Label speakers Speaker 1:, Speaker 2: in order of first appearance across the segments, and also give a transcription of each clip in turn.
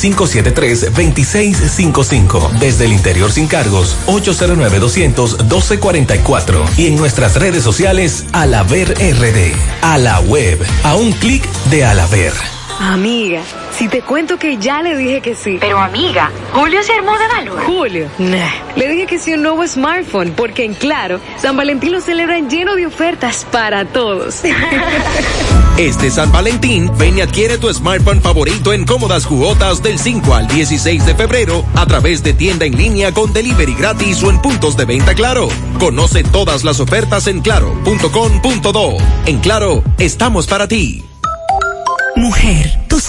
Speaker 1: 809-573-2655. Desde el interior sin cargos, 809-200-1244. Y en nuestras redes sociales, Alaver RD. A la web, a un clic de Alaver.
Speaker 2: Amiga, si te cuento que ya le dije que sí.
Speaker 3: Pero amiga, Julio se armó de valor.
Speaker 2: Julio, nah. Le dije que sí un nuevo smartphone, porque en Claro, San Valentín lo celebran lleno de ofertas para todos.
Speaker 4: Este San Valentín, ven y adquiere tu smartphone favorito en cómodas cuotas del 5 al 16 de febrero a través de tienda en línea con delivery gratis o en puntos de venta Claro. Conoce todas las ofertas en claro.com.do. En Claro, estamos para ti.
Speaker 5: Mujer,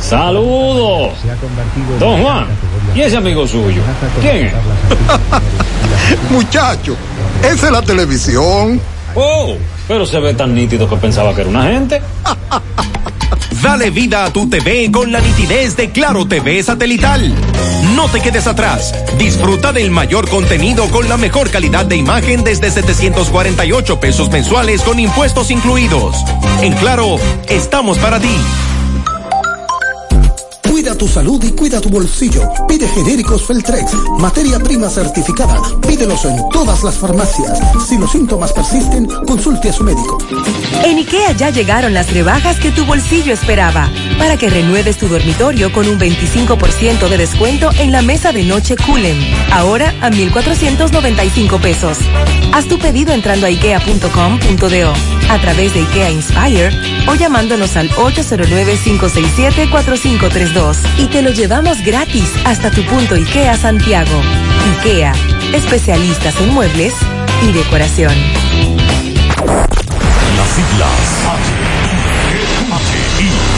Speaker 6: Saludos. Don Juan. ¿Y ese amigo suyo? ¿Quién es?
Speaker 7: Muchacho, esa es la televisión.
Speaker 6: Oh, pero se ve tan nítido que pensaba que era una gente.
Speaker 4: Dale vida a tu TV con la nitidez de Claro TV satelital. No te quedes atrás. Disfruta del mayor contenido con la mejor calidad de imagen desde 748 pesos mensuales con impuestos incluidos. En Claro, estamos para ti.
Speaker 8: Cuida tu salud y cuida tu bolsillo. Pide genéricos Feltrex, materia prima certificada. Pídelos en todas las farmacias. Si los síntomas persisten, consulte a su médico.
Speaker 9: En IKEA ya llegaron las rebajas que tu bolsillo esperaba. Para que renueves tu dormitorio con un 25% de descuento en la mesa de noche Culem. Ahora a 1,495 pesos. Haz tu pedido entrando a ikea.com.do a través de IKEA Inspire o llamándonos al 809-567-4532 y te lo llevamos gratis hasta tu punto IKEA Santiago. IKEA, especialistas en muebles y decoración.
Speaker 10: Las siglas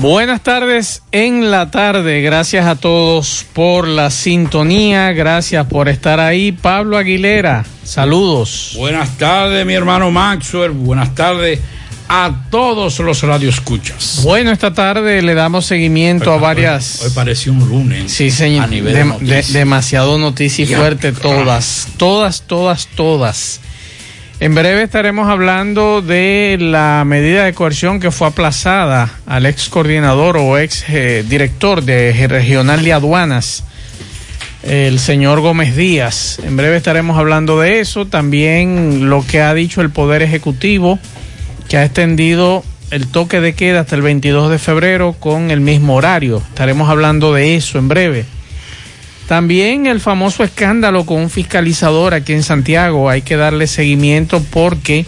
Speaker 11: Buenas tardes en la tarde. Gracias a todos por la sintonía. Gracias por estar ahí. Pablo Aguilera, saludos.
Speaker 12: Buenas tardes, mi hermano Maxwell. Buenas tardes a todos los radioescuchas.
Speaker 11: Bueno, esta tarde le damos seguimiento a varias.
Speaker 12: Hoy, pareció un lunes.
Speaker 11: Sí, señor. A nivel de, demasiado noticia y fuerte, todas, todas, todas, todas. En breve estaremos hablando de la medida de coerción que fue aplazada al ex coordinador o ex eh, director de Regional de Aduanas, el señor Gómez Díaz. En breve estaremos hablando de eso. También lo que ha dicho el Poder Ejecutivo, que ha extendido el toque de queda hasta el 22 de febrero con el mismo horario. Estaremos hablando de eso en breve. También el famoso escándalo con un fiscalizador aquí en Santiago. Hay que darle seguimiento porque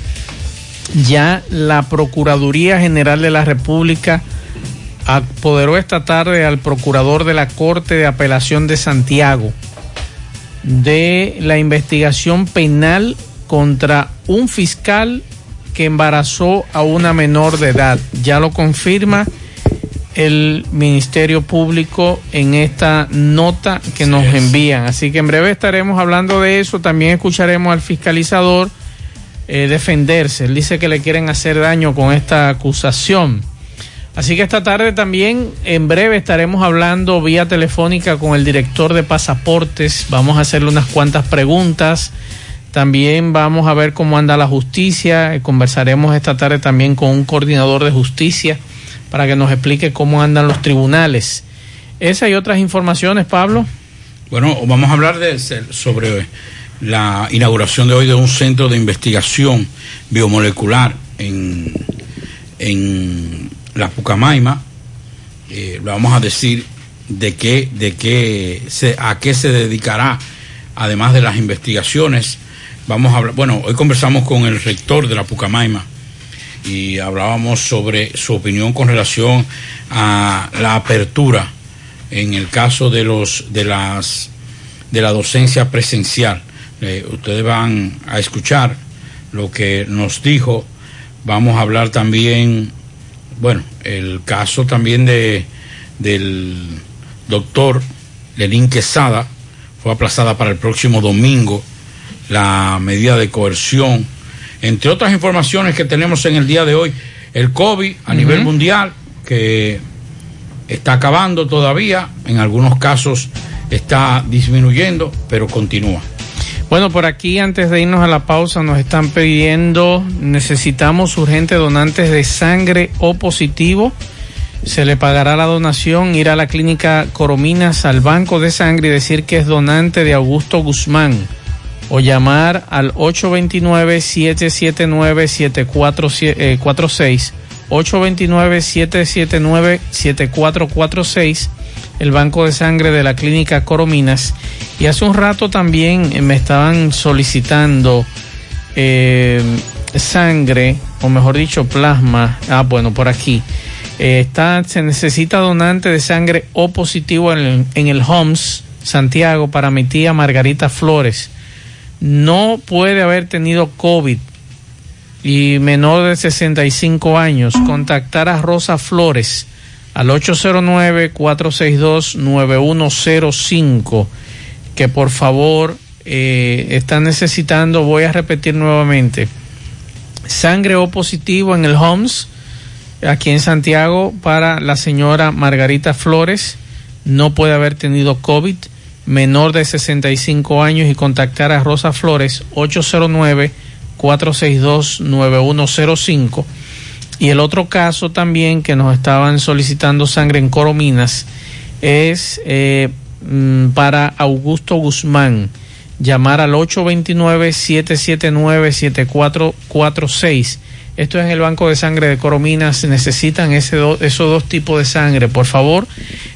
Speaker 11: ya la Procuraduría General de la República apoderó esta tarde al procurador de la Corte de Apelación de Santiago de la investigación penal contra un fiscal que embarazó a una menor de edad. Ya lo confirma el Ministerio Público en esta nota que nos envían. Así que en breve estaremos hablando de eso. También escucharemos al fiscalizador eh, defenderse. Él dice que le quieren hacer daño con esta acusación. Así que esta tarde también, en breve, estaremos hablando vía telefónica con el director de pasaportes. Vamos a hacerle unas cuantas preguntas. También vamos a ver cómo anda la justicia. Eh, conversaremos esta tarde también con un coordinador de justicia para que nos explique cómo andan los tribunales. Esa y otras informaciones, Pablo.
Speaker 12: Bueno, vamos a hablar de, sobre la inauguración de hoy de un centro de investigación biomolecular en, en la Pucamaima. Eh, vamos a decir de qué, de qué se, a qué se dedicará, además de las investigaciones. Vamos a hablar, bueno, hoy conversamos con el rector de la Pucamaima, y hablábamos sobre su opinión con relación a la apertura en el caso de los de las de la docencia presencial. Eh, ustedes van a escuchar lo que nos dijo. Vamos a hablar también, bueno, el caso también de del doctor Lenín Quesada fue aplazada para el próximo domingo la medida de coerción entre otras informaciones que tenemos en el día de hoy, el COVID a nivel mundial, que está acabando todavía, en algunos casos está disminuyendo, pero continúa.
Speaker 11: Bueno, por aquí antes de irnos a la pausa nos están pidiendo, necesitamos urgente donantes de sangre o positivo. Se le pagará la donación, ir a la clínica Corominas al banco de sangre y decir que es donante de Augusto Guzmán o llamar al 829-779-7446. 829-779-7446, el banco de sangre de la clínica Corominas. Y hace un rato también me estaban solicitando eh, sangre, o mejor dicho, plasma. Ah, bueno, por aquí. Eh, está, se necesita donante de sangre O positivo en en el HOMS Santiago para mi tía Margarita Flores no puede haber tenido COVID y menor de 65 años, contactar a Rosa Flores al 809-462-9105, que por favor eh, están necesitando, voy a repetir nuevamente, sangre O positivo en el HOMS, aquí en Santiago, para la señora Margarita Flores, no puede haber tenido COVID menor de 65 años y contactar a Rosa Flores 809-462-9105. Y el otro caso también que nos estaban solicitando sangre en Corominas es eh, mm, para Augusto Guzmán. Llamar al 829-779-7446. Esto es el Banco de Sangre de Corominas. Necesitan ese esos dos tipos de sangre. Por favor,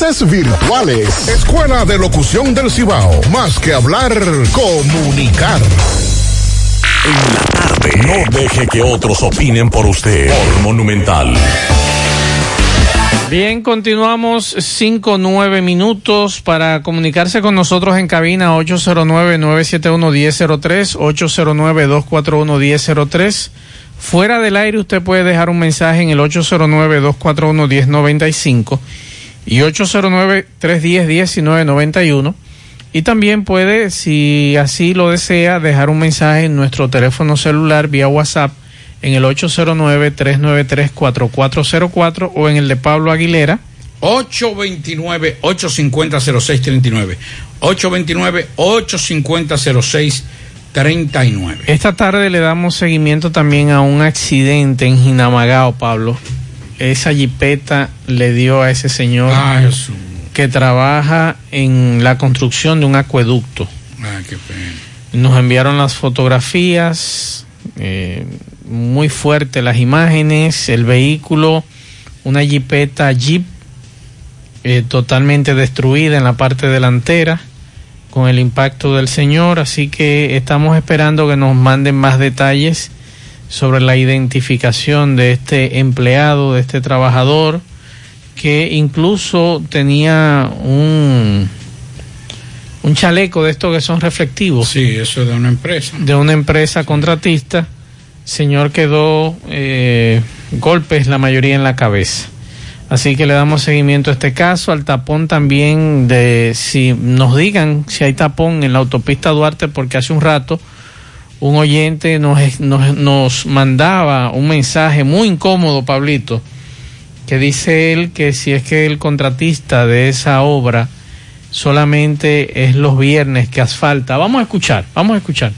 Speaker 13: virtuales. Escuela de Locución del Cibao. Más que hablar, comunicar.
Speaker 14: En la tarde. No deje que otros opinen por usted. Por Monumental.
Speaker 11: Bien, continuamos 5, 9 minutos para comunicarse con nosotros en cabina 809-971-1003, 809-241-1003. Fuera del aire usted puede dejar un mensaje en el 809-241-1095 y 809-310-1991. Y también puede, si así lo desea, dejar un mensaje en nuestro teléfono celular vía WhatsApp en el 809-393-4404 o en el de Pablo Aguilera.
Speaker 12: 829-850-0639. 829-850-0639.
Speaker 11: Esta tarde le damos seguimiento también a un accidente en Jinamagao, Pablo. Esa jipeta le dio a ese señor
Speaker 12: Ay,
Speaker 11: que trabaja en la construcción de un acueducto.
Speaker 12: Ay, qué pena.
Speaker 11: Nos enviaron las fotografías. Eh, muy fuerte las imágenes, el vehículo, una jipeta Jeep eh, totalmente destruida en la parte delantera con el impacto del señor, así que estamos esperando que nos manden más detalles sobre la identificación de este empleado, de este trabajador, que incluso tenía un, un chaleco de estos que son reflectivos.
Speaker 12: Sí, eso de una empresa.
Speaker 11: De una empresa contratista señor quedó eh, golpes, la mayoría en la cabeza. Así que le damos seguimiento a este caso, al tapón también de si nos digan si hay tapón en la autopista Duarte, porque hace un rato un oyente nos, nos, nos mandaba un mensaje muy incómodo, Pablito, que dice él que si es que el contratista de esa obra solamente es los viernes que asfalta. Vamos a escuchar, vamos a escuchar.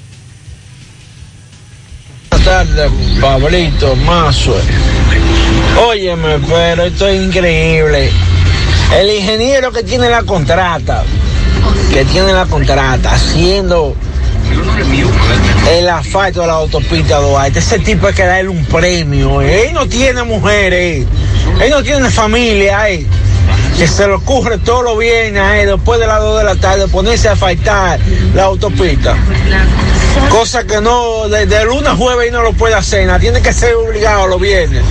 Speaker 15: Buenas tardes, Pablito Mazo. Óyeme, pero esto es increíble. El ingeniero que tiene la contrata, que tiene la contrata, haciendo el asfalto de la autopista Duarte, ese tipo hay que darle un premio. ¿eh? Él no tiene mujeres, él no tiene familia, ¿eh? que se le ocurre todo lo bien ¿eh? después de las 2 de la tarde ponerse a asfaltar la autopista. Cosa que no, desde lunes a jueves no lo puede hacer, nada, tiene que ser obligado los viernes.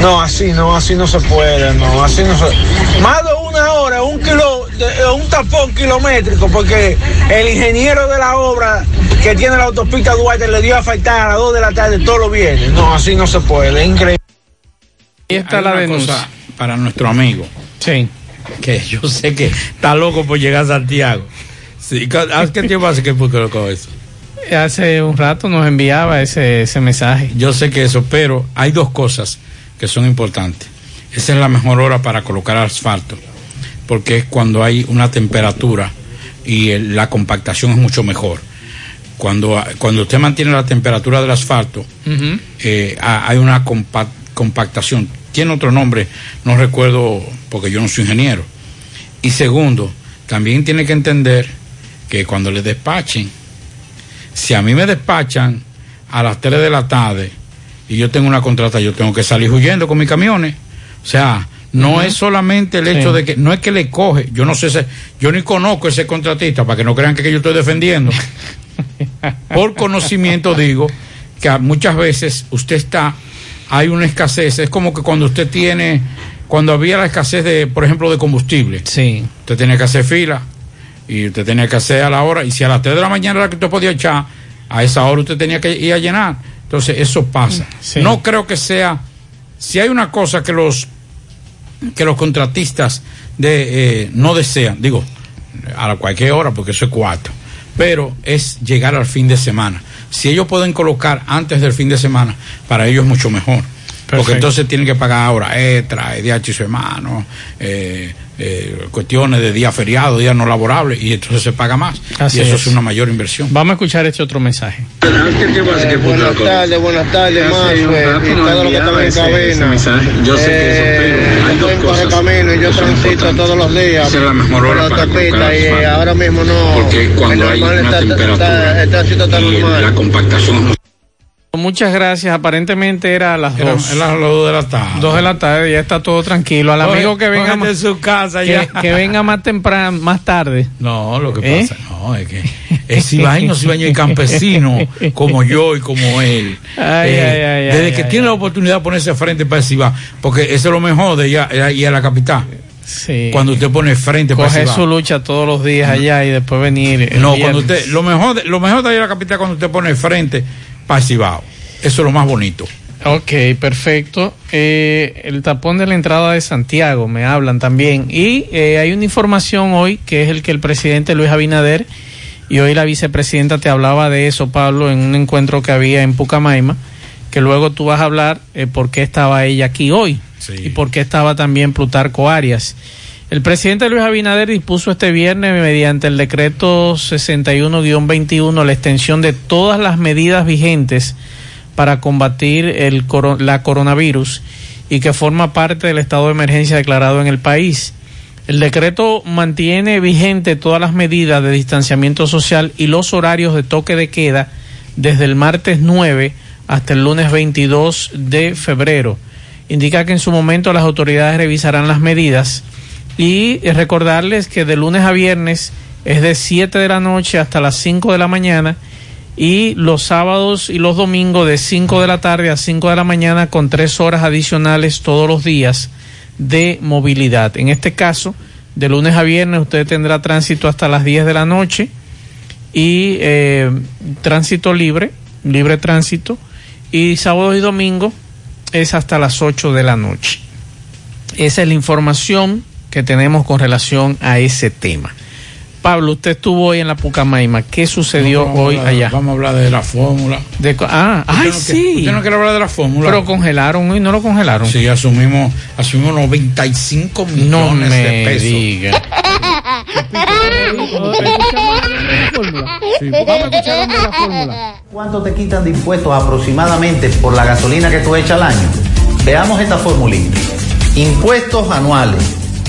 Speaker 15: No, así no, así no se puede, no, así no se Más de una hora, un kilo, un tapón kilométrico, porque el ingeniero de la obra que tiene la autopista Duarte le dio a faltar a las 2 de la tarde todos los viernes. No, así no se puede, es increíble.
Speaker 11: Ahí está la denuncia.
Speaker 12: para nuestro amigo.
Speaker 11: Sí.
Speaker 12: Que yo sé que está loco por llegar a Santiago. Sí, ¿Hace qué tiempo hace que colocó eso?
Speaker 11: Hace un rato nos enviaba ese, ese mensaje.
Speaker 12: Yo sé que eso, pero hay dos cosas que son importantes. Esa es la mejor hora para colocar asfalto, porque es cuando hay una temperatura y el, la compactación es mucho mejor. Cuando, cuando usted mantiene la temperatura del asfalto, eh, ha- hay una compa- compactación. Tiene otro nombre, no recuerdo porque yo no soy ingeniero. Y segundo, también tiene que entender que cuando le despachen, si a mí me despachan a las 3 de la tarde y yo tengo una contrata, yo tengo que salir huyendo con mis camiones. O sea, no es solamente el hecho
Speaker 11: Sí.
Speaker 12: de que, no es que le coge, yo no sé, ese- yo ni conozco ese contratista para que no crean que yo estoy defendiendo. Por conocimiento digo que muchas veces usted está, hay una escasez, es como que cuando usted tiene, cuando había la escasez de, por ejemplo, de combustible,
Speaker 11: sí.
Speaker 12: usted tenía que hacer fila y usted tenía que hacer a la hora, y si a las 3 de la mañana era que usted podía echar, a esa hora usted tenía que ir a llenar. Entonces, eso pasa.
Speaker 11: Sí.
Speaker 12: No creo que sea, si hay una cosa que los que los contratistas de, eh, no desean, digo, a cualquier hora, porque eso es cuatro, pero es llegar al fin de semana. Si ellos pueden colocar antes del fin de semana, para ellos es mucho mejor. Porque entonces tienen que pagar ahora extra, DH y su hermano, eh, eh, cuestiones de día feriado, día no laborable, y entonces se paga más.
Speaker 11: Así
Speaker 12: y eso
Speaker 11: es.
Speaker 12: es una mayor inversión.
Speaker 11: Vamos a escuchar este otro mensaje.
Speaker 15: buenas tardes, buenas tardes, más y todos los que están en cabina.
Speaker 16: Yo sé que eso, pero hay
Speaker 15: Eh,
Speaker 16: dos cosas
Speaker 15: Correcamino y yo transito todos los días
Speaker 16: Esa es la mejor hora
Speaker 15: por la autopista y eh, ahora mismo no.
Speaker 16: Porque cuando
Speaker 15: el
Speaker 16: hay
Speaker 15: normal
Speaker 16: una
Speaker 15: está- está-
Speaker 16: temperatura
Speaker 15: El tránsito está
Speaker 16: y
Speaker 15: normal.
Speaker 16: la compactación
Speaker 11: Muchas gracias. Aparentemente era a las
Speaker 12: Era-
Speaker 11: dos.
Speaker 12: era a las dos de la tarde.
Speaker 11: Dos de la tarde, ya está todo tranquilo. Al
Speaker 12: Coge-
Speaker 11: amigo que venga
Speaker 12: coge
Speaker 11: más,
Speaker 12: de su casa
Speaker 11: que,
Speaker 12: ya.
Speaker 11: que venga más temprano, más tarde.
Speaker 12: No, lo que
Speaker 11: ¿Eh?
Speaker 12: pasa, no, es que es cibaeño, cibaeño y campesino, como yo y como él.
Speaker 11: Ay,
Speaker 12: Eh,
Speaker 11: ay, ay,
Speaker 12: desde que tiene la oportunidad de ponerse frente para el Cibao, porque eso es lo mejor de ir a, ir a la capital.
Speaker 11: Sí.
Speaker 12: Cuando usted pone frente para el
Speaker 11: Coger su lucha todos los días allá y después venir.
Speaker 12: No,
Speaker 11: viernes.
Speaker 12: cuando usted, lo mejor, de, lo mejor de ir a la capital cuando usted pone frente para. Eso es lo más bonito.
Speaker 11: Ok, perfecto. Eh, el tapón de la entrada de Santiago, me hablan también. Y eh, hay una información hoy que es el que el presidente Luis Abinader y hoy la vicepresidenta te hablaba de eso, Pablo, en un encuentro que había en Pucamaima, que luego tú vas a hablar eh, por qué estaba ella aquí hoy y por qué estaba también Plutarco Arias. El presidente Luis Abinader dispuso este viernes mediante el decreto 61-21 la extensión de todas las medidas vigentes para combatir el la coronavirus y que forma parte del estado de emergencia declarado en el país. El decreto mantiene vigente todas las medidas de distanciamiento social y los horarios de toque de queda desde el martes 9 hasta el lunes 22 de febrero. Indica que en su momento las autoridades revisarán las medidas y recordarles que de lunes a viernes es de 7 de la noche hasta las 5 de la mañana y los sábados y los domingos de 5 de la tarde a 5 de la mañana con tres horas adicionales todos los días de movilidad. En este caso, de lunes a viernes usted tendrá tránsito hasta las 10 de la noche y eh, tránsito libre, libre tránsito, y sábados y domingos es hasta las 8 de la noche. Esa es la información que tenemos con relación a ese tema. Pablo, usted estuvo hoy en la Pucamaima. ¿Qué sucedió
Speaker 12: Vamos a
Speaker 11: hoy
Speaker 12: hablar-
Speaker 11: allá?
Speaker 12: Vamos a hablar de la fórmula.
Speaker 11: De ah,
Speaker 12: ¿Usted
Speaker 11: ay,
Speaker 12: no
Speaker 11: sí.
Speaker 12: quiere- ¿Usted no quiere hablar de la fórmula?
Speaker 11: Pero congelaron hoy, no lo congelaron.
Speaker 12: Sí, asumimos, asumimos 95 millones
Speaker 11: No me
Speaker 12: de pesos.
Speaker 11: diga.
Speaker 17: ¿Cuánto te quitan de impuestos aproximadamente por la gasolina que tú echas al año? Veamos esta formulita. Impuestos anuales.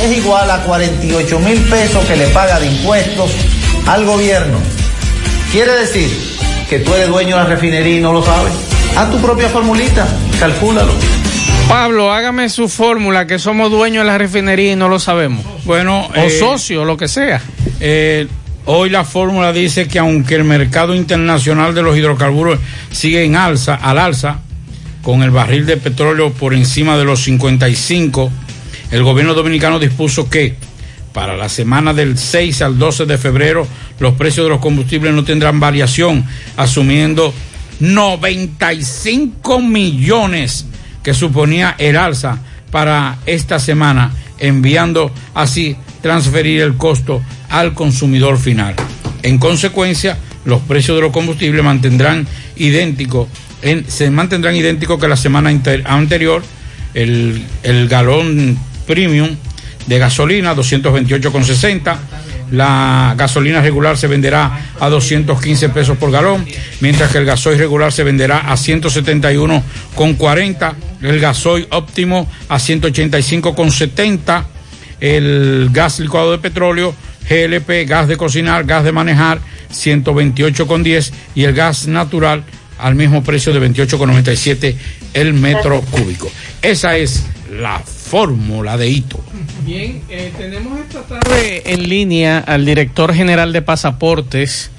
Speaker 17: es igual a 48 mil pesos que le paga de impuestos al gobierno. Quiere decir que tú eres dueño de la refinería y no lo sabes. Haz tu propia formulita, calcúlalo.
Speaker 11: Pablo, hágame su fórmula, que somos dueños de la refinería y no lo sabemos.
Speaker 12: Bueno,
Speaker 11: o
Speaker 12: eh,
Speaker 11: socio, lo que sea.
Speaker 12: Eh, hoy la fórmula dice que aunque el mercado internacional de los hidrocarburos sigue en alza, al alza, con el barril de petróleo por encima de los 55, el gobierno dominicano dispuso que para la semana del 6 al 12 de febrero los precios de los combustibles no tendrán variación, asumiendo 95 millones que suponía el alza para esta semana, enviando así transferir el costo al consumidor final. En consecuencia, los precios de los combustibles mantendrán idénticos, en- se mantendrán idénticos que la semana anterior. El, el galón premium de gasolina 228,60. La gasolina regular se venderá a 215 pesos por galón, mientras que el gasoil regular se venderá a 171,40. El gasoil óptimo a 185,70. El gas licuado de petróleo, GLP, gas de cocinar, gas de manejar, 128,10. Y el gas natural al mismo precio de 28,97 el metro cúbico. Esa es la fórmula de hito.
Speaker 11: Bien, eh, tenemos esta tarde en línea al director general de pasaportes,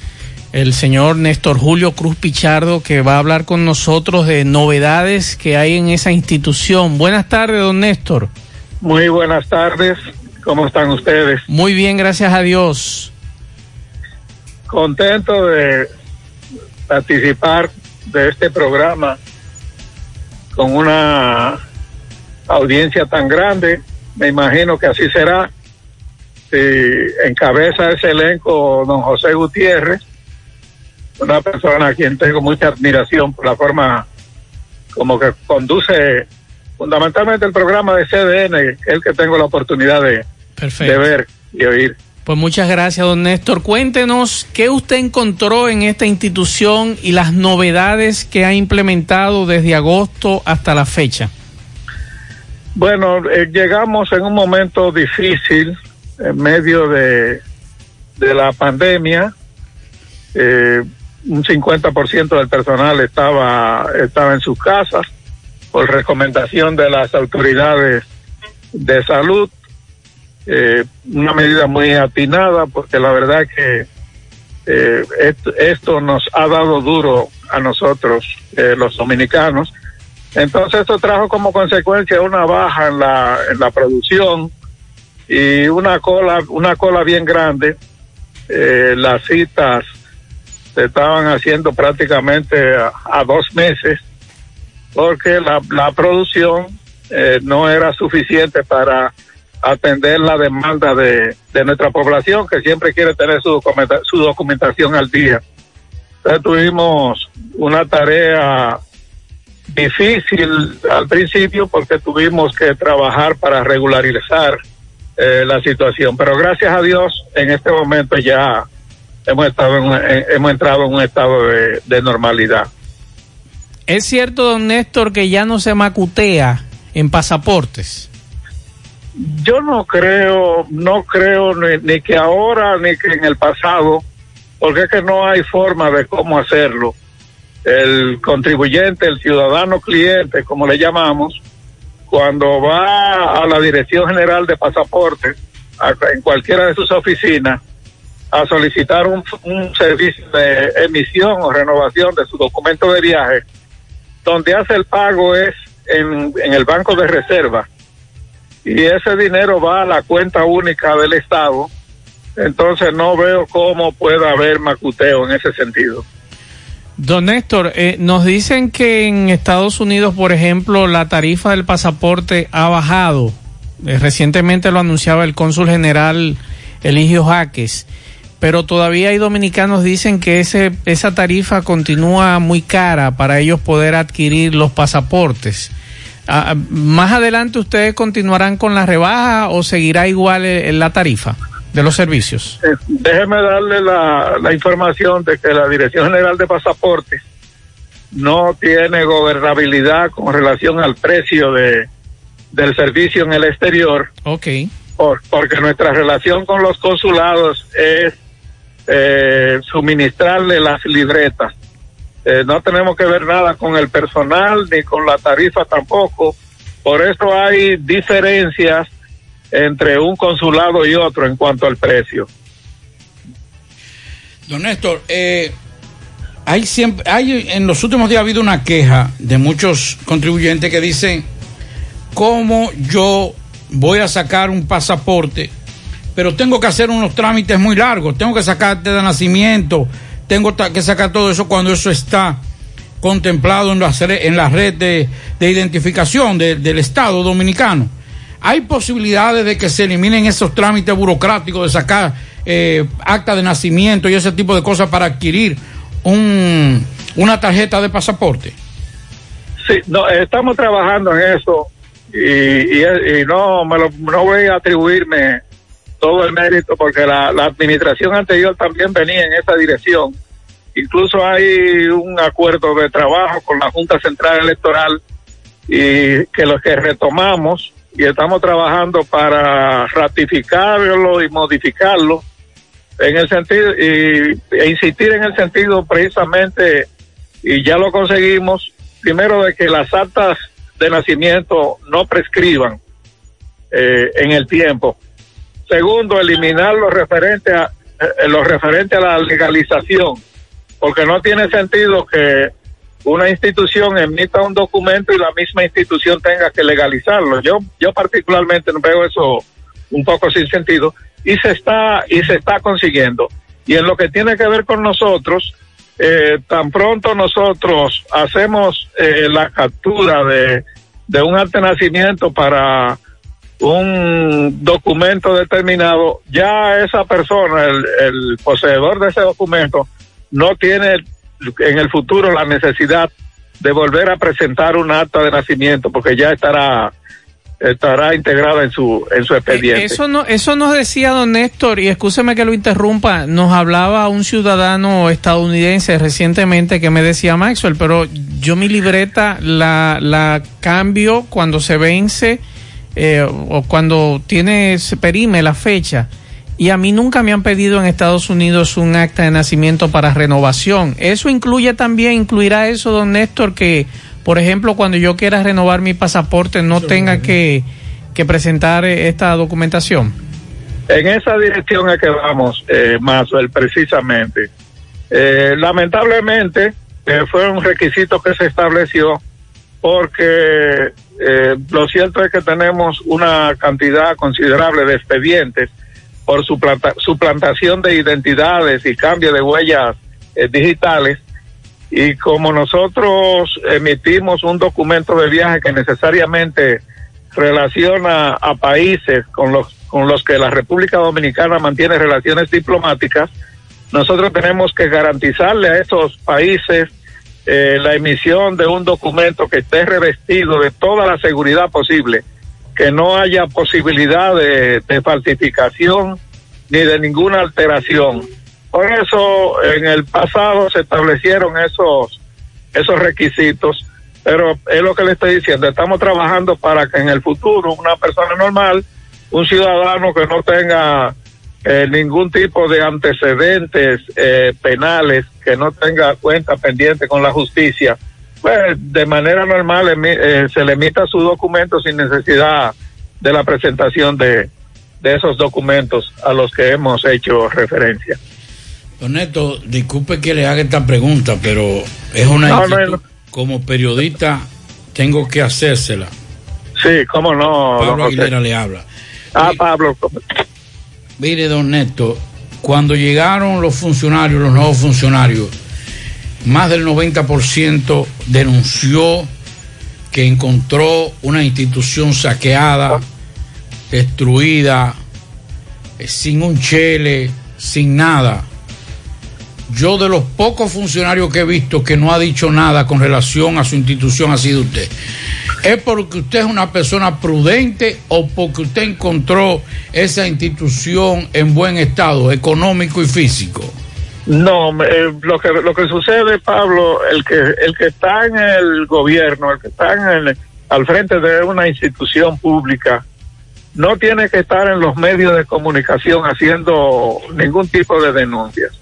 Speaker 11: el señor Néstor Julio Cruz Pichardo, que va a hablar con nosotros de novedades que hay en esa institución. Buenas tardes, don Néstor.
Speaker 18: Muy buenas tardes, ¿cómo están ustedes?
Speaker 11: Muy bien, gracias a Dios.
Speaker 18: Contento de participar de este programa con una audiencia tan grande. Me imagino que así será. Si encabeza ese elenco don José Gutiérrez, una persona a quien tengo mucha admiración por la forma como que conduce fundamentalmente el programa de CDN, el que tengo la oportunidad de, de ver y oír.
Speaker 11: Pues muchas gracias, don Néstor. Cuéntenos qué usted encontró en esta institución y las novedades que ha implementado desde agosto hasta la fecha.
Speaker 18: Bueno, eh, llegamos en un momento difícil en medio de, de la pandemia. Eh, un 50% del personal estaba, estaba en sus casas por recomendación de las autoridades de salud. Eh, una medida muy atinada porque la verdad que eh, esto, esto nos ha dado duro a nosotros, eh, los dominicanos. Entonces esto trajo como consecuencia una baja en la, en la producción y una cola, una cola bien grande. Eh, las citas se estaban haciendo prácticamente a, dos meses porque la, la producción eh, no era suficiente para atender la demanda de, de nuestra población que siempre quiere tener su, documenta- su documentación al día. Entonces tuvimos una tarea difícil al principio porque tuvimos que trabajar para regularizar eh, la situación, pero gracias a Dios en este momento ya hemos estado en en- hemos entrado en un estado de, de normalidad.
Speaker 11: ¿Es cierto, don Néstor, que ya no se macutea en pasaportes?
Speaker 18: Yo no creo, no creo ni, ni que ahora ni que en el pasado, porque es que no hay forma de cómo hacerlo. El contribuyente, el ciudadano cliente, como le llamamos, cuando va a la Dirección General de Pasaportes, a- en cualquiera de sus oficinas, a solicitar un, servicio de emisión o renovación de su documento de viaje, donde hace el pago es en el banco de reserva y ese dinero va a la cuenta única del Estado, entonces no veo cómo pueda haber macuteo en ese sentido.
Speaker 11: Don Néstor, eh, nos dicen que en Estados Unidos, por ejemplo, la tarifa del pasaporte ha bajado. Eh, recientemente lo anunciaba el cónsul general Eligio Jaques, pero todavía hay dominicanos dicen que ese, esa tarifa continúa muy cara para ellos poder adquirir los pasaportes. Ah, más adelante ustedes continuarán con la rebaja o seguirá igual eh, la tarifa de los servicios.
Speaker 18: Eh, déjeme darle la, la información de que la Dirección General de Pasaportes no tiene gobernabilidad con relación al precio de, del servicio en el exterior.
Speaker 11: Ok.
Speaker 18: Por, porque nuestra relación con los consulados es eh, suministrarle las libretas. Eh, no tenemos que ver nada con el personal ni con la tarifa tampoco. Por eso hay diferencias entre un consulado y otro en cuanto al precio.
Speaker 12: Don Néstor, eh, hay siempre, hay en los últimos días ha habido una queja de muchos contribuyentes que dicen cómo yo voy a sacar un pasaporte, pero tengo que hacer unos trámites muy largos, tengo que sacar acta de nacimiento, tengo que sacar todo eso cuando eso está contemplado en la, en la red de, de identificación de- del Estado dominicano. ¿Hay posibilidades de que se eliminen esos trámites burocráticos de sacar eh, acta de nacimiento y ese tipo de cosas para adquirir un, una tarjeta de pasaporte?
Speaker 18: Sí, no, estamos trabajando en eso y, y- y no, me lo- no voy a atribuirme todo el mérito porque la, la administración anterior también venía en esa dirección. Incluso hay un acuerdo de trabajo con la Junta Central Electoral y que lo que retomamos y estamos trabajando para ratificarlo y modificarlo en el sentido y, e insistir en el sentido precisamente y ya lo conseguimos primero de que las actas de nacimiento no prescriban eh, en el tiempo. Segundo eliminar lo referente a eh, lo referente a la legalización porque no tiene sentido que una institución emita un documento y la misma institución tenga que legalizarlo. Yo, yo particularmente veo eso un poco sin sentido y se está y se está consiguiendo. Y en lo que tiene que ver con nosotros, eh, tan pronto nosotros hacemos eh, la captura de, de un acta de nacimiento para un documento determinado, ya esa persona, el, el poseedor de ese documento, no tiene en el futuro la necesidad de volver a presentar un acta de nacimiento porque ya estará estará integrada en su en su expediente.
Speaker 11: Eso no, eso nos decía don Néstor, y escúcheme que lo interrumpa, nos hablaba un ciudadano estadounidense recientemente que me decía Maxwell, pero yo mi libreta la, la cambio cuando se vence eh, o cuando tiene, se perime la fecha. Y a mí nunca me han pedido en Estados Unidos un acta de nacimiento para renovación. Eso incluye también, incluirá eso, don Néstor, que, por ejemplo, cuando yo quiera renovar mi pasaporte no tenga que, que presentar eh, esta documentación.
Speaker 18: En esa dirección es que vamos, eh, precisamente. Eh, lamentablemente, eh, fue un requisito que se estableció porque eh, lo cierto es que tenemos una cantidad considerable de expedientes por suplanta- suplantación de identidades y cambio de huellas eh, digitales. Y como nosotros emitimos un documento de viaje que necesariamente relaciona a países con los, con los que la República Dominicana mantiene relaciones diplomáticas, nosotros tenemos que garantizarle a esos países eh, la emisión de un documento que esté revestido de toda la seguridad posible, que no haya posibilidad de, falsificación ni de ninguna alteración. Por eso en el pasado se establecieron esos esos requisitos, pero es lo que le estoy diciendo, estamos trabajando para que en el futuro una persona normal, un ciudadano que no tenga eh, ningún tipo de antecedentes eh, penales, que no tenga cuenta pendiente con la justicia, pues de manera normal eh, se le emita su documento sin necesidad de la presentación de, de esos documentos a los que hemos hecho referencia.
Speaker 12: Don Neto, disculpe que le haga esta pregunta, pero es una
Speaker 18: No, no,
Speaker 12: inquietud.
Speaker 18: no.
Speaker 12: Como periodista tengo que hacérsela.
Speaker 18: Sí, cómo no.
Speaker 12: Pablo. Aguilera le habla.
Speaker 18: Ah, Pablo.
Speaker 12: Mire, don Neto, cuando llegaron los funcionarios, los nuevos funcionarios, más del 90% denunció que encontró una institución saqueada, destruida, eh, sin un chele, sin nada. Yo de los pocos funcionarios que he visto que no ha dicho nada con relación a su institución ha sido usted. ¿Es porque usted es una persona prudente o porque usted encontró esa institución en buen estado económico y físico?
Speaker 18: No, eh, lo que lo que sucede, Pablo, el que el que está en el gobierno, el que está en el- al frente de una institución pública, no tiene que estar en los medios de comunicación haciendo ningún tipo de denuncias.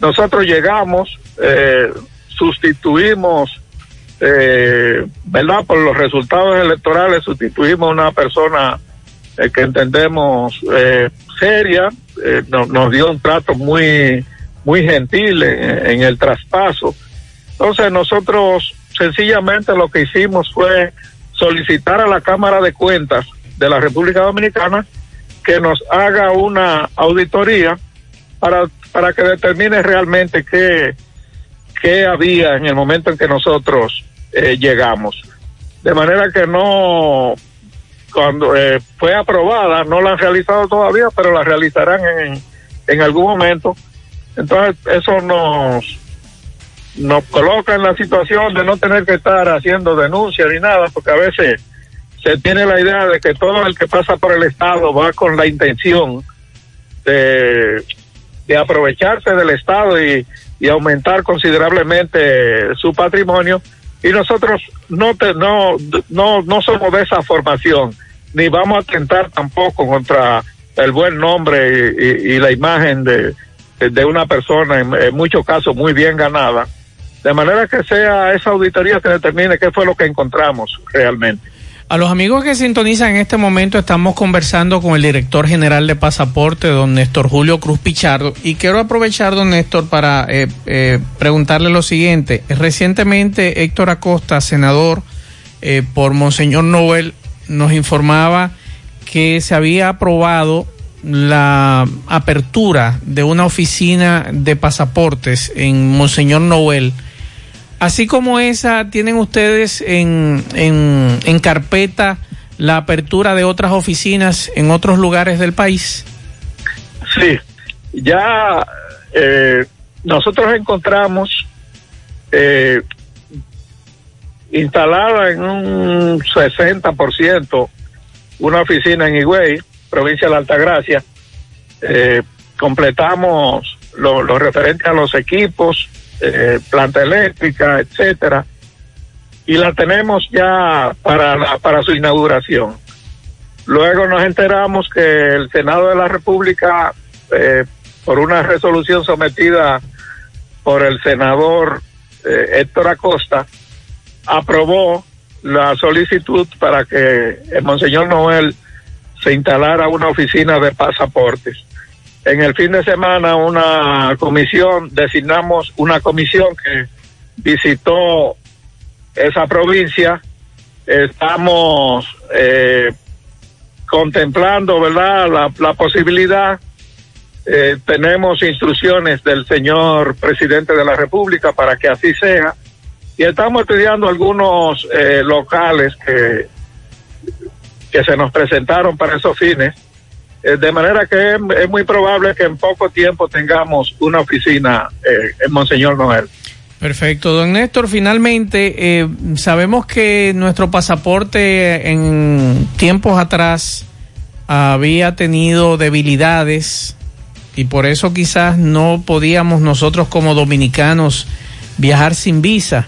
Speaker 18: Nosotros llegamos, eh, sustituimos, eh, ¿verdad? Por los resultados electorales, sustituimos a una persona eh, que entendemos eh, seria, no- nos dio un trato muy muy gentil en, el traspaso. Entonces nosotros sencillamente lo que hicimos fue solicitar a la Cámara de Cuentas de la República Dominicana que nos haga una auditoría para, para que determine realmente qué, qué había en el momento en que nosotros eh, llegamos. De manera que no, cuando eh, fue aprobada, no la han realizado todavía, pero la realizarán en, en algún momento. Entonces, eso nos, nos coloca en la situación de no tener que estar haciendo denuncias ni nada, porque a veces se tiene la idea de que todo el que pasa por el Estado va con la intención de, de aprovecharse del Estado y, y aumentar considerablemente su patrimonio. Y nosotros no, te, no, no, no somos de esa formación, ni vamos a atentar tampoco contra el buen nombre y, y, y la imagen de, de una persona, en, muchos casos muy bien ganada, de manera que sea esa auditoría que determine qué fue lo que encontramos realmente.
Speaker 11: A los amigos que sintonizan en este momento estamos conversando con el director general de pasaporte, don Néstor Julio Cruz Pichardo, y quiero aprovechar, don Néstor, para eh, eh, preguntarle lo siguiente. Recientemente Héctor Acosta, senador eh, por Monseñor Noel, nos informaba que se había aprobado la apertura de una oficina de pasaportes en Monseñor Noel. Así como esa, ¿tienen ustedes en, en, en, carpeta la apertura de otras oficinas en otros lugares del país?
Speaker 18: Sí, ya eh, nosotros encontramos eh, instalada en un 60% una oficina en Higüey, provincia de la Altagracia. Eh, completamos lo, lo referente a los equipos, eh, planta eléctrica, etcétera, y la tenemos ya para, para su inauguración. Luego nos enteramos que el Senado de la República, eh, por una resolución sometida por el senador Héctor Acosta, aprobó la solicitud para que el Monseñor Noel se instalara una oficina de pasaportes en el fin de semana una comisión, designamos una comisión que visitó esa provincia. Estamos eh, contemplando, ¿verdad?, la, la posibilidad. Eh, tenemos instrucciones del señor presidente de la República para que así sea. Y estamos estudiando algunos eh, locales que, que se nos presentaron para esos fines de manera que es, es, muy probable que en poco tiempo tengamos una oficina eh, en Monseñor Noel.
Speaker 11: Perfecto, don Néstor. Finalmente, eh, sabemos que nuestro pasaporte en tiempos atrás había tenido debilidades y por eso quizás no podíamos nosotros como dominicanos viajar sin visa,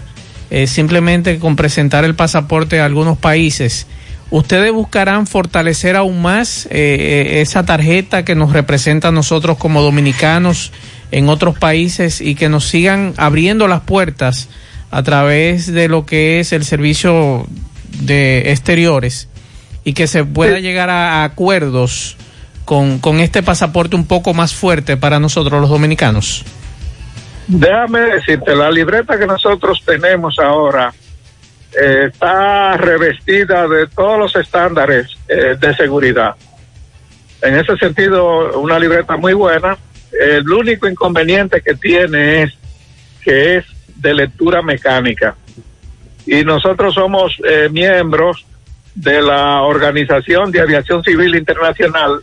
Speaker 11: eh, simplemente con presentar el pasaporte a algunos países ustedes buscarán fortalecer aún más eh, esa tarjeta que nos representa a nosotros como dominicanos en otros países y que nos sigan abriendo las puertas a través de lo que es el servicio de exteriores y que se pueda sí. llegar a, a acuerdos con, con este pasaporte un poco más fuerte para nosotros los dominicanos.
Speaker 18: Déjame decirte, la libreta que nosotros tenemos ahora eh, está revestida de todos los estándares eh, de seguridad. En ese sentido, una libreta muy buena. El único inconveniente que tiene es que es de lectura mecánica. Y nosotros somos eh, miembros de la Organización de Aviación Civil Internacional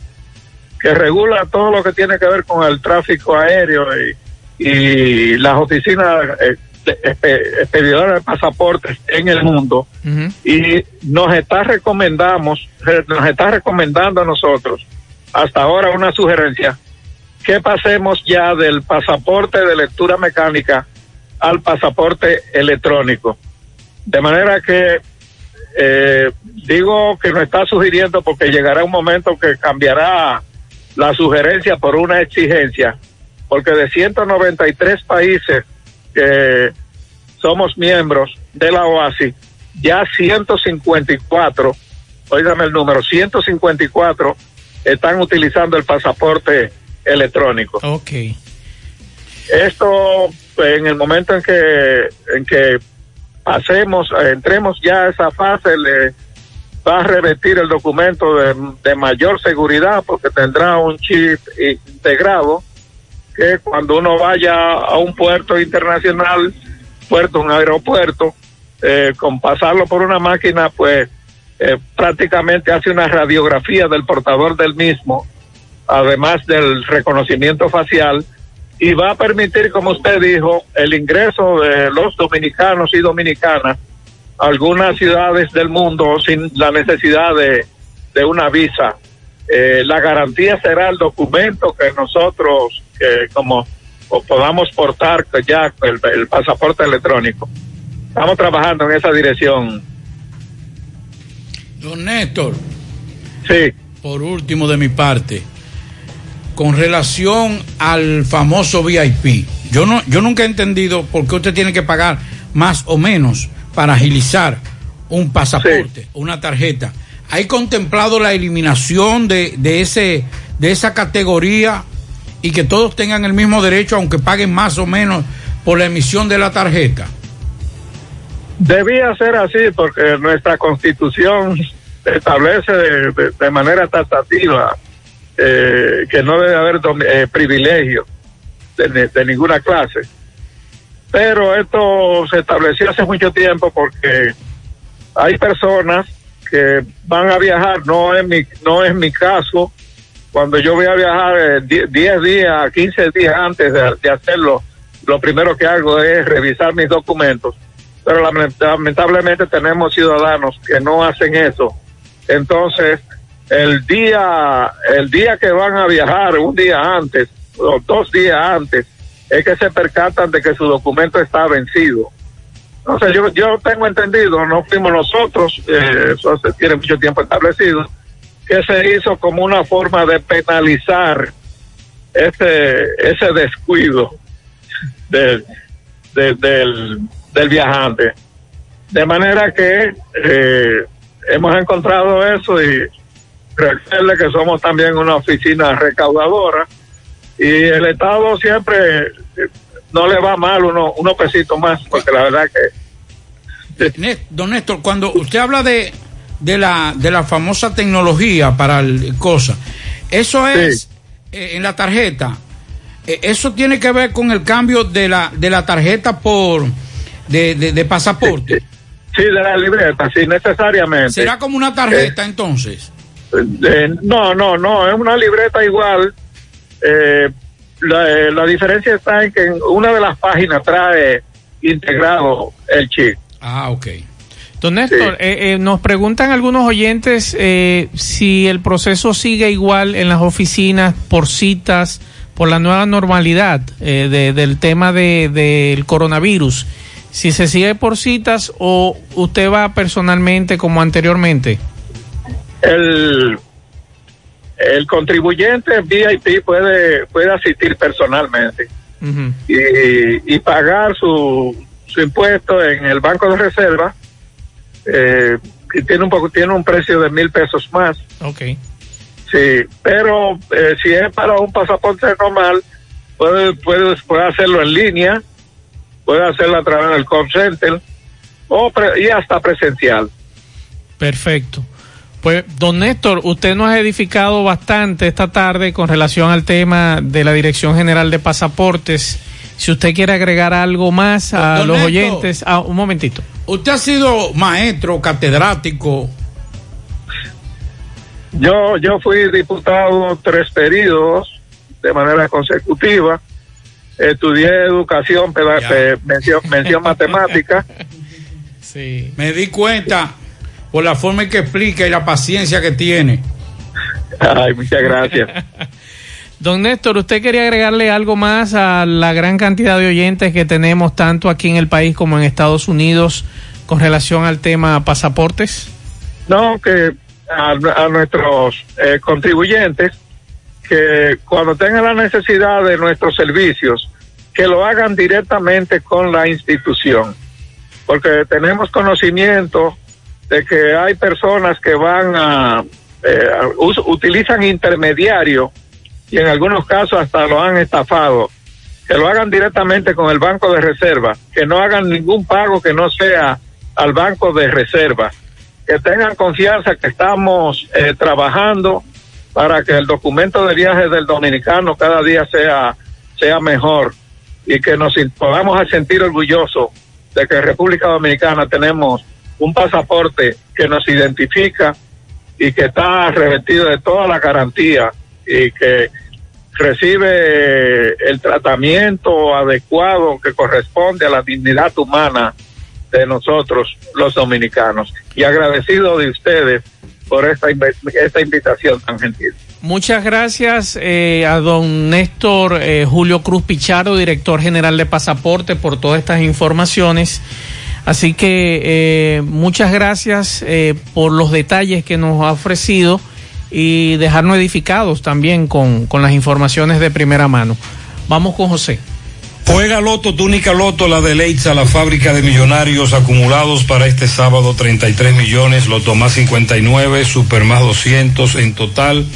Speaker 18: que regula todo lo que tiene que ver con el tráfico aéreo y, las oficinas eh, expedidores de pasaportes en el mundo uh -huh. y nos está recomendamos nos está recomendando a nosotros hasta ahora una sugerencia que pasemos ya del pasaporte de lectura mecánica al pasaporte electrónico de manera que eh, digo que nos está sugiriendo porque llegará un momento que cambiará la sugerencia por una exigencia porque de 193 países que somos miembros de la OASI, ya 154, oígame el número, 154 están utilizando el pasaporte electrónico.
Speaker 11: Ok.
Speaker 18: Esto, en el momento en que, en que pasemos, entremos ya a esa fase, le va a revertir el documento de, de mayor seguridad porque tendrá un chip integrado que cuando uno vaya a un puerto internacional puerto, un aeropuerto, eh, con pasarlo por una máquina, pues eh, prácticamente hace una radiografía del portador del mismo, además del reconocimiento facial, y va a permitir, como usted dijo, el ingreso de los dominicanos y dominicanas a algunas ciudades del mundo sin la necesidad de, de una visa. Eh, la garantía será el documento que nosotros, que como o podamos portar ya el, el pasaporte electrónico. Estamos trabajando en esa dirección.
Speaker 12: Don Néstor.
Speaker 18: Sí.
Speaker 12: Por último de mi parte, con relación al famoso VIP, yo no, yo nunca he entendido por qué usted tiene que pagar más o menos para agilizar un pasaporte, una tarjeta. ¿Hay contemplado la eliminación de, de ese, de esa categoría y que todos tengan el mismo derecho, aunque paguen más o menos por la emisión de la tarjeta?
Speaker 18: Debía ser así porque nuestra constitución establece de, manera taxativa eh, que no debe haber eh, privilegio de, de- de ninguna clase. Pero esto se estableció hace mucho tiempo porque hay personas que van a viajar, no es mi, no es mi caso, cuando yo voy a viajar eh, die- 10 días, 15 días antes de, hacerlo, lo primero que hago es revisar mis documentos. Pero lament- lamentablemente tenemos ciudadanos que no hacen eso. Entonces, el día, el día que van a viajar, un día antes, o dos días antes, es que se percatan de que su documento está vencido. Entonces, yo, yo tengo entendido, no fuimos nosotros, eh, eso se tiene mucho tiempo establecido, que se hizo como una forma de penalizar ese, ese descuido del, de- del, del viajante. De manera que eh, hemos encontrado eso y recuerde que somos también una oficina recaudadora y el Estado siempre eh, no le va mal uno, unos pesitos más, porque la verdad que
Speaker 12: Don Néstor, cuando usted habla de, de, la, de la famosa tecnología para el cosa, eso es eh, en la tarjeta, eh, eso tiene que ver con el cambio de la, de la tarjeta por de, de, de pasaporte.
Speaker 18: sí, de la libreta, sí, necesariamente.
Speaker 12: ¿Será como una tarjeta entonces?
Speaker 18: Eh, no, no, no, es una libreta igual. Eh, la, la diferencia está en que en una de las páginas trae integrado el chip.
Speaker 11: Ah, ok. Don Néstor, eh, eh, nos preguntan algunos oyentes eh, si el proceso sigue igual en las oficinas por citas, por la nueva normalidad eh, de- del tema de- del coronavirus. Si se sigue por citas o usted va personalmente como anteriormente.
Speaker 18: El, el contribuyente VIP puede, puede asistir personalmente y, y pagar su, su impuesto en el banco de reserva. Eh, y tiene un poco, tiene un precio de mil pesos más.
Speaker 11: Ok.
Speaker 18: Sí, pero eh, si es para un pasaporte normal, puede, puede, puede hacerlo en línea, puede hacerlo a través del call center o pre- y hasta presencial.
Speaker 11: Perfecto. Pues, don Néstor, usted nos ha edificado bastante esta tarde con relación al tema de la Dirección General de Pasaportes. Si usted quiere agregar algo más a
Speaker 12: Don
Speaker 11: los oyentes, ah, un momentito.
Speaker 12: Usted ha sido maestro, catedrático.
Speaker 18: Yo, yo fui diputado tres periodos de manera consecutiva. Estudié educación, pe- mención, mención matemática.
Speaker 11: Sí.
Speaker 12: Me di cuenta por la forma en que explica y la paciencia que tiene.
Speaker 18: Ay, muchas gracias.
Speaker 11: Don Néstor, ¿usted quería agregarle algo más a la gran cantidad de oyentes que tenemos tanto aquí en el país como en Estados Unidos con relación al tema pasaportes?
Speaker 18: No, que a, nuestros eh, contribuyentes que cuando tengan la necesidad de nuestros servicios, que lo hagan directamente con la institución, porque tenemos conocimiento de que hay personas que van a, eh, utilizan intermediarios y en algunos casos hasta lo han estafado. Que lo hagan directamente con el banco de reserva, que no hagan ningún pago que no sea al banco de reserva que tengan confianza que estamos eh, trabajando para que el documento de viaje del dominicano cada día sea, sea mejor y que nos podamos sentir orgullosos de que en República Dominicana tenemos un pasaporte que nos identifica y que está revestido de toda la garantía y que recibe el tratamiento adecuado que corresponde a la dignidad humana de nosotros los dominicanos. Y agradecido de ustedes por esta, esta invitación tan gentil.
Speaker 11: Muchas gracias eh, a don Néstor eh, Julio Cruz Pichardo, director general de Pasaporte, por todas estas informaciones. Así que eh, muchas gracias por los detalles que nos ha ofrecido y dejarnos edificados también con, con las informaciones de primera mano. Vamos con José.
Speaker 19: Juega Loto, túnica Loto, la de Leitza, la fábrica de millonarios acumulados para este sábado 33 millones, Loto más 59, Super más 200, en total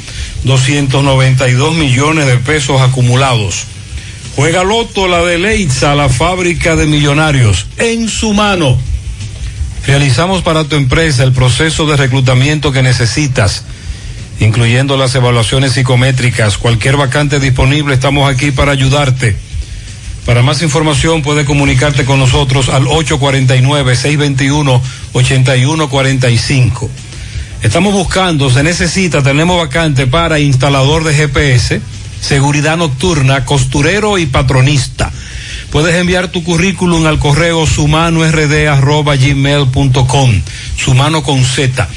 Speaker 19: 292 millones de pesos acumulados. Juega Loto, la de Leitza, la fábrica de millonarios, en su mano. Realizamos para tu empresa el proceso de reclutamiento que necesitas, incluyendo las evaluaciones psicométricas. Cualquier vacante disponible, estamos aquí para ayudarte. Para más información puede comunicarte con nosotros al 849-621-8145. Estamos buscando, se necesita, tenemos vacante para instalador de GPS, seguridad nocturna, costurero y patronista. Puedes enviar tu currículum al correo sumanord@gmail.com, sumano con Z,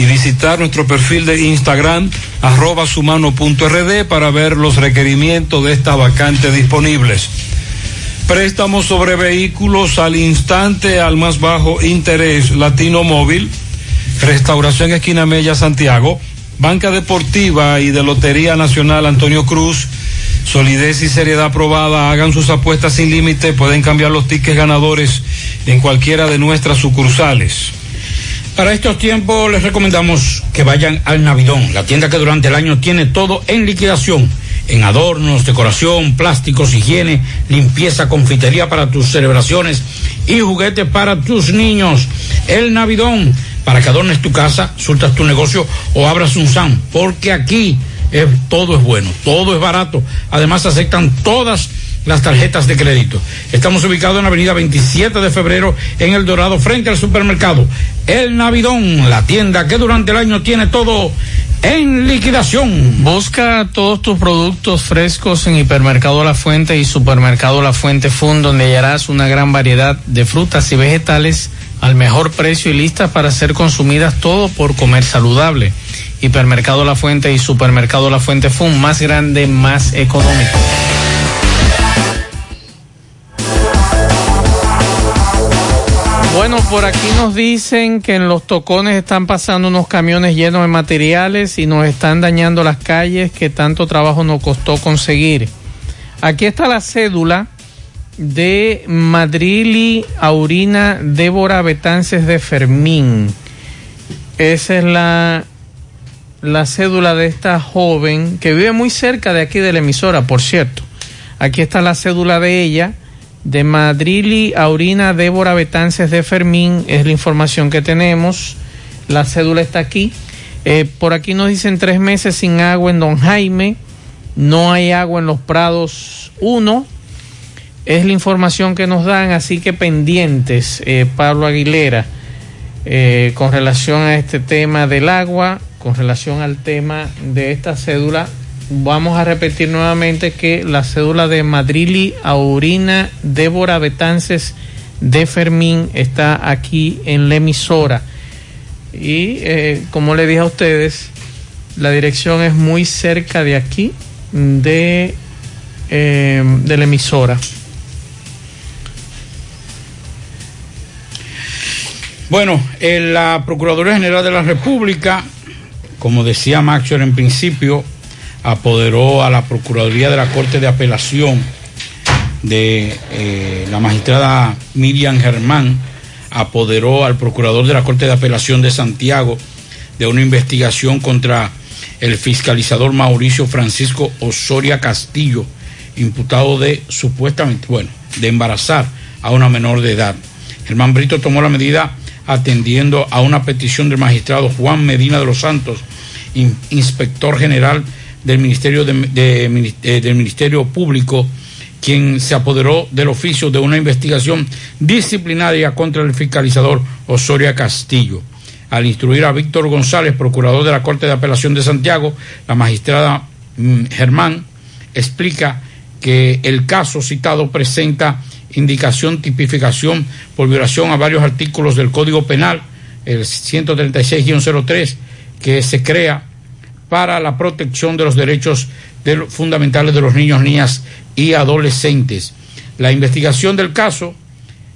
Speaker 19: y visitar nuestro perfil de Instagram arroba sumano.rd para ver los requerimientos de estas vacantes disponibles. Préstamos sobre vehículos al instante al más bajo interés Latino Móvil, Restauración Esquina Mella Santiago, Banca Deportiva y de Lotería Nacional Antonio Cruz, solidez y seriedad aprobada, hagan sus apuestas sin límite, pueden cambiar los tickets ganadores en cualquiera de nuestras sucursales.
Speaker 12: Para estos tiempos les recomendamos que vayan al Navidón, la tienda que durante el año tiene todo en liquidación, en adornos, decoración, plásticos, higiene, limpieza, confitería para tus celebraciones y juguetes para tus niños. El Navidón, para que adornes tu casa, surtas tu negocio o abras un SAM, porque aquí todo es bueno, todo es barato. Además aceptan todas las tarjetas de crédito. Estamos ubicados en la avenida 27 de febrero en El Dorado, frente al supermercado El Navidón, la tienda que durante el año tiene todo en liquidación.
Speaker 11: Busca todos tus productos frescos en Hipermercado La Fuente y Supermercado La Fuente Fund, donde hallarás una gran variedad de frutas y vegetales al mejor precio y listas para ser consumidas todo por comer saludable. Hipermercado La Fuente y Supermercado La Fuente Fund, más grande, más económico. Por aquí nos dicen que en los tocones están pasando unos camiones llenos de materiales y nos están dañando las calles que tanto trabajo nos costó conseguir. Aquí está la cédula de Madrili Aurina Débora Betances de Fermín. Esa es la, la cédula de esta joven que vive muy cerca de aquí de la emisora, por cierto. Aquí está la cédula de ella de Madrili Aurina Débora Betances de Fermín, es la información que tenemos. La cédula está aquí. Eh, por aquí nos dicen tres meses sin agua en Don Jaime. No hay agua en los Prados 1. Es la información que nos dan, así que pendientes, eh, Pablo Aguilera, eh, con relación a este tema del agua, con relación al tema de esta cédula vamos a repetir nuevamente que la cédula de Madrili Aurina Débora Betances de Fermín está aquí en la emisora. Y eh, como le dije a ustedes, la dirección es muy cerca de aquí, de, eh, de la emisora.
Speaker 12: Bueno, en la Procuraduría General de la República, como decía Maxwell en principio, apoderó a la Procuraduría de la Corte de Apelación de eh, la magistrada Miriam Germán, apoderó al Procurador de la Corte de Apelación de Santiago de una investigación contra el fiscalizador Mauricio Francisco Osoria Castillo, imputado de supuestamente, bueno, de embarazar a una menor de edad. Germán Brito tomó la medida atendiendo a una petición del magistrado Juan Medina de los Santos, in, inspector general del Ministerio, de, de, del Ministerio Público quien se apoderó del oficio de una investigación disciplinaria contra el fiscalizador Osoria Castillo. Al instruir a Víctor González, procurador de la Corte de Apelación de Santiago, la magistrada mm, Germán explica que el caso citado presenta indicación, tipificación por violación a varios artículos del Código Penal, el 136-03, que se crea para la protección de los derechos fundamentales de los niños, niñas y adolescentes. La investigación del caso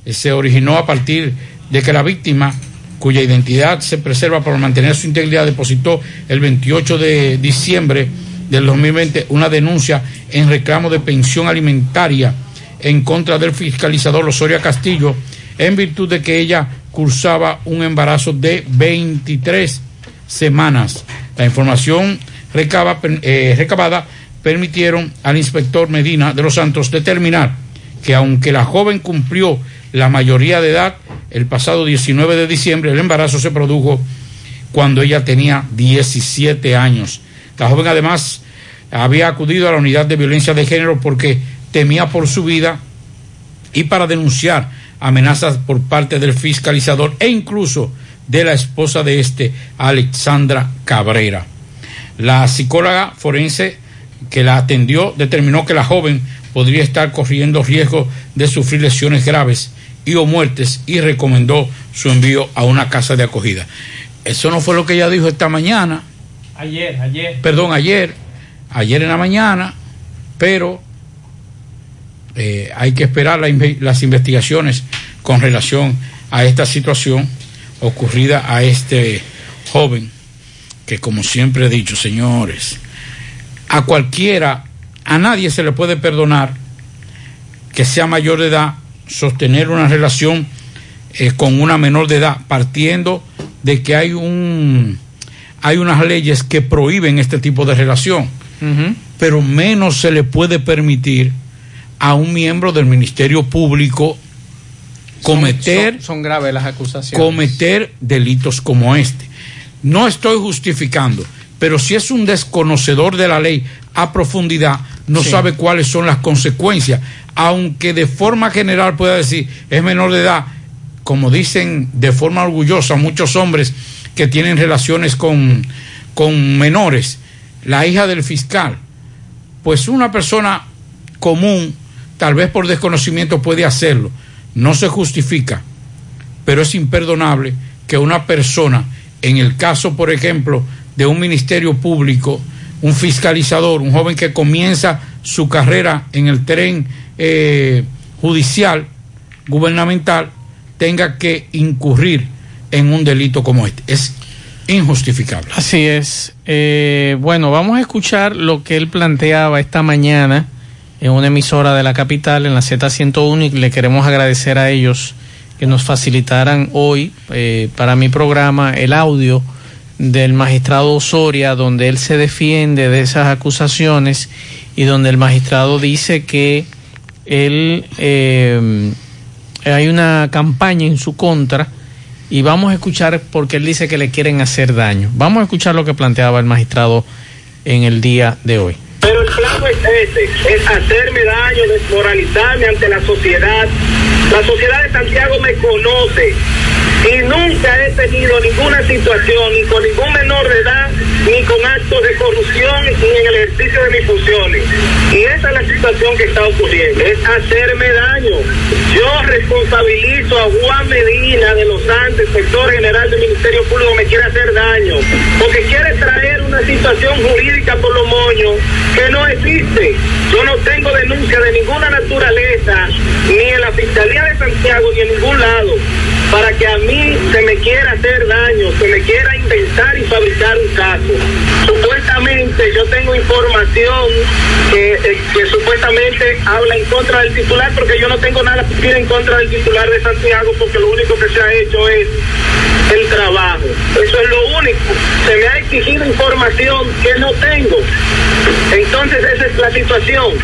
Speaker 12: eh, se originó a partir de que la víctima, cuya identidad se preserva por mantener su integridad, depositó el 28 de diciembre del 2020 una denuncia en reclamo de pensión alimentaria en contra del fiscalizador Osoria Castillo en virtud de que ella cursaba un embarazo de 23 semanas. La información eh, recabada permitieron al inspector Medina de los Santos determinar que aunque la joven cumplió la mayoría de edad, el pasado 19 de diciembre el embarazo se produjo cuando ella tenía 17 años. La joven además había acudido a la unidad de violencia de género porque temía por su vida y para denunciar amenazas por parte del fiscalizador e incluso de la esposa de este, Alexandra Cabrera. La psicóloga forense que la atendió determinó que la joven podría estar corriendo riesgo de sufrir lesiones graves y o muertes y recomendó su envío a una casa de acogida. Eso no fue lo que ella dijo esta mañana.
Speaker 11: Ayer, ayer.
Speaker 12: Perdón, ayer. Ayer en la mañana, pero eh, hay que esperar las investigaciones con relación a esta situación ocurrida a este joven que como siempre he dicho, señores, a cualquiera, a nadie se le puede perdonar que sea mayor de edad sostener una relación eh, con una menor de edad, partiendo de que hay un hay unas leyes que prohíben este tipo de relación, pero menos se le puede permitir a un miembro del Ministerio Público cometer
Speaker 11: son, graves las acusaciones.
Speaker 12: cometer delitos como este. No estoy justificando, pero si es un desconocedor de la ley a profundidad, no sabe cuáles son las consecuencias, aunque de forma general pueda decir es menor de edad, como dicen de forma orgullosa muchos hombres que tienen relaciones con, con menores, la hija del fiscal, pues una persona común, tal vez por desconocimiento puede hacerlo, no se justifica, pero es imperdonable que una persona en el caso, por ejemplo, de un ministerio público, un fiscalizador, un joven que comienza su carrera en el tren eh, judicial, gubernamental, tenga que incurrir en un delito como este. Es injustificable.
Speaker 11: Así es. Eh, bueno, vamos a escuchar lo que él planteaba esta mañana en una emisora de la capital, en la Z101, y le queremos agradecer a ellos que nos facilitaran hoy eh, para mi programa el audio del magistrado Osoria, donde él se defiende de esas acusaciones y donde el magistrado dice que él eh, hay una campaña en su contra y vamos a escuchar porque él dice que le quieren hacer daño. Vamos a escuchar lo que planteaba el magistrado en el día de hoy.
Speaker 20: Pero el plan es ese, es hacerme daño, desmoralizarme ante la sociedad. La sociedad de Santiago me conoce y nunca he tenido ninguna situación, ni con ningún menor de edad, ni con actos de corrupción, ni en el ejercicio de mis funciones. Y esa es la situación que está ocurriendo, es hacerme daño. Yo responsabilizo a Juan Medina de los Santos, sector general del Ministerio Público, me quiere hacer daño, porque quiere traer una situación jurídica por los moños que no existe. Yo no tengo denuncia de ninguna naturaleza, ni en la Fiscalía de Santiago, ni en ningún lado para que a mí se me quiera hacer daño, se me quiera inventar y fabricar un caso. Supuestamente yo tengo información que, eh, que supuestamente habla en contra del titular, porque yo no tengo nada que decir en contra del titular de Santiago, porque lo único que se ha hecho es el trabajo. Eso es lo único. Se me ha exigido información que no tengo. En Entonces esa es la situación.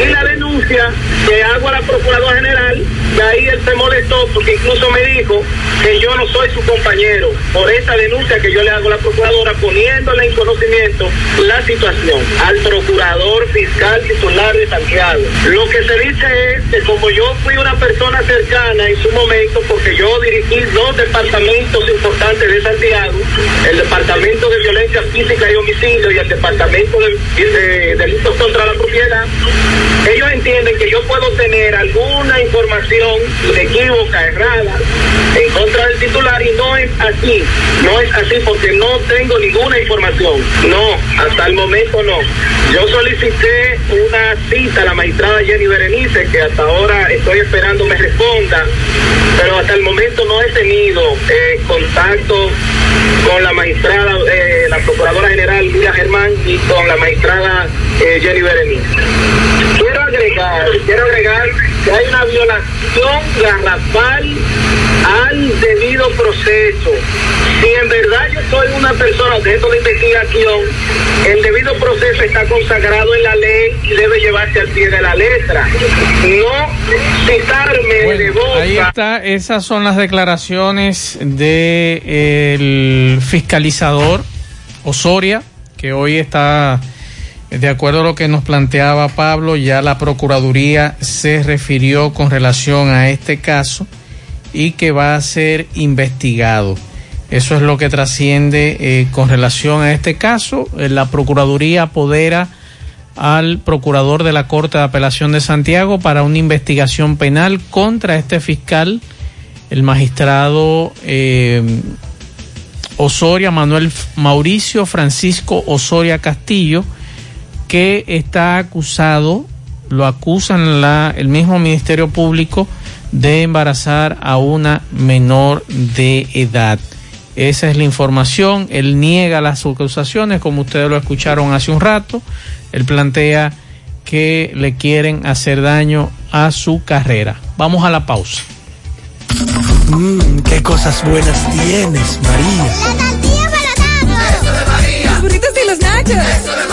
Speaker 20: Y la denuncia que hago a la Procuradora General, de ahí él se molestó porque incluso me dijo que yo no soy su compañero por esta denuncia que yo le hago a la Procuradora poniéndole en conocimiento la situación al Procurador Fiscal titular de Santiago. Lo que se dice es que como yo fui una persona cercana en su momento, porque yo dirigí dos departamentos importantes de Santiago, el Departamento de Violencia Física y Homicidio y el Departamento de, de Delitos contra la Propiedad, ellos entienden que yo puedo tener alguna información equívoca, errada, en contra del titular y no es así, no es así porque no tengo ninguna información, no, hasta el momento no. Yo solicité una cita a la magistrada Jenny Berenice, que hasta ahora estoy esperando me responda, pero hasta el momento no he tenido eh, contacto con la magistrada, eh, la procuradora general Mira Germán y con la magistrada eh, Jenny Berenice. Quiero agregar, quiero agregar que hay una violación garrafal al debido proceso. Si en verdad yo soy una persona objeto de investigación, el debido proceso está consagrado en la ley y debe llevarse al pie de la letra. No citarme de boca.
Speaker 11: Ahí está, esas son las declaraciones del fiscalizador Osoria, que hoy está, de acuerdo a lo que nos planteaba Pablo, ya la Procuraduría se refirió con relación a este caso y que va a ser investigado. Eso es lo que trasciende eh, con relación a este caso. Eh, La Procuraduría apodera al procurador de la Corte de Apelación de Santiago para una investigación penal contra este fiscal, el magistrado eh, Osoria, Manuel Mauricio Francisco Osoria Castillo, que está acusado, lo acusan la, el mismo Ministerio Público de embarazar a una menor de edad. Esa es la información. Él niega las acusaciones, como ustedes lo escucharon hace un rato. Él plantea que le quieren hacer daño a su carrera. Vamos a la pausa.
Speaker 21: Mmm, qué cosas buenas tienes, María.
Speaker 22: La tortilla para Eso de María. Los burritos y los nachos. Eso de María.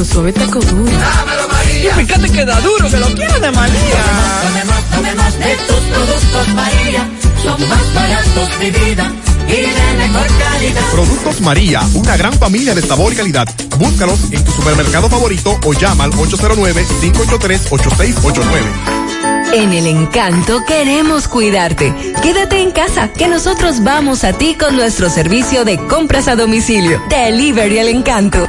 Speaker 22: Tu suave taco duro.
Speaker 21: Dámelo, María.
Speaker 22: Y fíjate que da duro, que lo quiero de María.
Speaker 21: Tomemos, tomemos de tus productos, María. Son más baratos de vida. Y de mejor calidad.
Speaker 23: Productos María, una gran familia de sabor y calidad. Búscalos en tu supermercado favorito o llama al 809-583-8689.
Speaker 2: En el encanto queremos cuidarte. Quédate en casa, que nosotros vamos a ti con nuestro servicio de compras a domicilio. Delivery el encanto.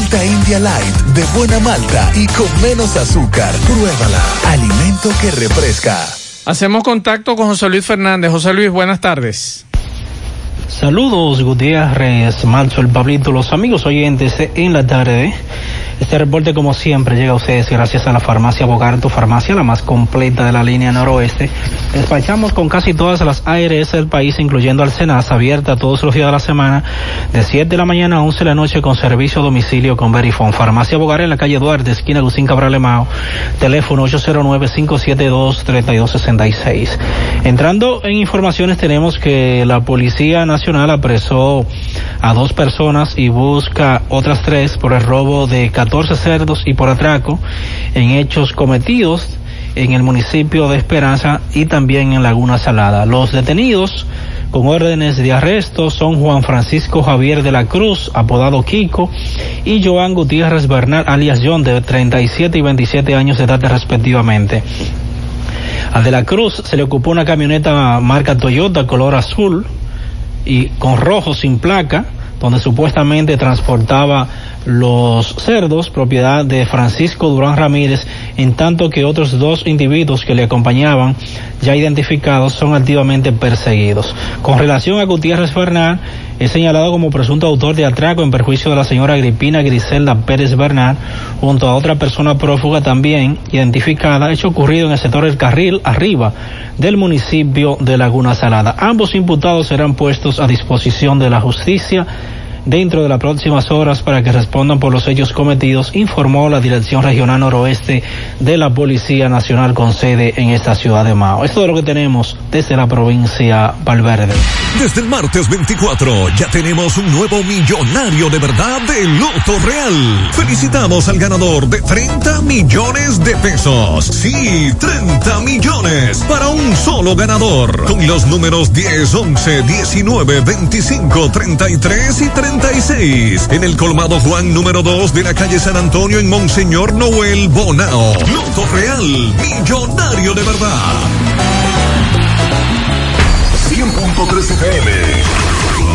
Speaker 24: Malta India Light de buena malta y con menos azúcar. Pruébala. Alimento que refresca.
Speaker 11: Hacemos contacto con José Luis Fernández. José Luis, buenas tardes.
Speaker 25: Saludos Gutiérrez, Manso, el Pablito, los amigos oyentes en la tarde. Este reporte, como siempre, llega a ustedes gracias a la farmacia Bogart, tu farmacia, la más completa de la línea noroeste. Despachamos con casi todas las ARS del país, incluyendo al Senas, abierta todos los días de la semana, de 7 de la mañana a 11 de la noche, con servicio a domicilio con Verifone. Farmacia Bogart en la calle Duarte, esquina Lucín Cabral Emao, teléfono 809-572-3266. Entrando en informaciones, tenemos que la Policía Nacional apresó a dos personas y busca otras tres por el robo de 14 cerdos y por atraco en hechos cometidos en el municipio de Esperanza y también en Laguna Salada. Los detenidos con órdenes de arresto son Juan Francisco Javier de la Cruz, apodado Kiko, y Joan Gutiérrez Bernal, alias John, de 37 y 27 años de edad respectivamente. A De la Cruz se le ocupó una camioneta marca Toyota color azul y con rojo sin placa, donde supuestamente transportaba los cerdos, propiedad de Francisco Durán Ramírez, en tanto que otros dos individuos que le acompañaban, ya identificados, son activamente perseguidos. Con relación a Gutiérrez Bernal, es señalado como presunto autor de atraco en perjuicio de la señora Agripina Griselda Pérez Bernal, junto a otra persona prófuga también identificada, hecho ocurrido en el sector del carril arriba del municipio de Laguna Salada. Ambos imputados serán puestos a disposición de la justicia dentro de las próximas horas para que respondan por los hechos cometidos, informó la Dirección Regional Noroeste de la Policía Nacional con sede en esta ciudad de Mao. Esto es lo que tenemos desde la provincia Valverde.
Speaker 26: Desde el martes 24 ya tenemos un nuevo millonario de verdad de Loto Real. Felicitamos al ganador de 30 millones de pesos. Sí, 30 millones para un solo ganador. Con los números 10, 11, 19, 25, 33 y 36. En el colmado Juan número 2 de la calle San Antonio en Monseñor Noel Bonao. Loto Real, millonario de verdad.
Speaker 14: 100.3 FM.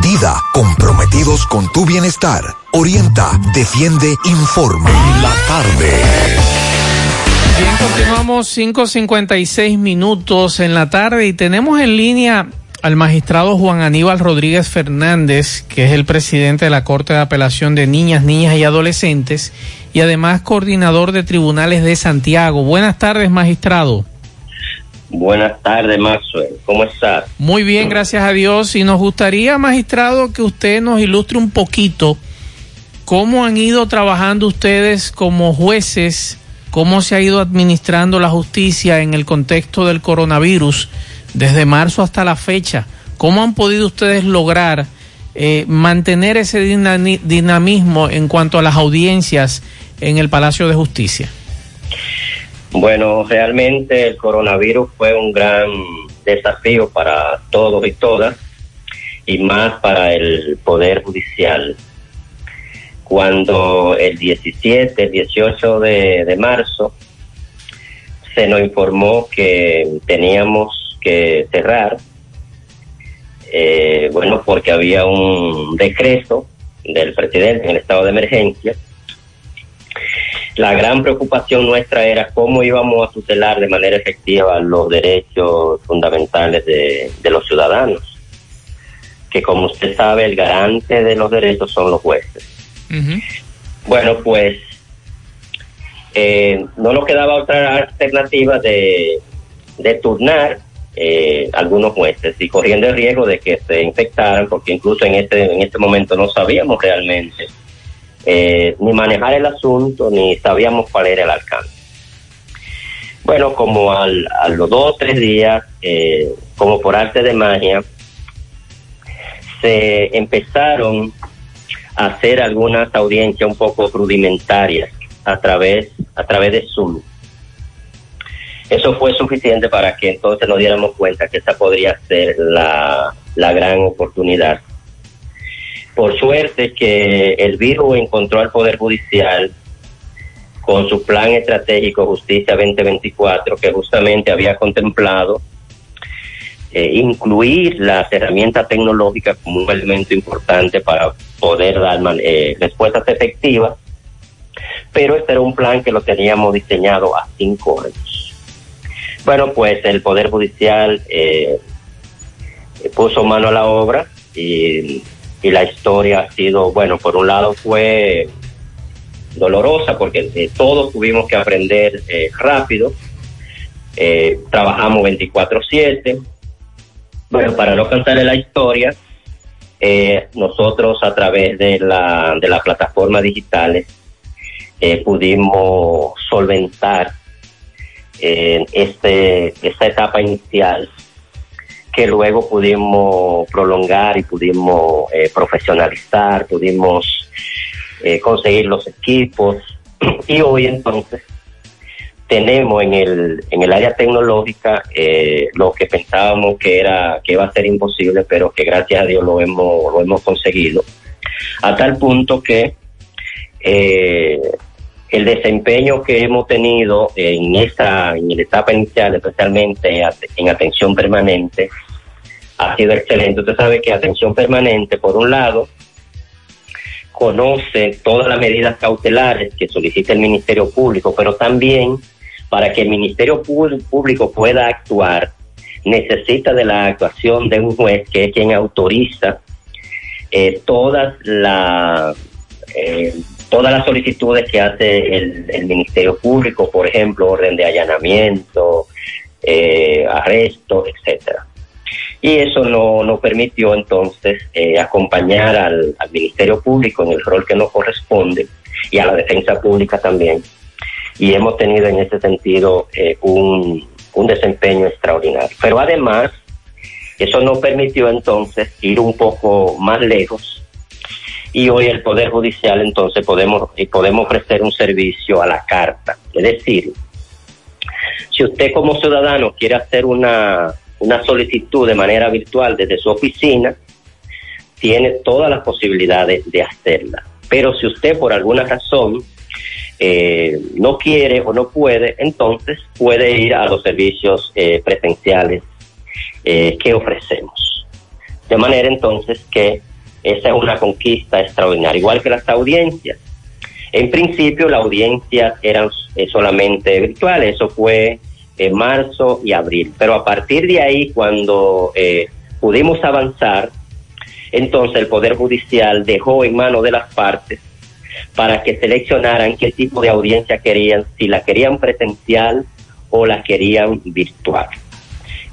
Speaker 27: Dida, comprometidos con tu bienestar. Orienta, defiende, informa.
Speaker 14: La tarde.
Speaker 11: Bien, continuamos 5.56 minutos en la tarde y tenemos en línea al magistrado Juan Aníbal Rodríguez Fernández, que es el presidente de la Corte de Apelación de Niñas, Niñas y Adolescentes y además coordinador de tribunales de Santiago. Buenas tardes, magistrado.
Speaker 28: Buenas tardes, Maxwell. ¿Cómo estás?
Speaker 11: Muy bien, gracias a Dios. Y nos gustaría, magistrado, que usted nos ilustre un poquito cómo han ido trabajando ustedes como jueces, cómo se ha ido administrando la justicia en el contexto del coronavirus desde marzo hasta la fecha. ¿Cómo han podido ustedes lograr eh, mantener ese dinami- dinamismo en cuanto a las audiencias en el Palacio de Justicia?
Speaker 28: Bueno, realmente el coronavirus fue un gran desafío para todos y todas, y más para el Poder Judicial. Cuando el 17, el 18 de, marzo se nos informó que teníamos que cerrar, eh, bueno, porque había un decreto del presidente en el estado de emergencia. La gran preocupación nuestra era cómo íbamos a tutelar de manera efectiva los derechos fundamentales de, de los ciudadanos, que como usted sabe, el garante de los derechos son los jueces. Bueno, pues eh, no nos quedaba otra alternativa de, de turnar eh, algunos jueces y corriendo el riesgo de que se infectaran, porque incluso en este, en este momento no sabíamos realmente eh, ni manejar el asunto, ni sabíamos cuál era el alcance. Bueno, como al, a los dos o tres días, eh, como por arte de magia, se empezaron a hacer algunas audiencias un poco rudimentarias a través, a través de Zoom. Eso fue suficiente para que entonces nos diéramos cuenta que esa podría ser la, la gran oportunidad. Por suerte que el virus encontró al Poder Judicial con su plan estratégico Justicia 2024, que justamente había contemplado eh, incluir las herramientas tecnológicas como un elemento importante para poder dar eh, respuestas efectivas, pero este era un plan que lo teníamos diseñado a cinco años. Bueno, pues el Poder Judicial eh, puso mano a la obra y, y la historia ha sido, bueno, por un lado fue dolorosa porque eh, todos tuvimos que aprender eh, rápido, eh, trabajamos 24/7, bueno, para no cansarle la historia, nosotros a través de la, de las plataformas digitales pudimos solventar este, esta etapa inicial que luego pudimos prolongar y pudimos eh, profesionalizar, pudimos eh, conseguir los equipos. Y hoy entonces tenemos en el, en el área tecnológica eh, lo que pensábamos que era que iba a ser imposible, pero que gracias a Dios lo hemos, lo hemos conseguido, a tal punto que el desempeño que hemos tenido en esta en la etapa inicial, especialmente en atención permanente, ha sido excelente. Usted sabe que atención permanente, por un lado, conoce todas las medidas cautelares que solicita el Ministerio Público, pero también para que el Ministerio Público pueda actuar, necesita de la actuación de un juez que es quien autoriza eh, todas las eh, todas las solicitudes que hace el, Ministerio Público, por ejemplo, orden de allanamiento, eh, arresto, etcétera. Y eso no nos permitió entonces eh, acompañar al, al Ministerio Público en el rol que nos corresponde y a la defensa pública también. Y hemos tenido en ese sentido eh, un, un desempeño extraordinario. Pero además, eso nos permitió entonces ir un poco más lejos y hoy el Poder Judicial entonces podemos, y podemos ofrecer un servicio a la carta. Es decir, si usted como ciudadano quiere hacer una, una solicitud de manera virtual desde su oficina, tiene todas las posibilidades de hacerla. Pero si usted por alguna razón eh, no quiere o no puede, entonces puede ir a los servicios eh, presenciales eh, que ofrecemos. De manera entonces que esa es una conquista extraordinaria, igual que las audiencias. En principio, las audiencias eran eh, solamente virtuales, eso fue en marzo y abril, pero a partir de ahí, cuando eh, pudimos avanzar, entonces el Poder Judicial dejó en manos de las partes para que seleccionaran qué tipo de audiencia querían, si la querían presencial o la querían virtual.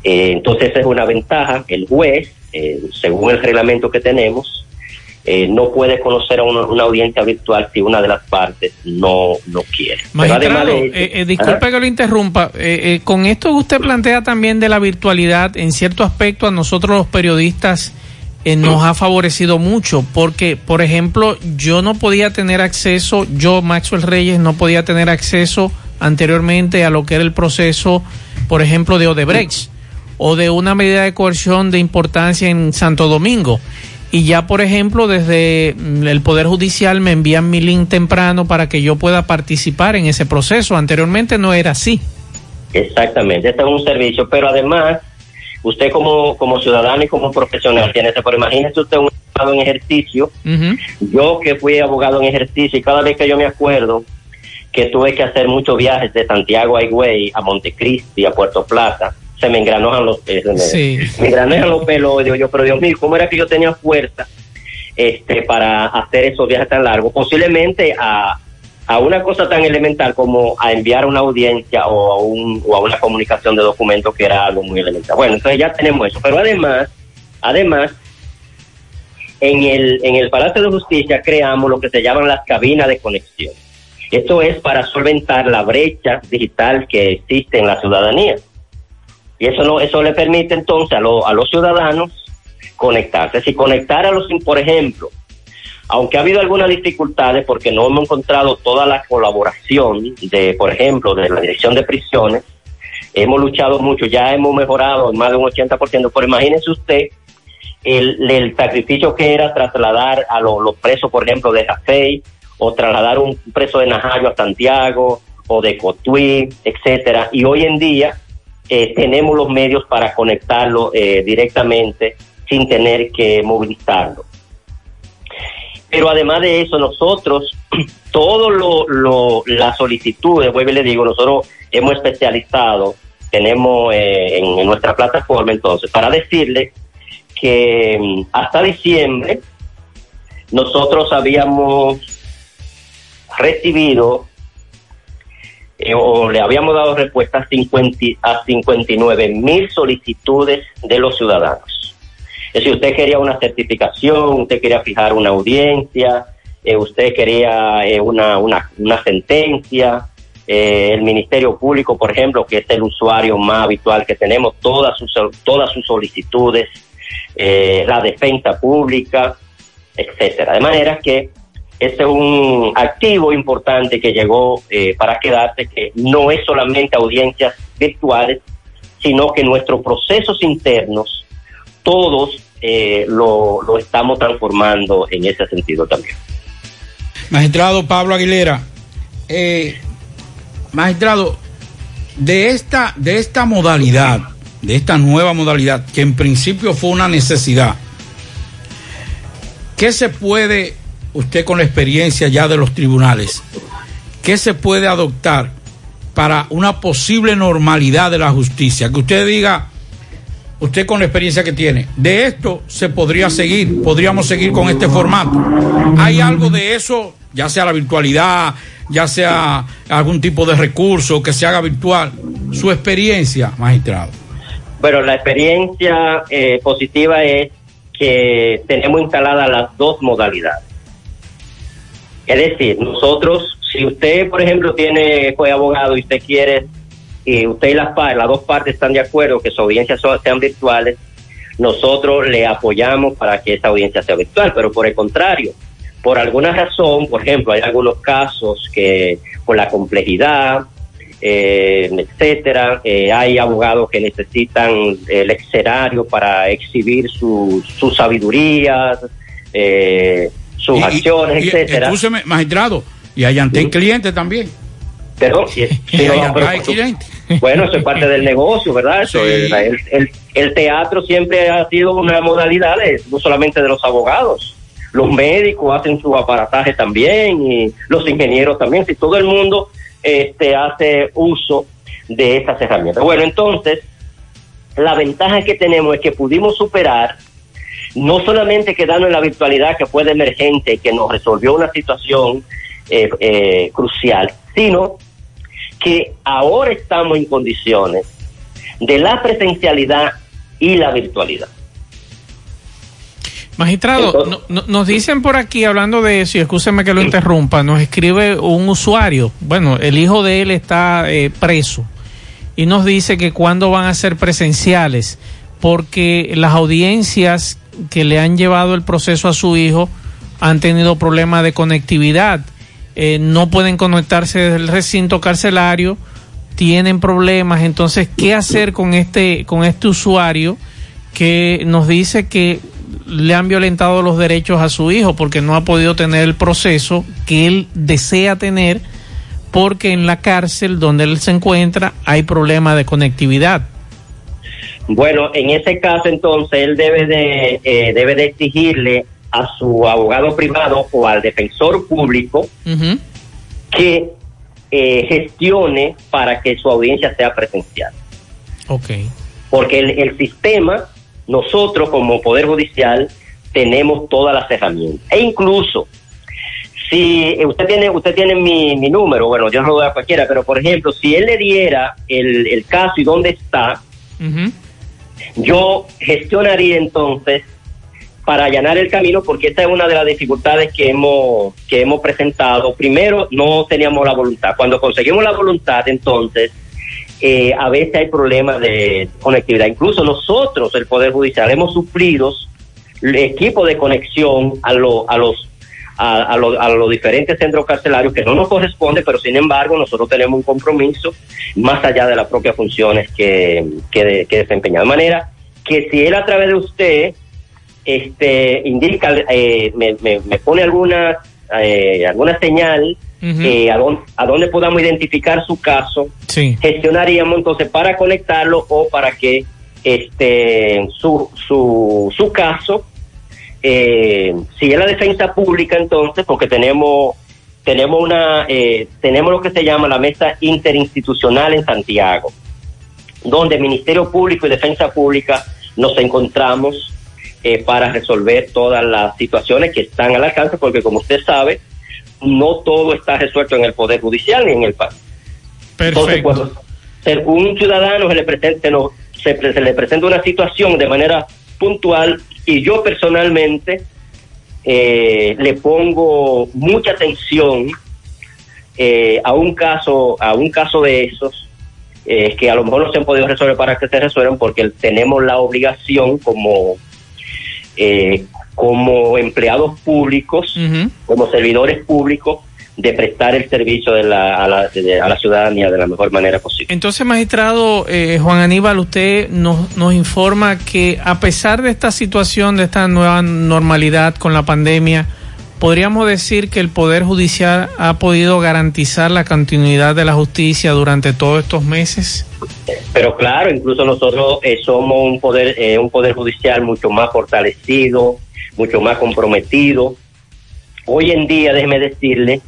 Speaker 28: Eh, entonces es una ventaja. El juez, eh, según el reglamento que tenemos, eh, no puede conocer a una, una audiencia virtual si una de las partes no, no quiere.
Speaker 11: Magistrado,
Speaker 28: de
Speaker 11: eh, eh, disculpe que lo interrumpa. eh, con esto que usted plantea también de la virtualidad, en cierto aspecto a nosotros los periodistas nos ha favorecido mucho, porque, por ejemplo, yo no podía tener acceso, yo, Maxwell Reyes, no podía tener acceso anteriormente a lo que era el proceso, por ejemplo, de Odebrecht o de una medida de coerción de importancia en Santo Domingo. Y ya, por ejemplo, desde mm, el Poder Judicial me envían mi link temprano para que yo pueda participar en ese proceso. Anteriormente no era así.
Speaker 28: Exactamente, este es un servicio, pero además, usted como, como ciudadano y como profesional tiene ese, pero imagínese usted un abogado en ejercicio, yo que fui abogado en ejercicio y cada vez que yo me acuerdo que tuve que hacer muchos viajes de Santiago a Higüey, a Montecristi, a Puerto Plata, se me engranojan los eh, me,
Speaker 11: Sí.
Speaker 28: me engranojan los pelos, digo yo, pero Dios mío, ¿cómo era que yo tenía fuerza este para hacer esos viajes tan largos? Posiblemente a, a una cosa tan elemental como a enviar una audiencia o a, un, o a una comunicación de documentos que era algo muy elemental. Bueno, entonces ya tenemos eso, pero además, además, en el, en el Palacio de Justicia creamos lo que se llaman las cabinas de conexión. Esto es para solventar la brecha digital que existe en la ciudadanía. Y eso no, eso le permite entonces a, lo- a los ciudadanos conectarse. Si conectar a los, por ejemplo, aunque ha habido algunas dificultades porque no hemos encontrado toda la colaboración de, por ejemplo, de la Dirección de Prisiones, hemos luchado mucho, ya hemos mejorado en más de un 80%, pero imagínese usted el, el sacrificio que era trasladar a lo- los presos, por ejemplo, de Jafey, o trasladar un preso de Najayo a Santiago, o de Cotuí, etcétera, y hoy en día eh, tenemos los medios para conectarlo eh, directamente sin tener que movilizarlo. Pero además de eso, nosotros, todo lo, lo, las solicitudes, vuelvo le digo, nosotros hemos especializado, tenemos eh, en, en nuestra plataforma entonces, para decirle que mm, hasta diciembre nosotros habíamos recibido eh, o le habíamos dado respuesta a, 50 a 59 mil solicitudes de los ciudadanos. Es decir, usted quería una certificación, usted quería fijar una audiencia, eh, usted quería eh, una, una, una sentencia, el Ministerio Público, por ejemplo, que es el usuario más habitual que tenemos, todas sus, todas sus solicitudes, la defensa pública, etcétera. De manera que este es un activo importante que llegó eh, para quedarse, que no es solamente audiencias virtuales, sino que nuestros procesos internos, todos eh, lo, lo estamos transformando en ese sentido también.
Speaker 12: Magistrado Pablo Aguilera, eh, magistrado, de esta, de esta modalidad, de esta nueva modalidad, que en principio fue una necesidad, ¿qué se puede, usted con la experiencia ya de los tribunales, qué se puede adoptar para una posible normalidad de la justicia? Que usted diga, usted con la experiencia que tiene, de esto se podría seguir, podríamos seguir con este formato. ¿Hay algo de eso, ya sea la virtualidad, ya sea algún tipo de recurso que se haga virtual? Su experiencia, magistrado.
Speaker 28: Bueno, la experiencia eh, positiva es que tenemos instaladas las dos modalidades. Es decir, nosotros, si usted, por ejemplo, tiene fue abogado y usted quiere, y usted y las partes, las dos partes están de acuerdo que sus audiencias sean virtuales, nosotros le apoyamos para que esa audiencia sea virtual, pero por el contrario, por alguna razón, por ejemplo, hay algunos casos que por la complejidad, eh, etcétera, eh, hay abogados que necesitan el escenario para exhibir su, sus sabidurías, eh, sus
Speaker 12: Y-
Speaker 28: acciones,
Speaker 12: y-
Speaker 28: etcétera.
Speaker 12: Escúcheme, magistrado, y hay ante clientes también.
Speaker 28: Perdón, sí, sí,
Speaker 12: Y
Speaker 28: no, pero su-. Bueno, eso es parte del negocio, ¿verdad? Eso,
Speaker 12: Sí.
Speaker 28: el, el- el- el teatro siempre ha sido una modalidad de- no solamente de los abogados. Los médicos hacen su aparataje también y los ingenieros también. Si todo el mundo este, hace uso de estas herramientas. Bueno, entonces, la ventaja que tenemos es que pudimos superar no solamente quedarnos en la virtualidad que fue de emergente, que nos resolvió una situación eh, eh, crucial, sino que ahora estamos en condiciones de la presencialidad y la virtualidad.
Speaker 11: Magistrado, no- no- nos dicen por aquí, hablando de eso, y escúcheme que lo interrumpa, nos escribe un usuario, bueno, el hijo de él está eh, preso, y nos dice que cuándo van a ser presenciales, porque las audiencias que le han llevado el proceso a su hijo han tenido problemas de conectividad, eh, no pueden conectarse desde el recinto carcelario, tienen problemas, entonces, ¿qué hacer con este, con este usuario que nos dice que le han violentado los derechos a su hijo porque no ha podido tener el proceso que él desea tener porque en la cárcel donde él se encuentra hay problema de conectividad.
Speaker 28: Bueno, en ese caso entonces él debe de eh, debe de exigirle a su abogado privado o al defensor público que eh, gestione para que su audiencia sea presencial.
Speaker 11: Ok.
Speaker 28: Porque el, el sistema, nosotros como Poder Judicial, tenemos todas las herramientas. E incluso, si eh, usted tiene usted tiene mi, mi número, bueno, yo no lo doy a cualquiera, pero por ejemplo, si él le diera el, el caso y dónde está, yo gestionaría entonces para allanar el camino, porque esta es una de las dificultades que hemos, que hemos presentado. Primero, no teníamos la voluntad. Cuando conseguimos la voluntad, entonces, eh, a veces hay problemas de conectividad. Incluso nosotros, el Poder Judicial, hemos sufrido equipos de conexión a, lo- a los a, a lo- a los diferentes centros carcelarios que no nos corresponde, pero sin embargo nosotros tenemos un compromiso más allá de las propias funciones que, que, de- que desempeña. De manera que si él a través de usted este indica, eh, me, me- me pone alguna, eh, alguna señal eh, a, dónde, a dónde podamos identificar su caso,
Speaker 11: Sí.
Speaker 28: gestionaríamos entonces para conectarlo o para que este su, su, su caso eh, si es la defensa pública entonces porque tenemos tenemos una eh, tenemos lo que se llama la mesa interinstitucional en Santiago donde Ministerio Público y Defensa Pública nos encontramos eh, para resolver todas las situaciones que están al alcance porque como usted sabe no todo está resuelto en el Poder Judicial ni en el país. Entonces, cuando un ciudadano se le presente, no, se, se le presenta una situación de manera puntual y yo personalmente eh, le pongo mucha atención eh, a un caso, a un caso de esos eh, que a lo mejor no se han podido resolver para que se resuelvan porque tenemos la obligación como como empleados públicos, como servidores públicos, de prestar el servicio de la, a, la, de- a la ciudadanía de la mejor manera posible.
Speaker 11: Entonces, magistrado eh, Juan Aníbal, usted nos, nos informa que a pesar de esta situación, de esta nueva normalidad con la pandemia, podríamos decir que el Poder Judicial ha podido garantizar la continuidad de la justicia durante todos estos meses.
Speaker 28: Pero claro, incluso nosotros eh, somos un poder, eh, un poder judicial mucho más fortalecido, mucho más comprometido. Hoy en día, déjeme decirle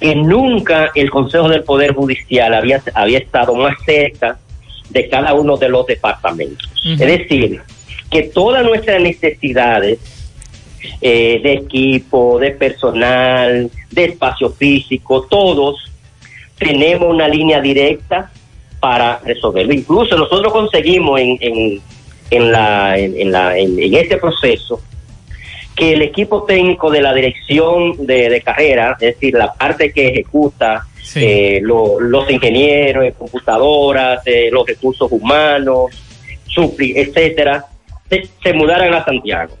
Speaker 28: que nunca el Consejo del Poder Judicial había, había estado más cerca de cada uno de los departamentos. Es decir, que todas nuestras necesidades eh, de equipo, de personal, de espacio físico, todos tenemos una línea directa para resolverlo. Incluso nosotros conseguimos en, en, en, la, en, en la, en, en este proceso que el equipo técnico de la dirección de, de carrera, es decir, la parte que ejecuta eh, lo- los ingenieros, computadoras, eh, los recursos humanos, supli, etcétera, se, se mudaran a Santiago.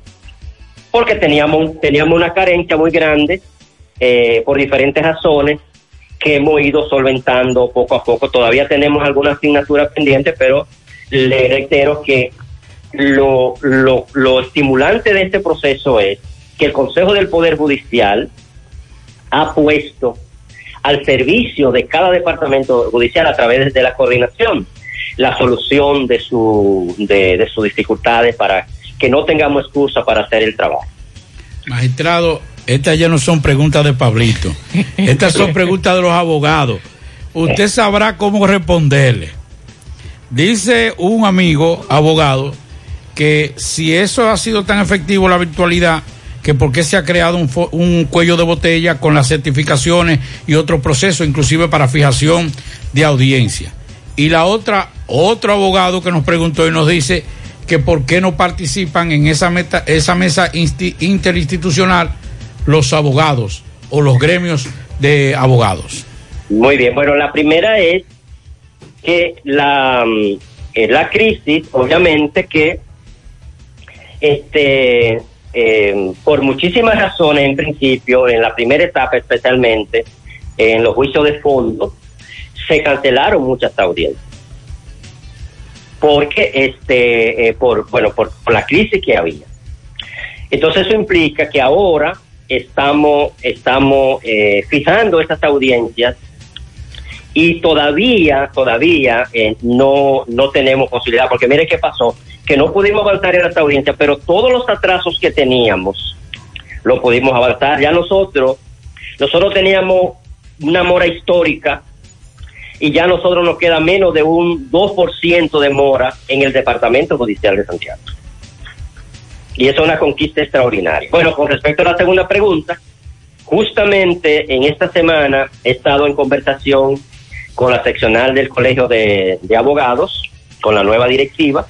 Speaker 28: Porque teníamos, teníamos una carencia muy grande eh, por diferentes razones que hemos ido solventando poco a poco. Todavía tenemos algunas asignaturas pendientes, pero le reitero que lo, lo, lo estimulante de este proceso es que el Consejo del Poder Judicial ha puesto al servicio de cada departamento judicial a través de la coordinación la solución de su de, de sus dificultades para que no tengamos excusa para hacer el trabajo.
Speaker 12: Magistrado, estas ya no son preguntas de Pablito. Estas son preguntas de los abogados. Usted sabrá cómo responderle. Dice un amigo abogado que si eso ha sido tan efectivo la virtualidad, que por qué se ha creado un, un cuello de botella con las certificaciones y otros procesos, inclusive para fijación de audiencia. Y la otra, otro abogado que nos preguntó y nos dice que por qué no participan en esa, meta, esa mesa insti- interinstitucional los abogados o los gremios de abogados.
Speaker 28: Muy bien, bueno, la primera es que la, mm, la crisis, obviamente que este eh, por muchísimas razones en principio, en la primera etapa especialmente, en los juicios de fondo, se cancelaron muchas audiencias. Porque este eh, por bueno por, la crisis que había. Entonces eso implica que ahora estamos estamos eh, fijando estas audiencias y todavía, todavía eh, no, no tenemos posibilidad, porque mire qué pasó, que no pudimos avanzar en esta audiencia, pero todos los atrasos que teníamos lo pudimos avanzar. Ya nosotros, nosotros teníamos una mora histórica y ya nosotros nos queda menos de un 2% de mora en el Departamento Judicial de Santiago. Y es una conquista extraordinaria. Bueno, con respecto a la segunda pregunta, justamente en esta semana he estado en conversación con la seccional del Colegio de Abogados, con la nueva directiva,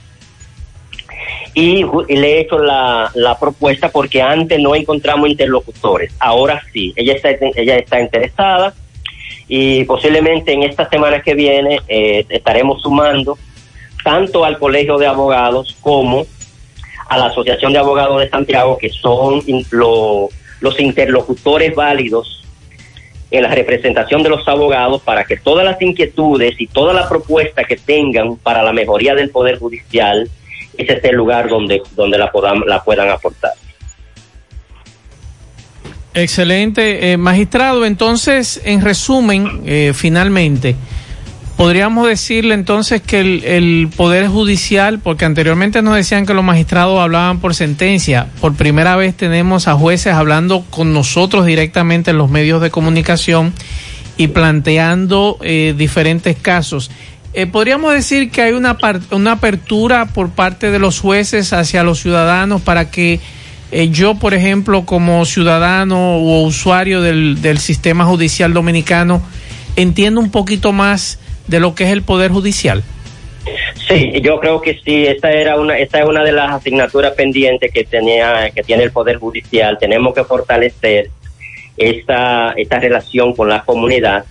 Speaker 28: y, le he hecho la, la propuesta porque antes no encontramos interlocutores. Ahora sí, ella está, ella está interesada y posiblemente en esta semana que viene eh, estaremos sumando tanto al Colegio de Abogados como a la Asociación de Abogados de Santiago, que son lo- los interlocutores válidos en la representación de los abogados para que todas las inquietudes y toda la propuesta que tengan para la mejoría del Poder Judicial, ese es el lugar donde, donde la, podam- la puedan aportar.
Speaker 11: Excelente, eh, magistrado. Entonces, en resumen, eh, finalmente, podríamos decirle entonces que el, el Poder Judicial, porque anteriormente nos decían que los magistrados hablaban por sentencia, por primera vez tenemos a jueces hablando con nosotros directamente en los medios de comunicación y planteando eh, diferentes casos. Eh, podríamos decir que hay una, una apertura por parte de los jueces hacia los ciudadanos para que eh, yo, por ejemplo, como ciudadano o usuario del, del sistema judicial dominicano, entienda un poquito más de lo que es el Poder Judicial.
Speaker 28: Sí, yo creo que sí, esta era una, esta es una de las asignaturas pendientes que tenía, que tiene el Poder Judicial. Tenemos que fortalecer esta, esta relación con la comunidad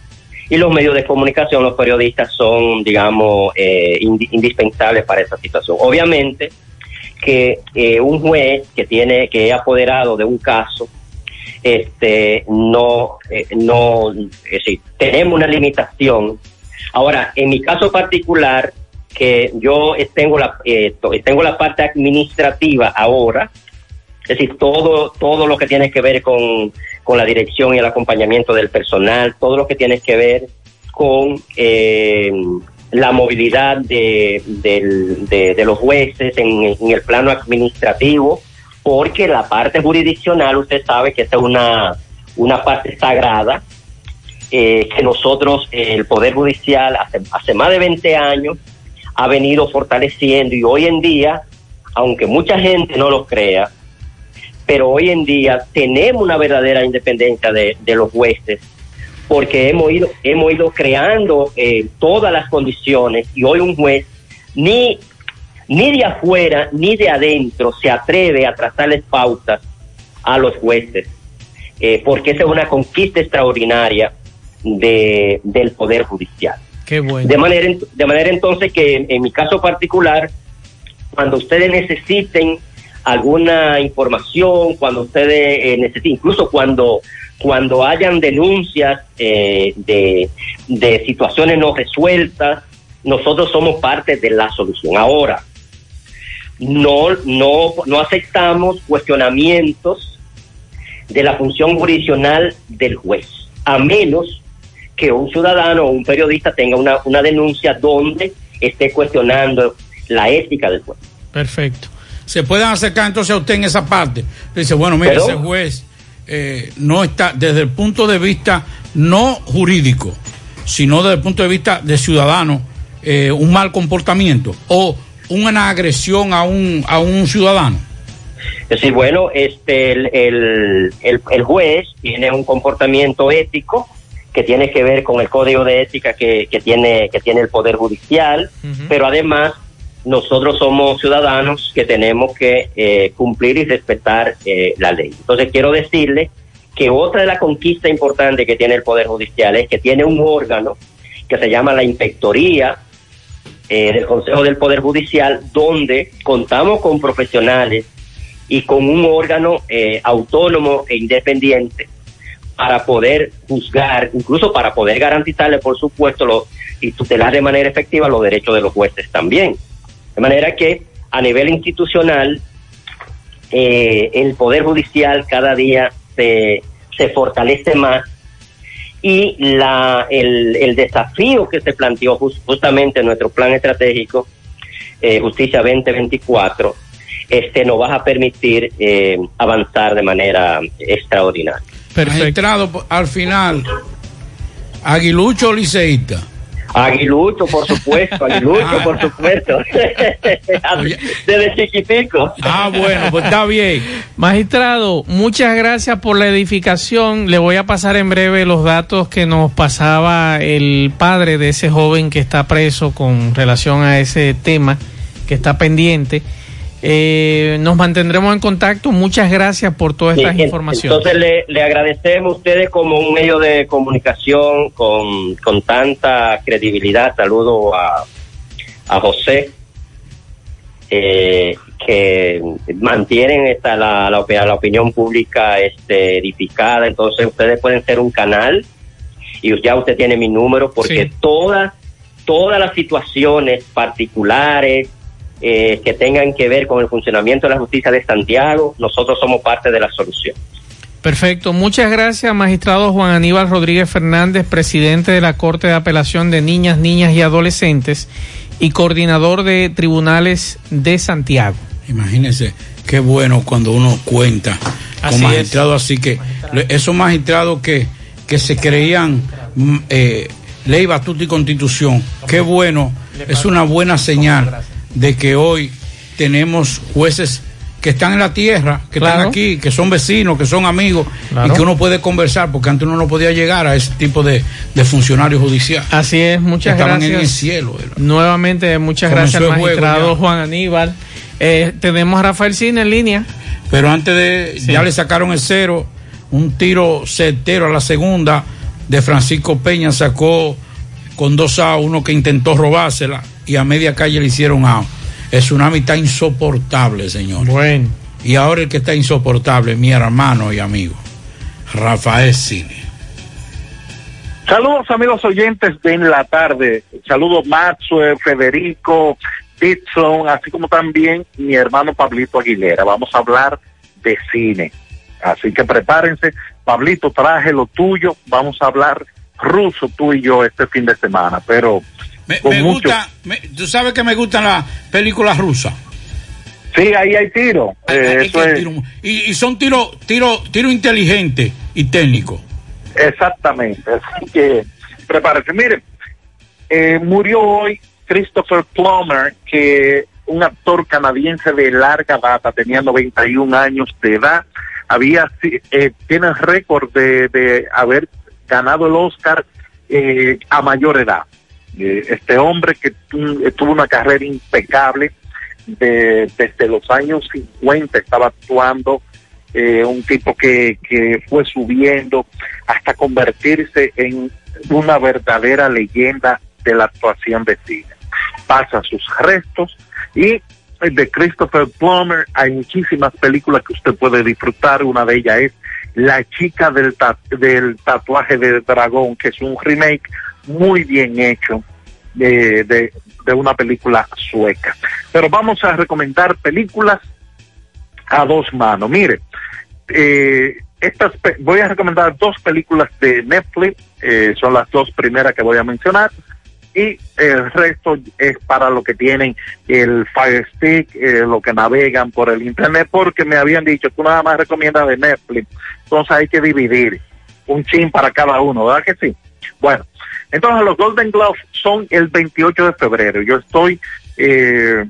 Speaker 28: y los medios de comunicación, los periodistas son, digamos, eh, indi- indispensables para esa situación. Obviamente que eh, un juez que tiene, que es apoderado de un caso, este, no, eh, no, es decir, tenemos una limitación. Ahora, en mi caso particular, que yo tengo la, eh, tengo la parte administrativa ahora, es decir, todo, todo lo que tiene que ver con, con la dirección y el acompañamiento del personal, todo lo que tiene que ver con eh, la movilidad de, los jueces en, en el plano administrativo, porque la parte jurisdiccional, usted sabe que esta es una, una parte sagrada, eh, que nosotros, eh, el Poder Judicial, hace, hace más de 20 años, ha venido fortaleciendo y hoy en día, aunque mucha gente no lo crea, pero hoy en día tenemos una verdadera independencia de, de los jueces porque hemos ido, hemos ido creando eh, todas las condiciones y hoy un juez ni, ni de afuera ni de adentro se atreve a trazarles pautas a los jueces, eh, porque esa es una conquista extraordinaria de, del Poder Judicial.
Speaker 11: Qué bueno.
Speaker 28: De manera, de manera entonces que en mi caso particular, cuando ustedes necesiten alguna información, cuando ustedes eh, necesiten, incluso cuando, cuando hayan denuncias eh, de, de situaciones no resueltas, nosotros somos parte de la solución. Ahora, no, no, no aceptamos cuestionamientos de la función jurisdiccional del juez, a menos que un ciudadano o un periodista tenga una, una denuncia donde esté cuestionando la ética del juez.
Speaker 12: Perfecto. Se pueden acercar entonces a usted en esa parte. Dice, bueno, mire, ese juez eh, no está, desde el punto de vista no jurídico, sino desde el punto de vista de ciudadano, eh, un mal comportamiento o una agresión a un, a un ciudadano.
Speaker 28: Es decir, bueno, este, el, el, el- el juez tiene un comportamiento ético que tiene que ver con el código de ética que, que tiene, que tiene el Poder Judicial, pero además nosotros somos ciudadanos que tenemos que eh, cumplir y respetar eh, la ley. Entonces quiero decirle que otra de las conquistas importantes que tiene el Poder Judicial es que tiene un órgano que se llama la Inspectoría eh, del Consejo del Poder Judicial, donde contamos con profesionales y con un órgano eh, autónomo e independiente para poder juzgar, incluso para poder garantizarle, por supuesto, lo, y tutelar de manera efectiva los derechos de los jueces también. De manera que a nivel institucional, eh, el Poder Judicial cada día se, se fortalece más y la, el, el desafío que se planteó jus- justamente en nuestro plan estratégico, eh, Justicia 2024, este, nos va a permitir eh, avanzar de manera extraordinaria.
Speaker 12: Magistrado, al final, Aguilucho o Liceísta.
Speaker 28: Aguilucho, por supuesto, Aguilucho, por supuesto. Desde chiquitico.
Speaker 12: Ah, bueno, pues está bien.
Speaker 11: Magistrado, muchas gracias por la edificación. Le voy a pasar en breve los datos que nos pasaba el padre de ese joven que está preso con relación a ese tema que está pendiente. Eh, nos mantendremos en contacto. Muchas gracias por todas
Speaker 28: Sí,
Speaker 11: estas informaciones.
Speaker 28: Entonces le, le agradecemos a ustedes como un medio de comunicación con, con tanta credibilidad. Saludo a, a José, eh, que mantienen esta, la, la opinión pública este, edificada. Entonces ustedes pueden ser un canal y ya usted tiene mi número porque todas, todas las situaciones particulares eh, que tengan que ver con el funcionamiento de la justicia de Santiago, nosotros somos parte de la solución.
Speaker 11: Perfecto. Muchas gracias, magistrado Juan Aníbal Rodríguez Fernández, presidente de la Corte de Apelación de Niñas, Niñas y Adolescentes y coordinador de tribunales de Santiago.
Speaker 12: Imagínense qué bueno cuando uno cuenta
Speaker 11: Así
Speaker 12: con
Speaker 11: es.
Speaker 12: magistrados así que le- esos magistrados que, que se creían mm, eh, ley, batuta y constitución, qué bueno, es una buena señal de que hoy tenemos jueces que están en la tierra, que están aquí, que son vecinos, que son amigos
Speaker 11: Claro.
Speaker 12: y que uno puede conversar porque antes uno no podía llegar a ese tipo de, de funcionarios judiciales.
Speaker 11: Así es, muchas
Speaker 12: Estaban
Speaker 11: gracias.
Speaker 12: en el cielo. era.
Speaker 11: Nuevamente, muchas
Speaker 12: Comenzó
Speaker 11: gracias,
Speaker 12: juego
Speaker 11: magistrado
Speaker 12: ya.
Speaker 11: Juan Aníbal. Eh, tenemos a Rafael Cine en línea.
Speaker 12: Pero antes de,
Speaker 11: Sí.
Speaker 12: ya le sacaron el cero, un tiro certero a la segunda de Francisco Peña sacó con dos a uno que intentó robársela y a media calle le hicieron a. El tsunami está insoportable, señor.
Speaker 11: Bueno.
Speaker 12: Y ahora el que está insoportable, mi hermano y amigo, Rafael Cine.
Speaker 29: Saludos amigos oyentes de En la Tarde. Saludos Maxwell, Federico, Dixon, así como también mi hermano Pablito Aguilera. Vamos a hablar de cine. Así que prepárense. Pablito, traje lo tuyo. Vamos a hablar ruso tú y yo este fin de semana. Pero
Speaker 12: Me,
Speaker 29: con
Speaker 12: me
Speaker 29: mucho...
Speaker 12: gusta, me- tú sabes que me gustan las películas rusas.
Speaker 29: Sí, ahí hay tiro. Eh, eso es-
Speaker 12: tiro- y, y son tiro, tiro, tiro inteligente y técnico.
Speaker 29: Exactamente. Así que prepárese. Mire, eh, murió hoy Christopher Plummer, que un actor canadiense de larga data, tenía 91 años de edad, había si- eh, tiene el récord de, de haber ganado el Oscar eh, a mayor edad. Eh, este hombre que eh, tuvo una carrera impecable de- desde los años 50 estaba actuando eh, un tipo que, que fue subiendo hasta convertirse en una verdadera leyenda de la actuación de cine. Pasa sus restos y de Christopher Plummer hay muchísimas películas que usted puede disfrutar. Una de ellas es La chica del, ta- del tatuaje de dragón, que es un remake muy bien hecho de, de, de una película sueca. Pero vamos a recomendar películas a dos manos. Mire, eh, estas voy a recomendar dos películas de Netflix, eh, son las dos primeras que voy a mencionar, y el resto es para lo que tienen el Fire Stick, eh, lo que navegan por el Internet, porque me habían dicho, tú nada más recomiendas de Netflix, entonces hay que dividir un chin para cada uno, ¿verdad que sí? Bueno, entonces los Golden Globes son el 28 de febrero, yo estoy... Eh,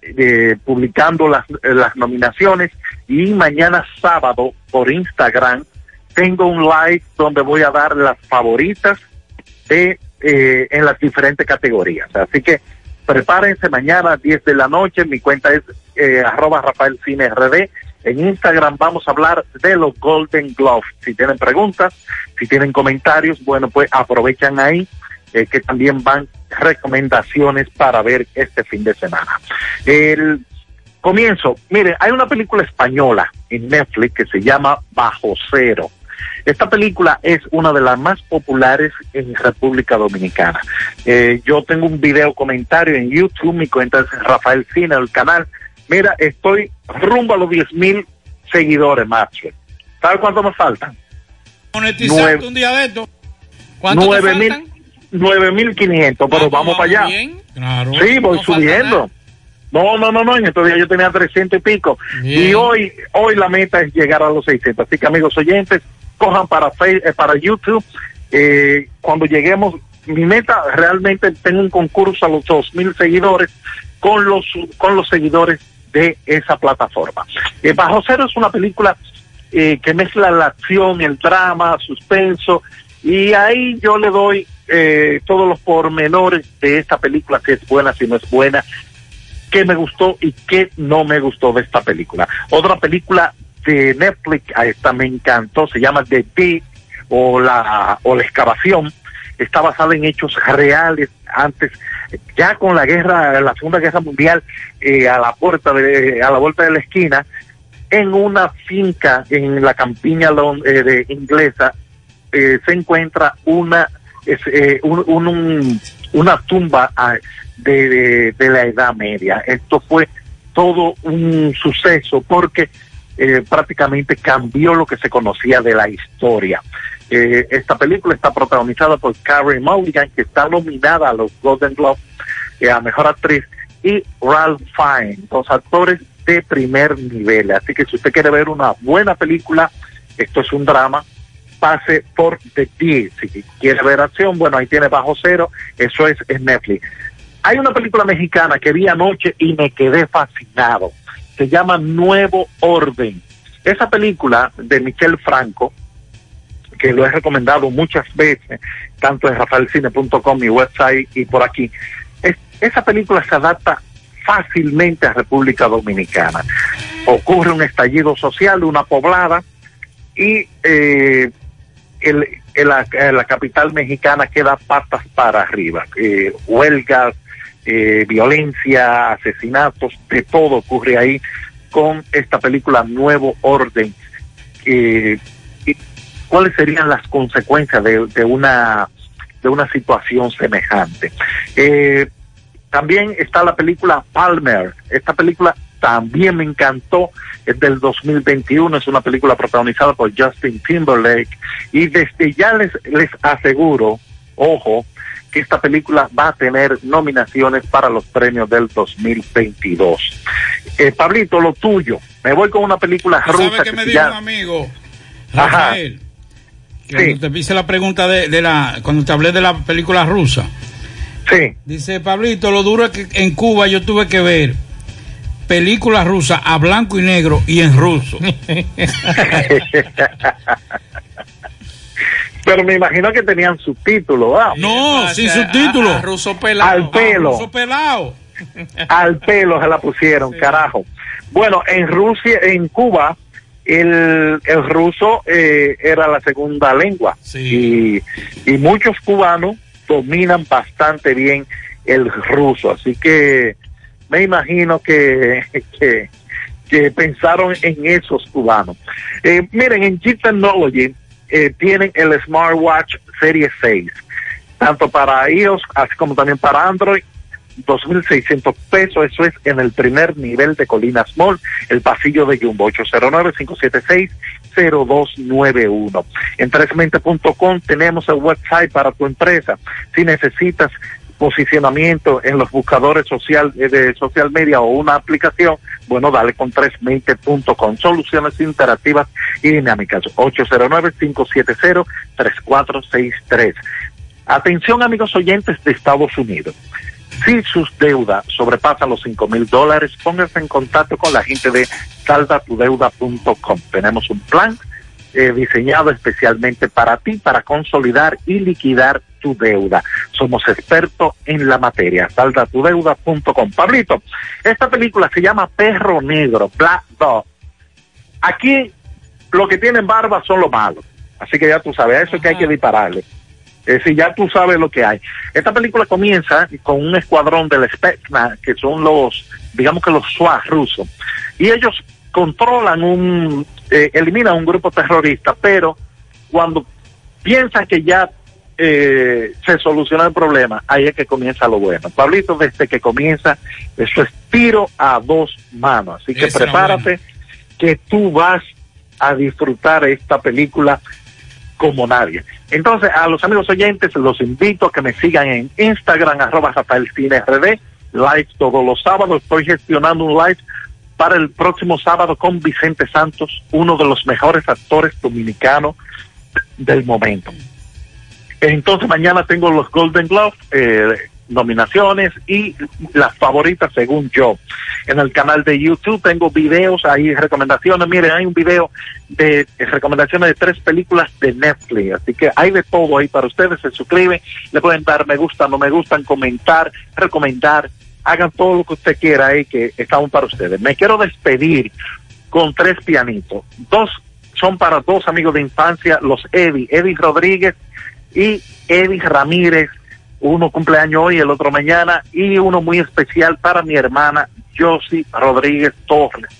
Speaker 29: eh, publicando las, las nominaciones y mañana sábado por Instagram tengo un live donde voy a dar las favoritas de eh, en las diferentes categorías. Así que prepárense mañana a 10 de la noche. Mi cuenta es eh, arroba Rafael Cine RD. En Instagram vamos a hablar de los Golden Globes. Si tienen preguntas, si tienen comentarios, bueno, pues aprovechan ahí eh, que también van recomendaciones para ver este fin de semana. El comienzo, mire, hay una película española en Netflix que se llama Bajo Cero. Esta película es una de las más populares en República Dominicana. Eh, yo tengo un video comentario en YouTube, mi cuenta es Rafael Cine, el canal. Mira, estoy rumbo a los 10 mil seguidores, macho. ¿Sabe cuánto me faltan?
Speaker 12: Monetizarte
Speaker 29: Nueve.
Speaker 12: un día de esto.
Speaker 11: ¿Cuánto te
Speaker 29: Nueve mil-
Speaker 11: faltan?
Speaker 29: 9.500, pero vamos, para allá.
Speaker 12: Claro.
Speaker 29: Sí, voy
Speaker 11: No
Speaker 29: subiendo. No, no, no, no, en estos días yo tenía 300 y pico.
Speaker 11: Bien.
Speaker 29: Y hoy hoy la meta es llegar a los 600. Así que amigos oyentes, cojan para Face- eh, para YouTube. Eh, cuando lleguemos, mi meta realmente tengo un concurso a los 2.000 seguidores con los con los seguidores de esa plataforma. Eh, Bajo Cero es una película eh, que mezcla la acción, el drama, suspenso, y ahí yo le doy eh, todos los pormenores de esta película, si es buena, si no es buena, qué me gustó y qué no me gustó de esta película. Otra película de Netflix, a esta me encantó, se llama The Deep o la, o la excavación, está basada en hechos reales antes, ya con la guerra, la Segunda Guerra Mundial eh, a la puerta a la vuelta de la esquina, en una finca en la campiña eh, de inglesa eh, se encuentra una una tumba ah, de, de- la Edad Media. Esto fue todo un suceso porque prácticamente cambió lo que se conocía de la historia. Eh, esta película está protagonizada por Carrie Mulligan, que está nominada a los Golden Globes eh, a Mejor Actriz, y Ralph Fiennes, dos actores de primer nivel. Así que si usted quiere ver una buena película, esto es un drama, pase por The Deed. Si quiere ver acción, bueno, ahí tiene Bajo Cero, eso es en Netflix. Hay una película mexicana que vi anoche y me quedé fascinado. Se llama Nuevo Orden. Esa película de Michel Franco, que lo he recomendado muchas veces, tanto en rafaelcine.com, mi website y por aquí. Es- esa película se adapta fácilmente a República Dominicana. Ocurre un estallido social, una poblada, y eh, la, capital mexicana queda patas para arriba. Eh, huelgas, eh, violencia, asesinatos, de todo ocurre ahí con esta película Nuevo Orden. Y ¿Cuáles serían las consecuencias de, de una de una situación semejante? Eh, también está la película Palmer. Esta película también me encantó. Es del 2021. Es una película protagonizada por Justin Timberlake. Y desde ya les, les aseguro, ojo, que esta película va a tener nominaciones para los premios del 2022. Eh, Pablito, lo tuyo. Me voy con una película
Speaker 12: ¿Tú
Speaker 29: rusa
Speaker 12: ¿Sabes qué
Speaker 29: que
Speaker 12: me dijo un amigo?
Speaker 29: Ajá.
Speaker 12: Rafael. que Cuando te hice la pregunta de, de la. Cuando te hablé de la película rusa.
Speaker 29: Sí.
Speaker 12: Dice Pablito, lo duro es que en Cuba yo tuve que ver películas rusas a blanco y negro y en ruso.
Speaker 29: Pero me imagino que tenían subtítulos. ¿verdad?
Speaker 12: No, sin subtítulos.
Speaker 11: ruso
Speaker 29: Al pelo.
Speaker 12: ruso pelado.
Speaker 29: Al pelo se la pusieron, carajo. Bueno, en Rusia, en Cuba, el, el ruso eh, era la segunda lengua. Y, y muchos cubanos dominan bastante bien el ruso. Así que me imagino que, que, que pensaron en esos cubanos. Eh, miren, en Jeep Technology eh, tienen el Smartwatch Serie 6, tanto para iOS así como también para Android. 2.600 pesos, eso es en el primer nivel de Colinas Mall, el pasillo de Jumbo, 809-576-0291. En tresmente.com tenemos el website para tu empresa. Si necesitas posicionamiento en los buscadores social eh, de social media o una aplicación, bueno, dale con 320.com. Soluciones interactivas y dinámicas. 809-570-3463. Atención, amigos oyentes de Estados Unidos. Si sus deudas sobrepasan los 5 mil dólares, pónganse en contacto con la gente de saldatudeuda.com. Tenemos un plan eh, diseñado especialmente para ti, para consolidar y liquidar tu deuda. Somos expertos en la materia. Saldatudeuda.com. Pablito, esta película se llama Perro Negro, Black Dog. Aquí lo que tienen barba son los malos. Así que ya tú sabes, a eso es que hay que dispararle. Es decir, ya tú sabes lo que hay. Esta película comienza con un escuadrón del Spetsnaz, que son los, digamos que los SWAT rusos, y ellos controlan un, eh, eliminan un grupo terrorista, pero cuando piensan que ya eh, se soluciona el problema, ahí es que comienza lo bueno. Pablito, desde que comienza, eso es tiro a dos manos. Así que
Speaker 12: Esa
Speaker 29: prepárate, que tú vas a disfrutar esta película como nadie. Entonces, a los amigos oyentes los invito a que me sigan en Instagram, arroba Rafael Cine RD, live todos los sábados. Estoy gestionando un live para el próximo sábado con Vicente Santos, uno de los mejores actores dominicanos del momento. Entonces mañana tengo los Golden Globes, eh, nominaciones y las favoritas según yo. En el canal de YouTube tengo videos, hay recomendaciones. Miren, hay un video de recomendaciones de tres películas de Netflix. Así que hay de todo ahí para ustedes. Se suscriben, le pueden dar me gusta, no me gustan, comentar, recomendar. Hagan todo lo que usted quiera ahí que estamos para ustedes. Me quiero despedir con tres pianitos. Dos son para dos amigos de infancia, los Eddie, Eddie Rodríguez y Eddie Ramírez. Uno cumpleaños hoy, el otro mañana, y uno muy especial para mi hermana Josie Rodríguez Torres,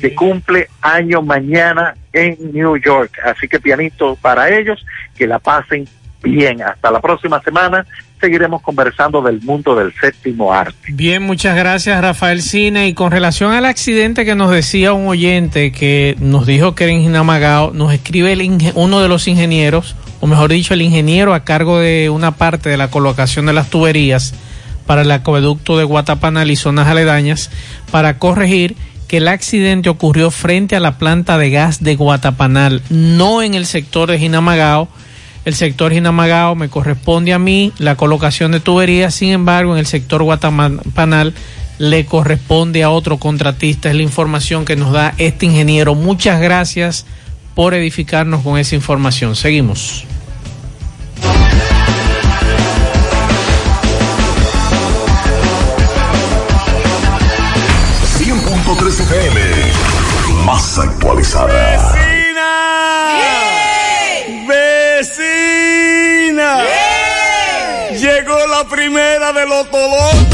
Speaker 29: que cumple año mañana en New York. Así que pianito para ellos, que la pasen bien. Hasta la próxima semana seguiremos conversando del mundo del séptimo arte.
Speaker 11: Bien, muchas gracias Rafael Cine. Y con relación al accidente que nos decía un oyente que nos dijo que era en Jinamagao, nos escribe el uno de los ingenieros, o mejor dicho, el ingeniero a cargo de una parte de la colocación de las tuberías para el acueducto de Guatapanal y zonas aledañas, para corregir que el accidente ocurrió frente a la planta de gas de Guatapanal, no en el sector de Jinamagao, el sector Jinamagao me corresponde a mí la colocación de tuberías, sin embargo, en el sector Guatapanal le corresponde a otro contratista. Es la información que nos da este ingeniero. Muchas gracias por edificarnos con esa información. Seguimos.
Speaker 14: 100.3 FM. Más actualizada.
Speaker 30: ¡Vecina! Llegó la primera de los todos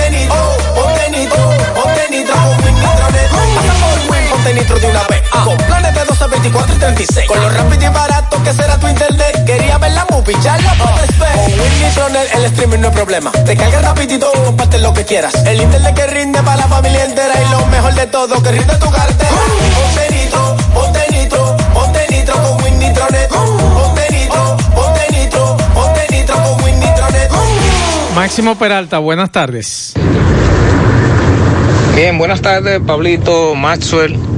Speaker 31: ponte nitro de una vez. Con planes de 12, 24 y 36. Con lo rápido y barato que será tu internet. Quería ver la movie, ya la puedes ver. Con Win Nitronet el streaming no es problema. Te cargas rapidito y compartes lo que quieras. El internet que rinde para la familia entera. Y lo mejor de todo, que rinde tu cartera. Ponte nitro, ponte nitro, ponte nitro con Win Nitronet. Ponte nitro, ponte nitro, ponte nitro con Win Nitronet.
Speaker 11: Máximo Peralta, buenas tardes.
Speaker 32: Bien, buenas tardes, Pablito, Maxwell.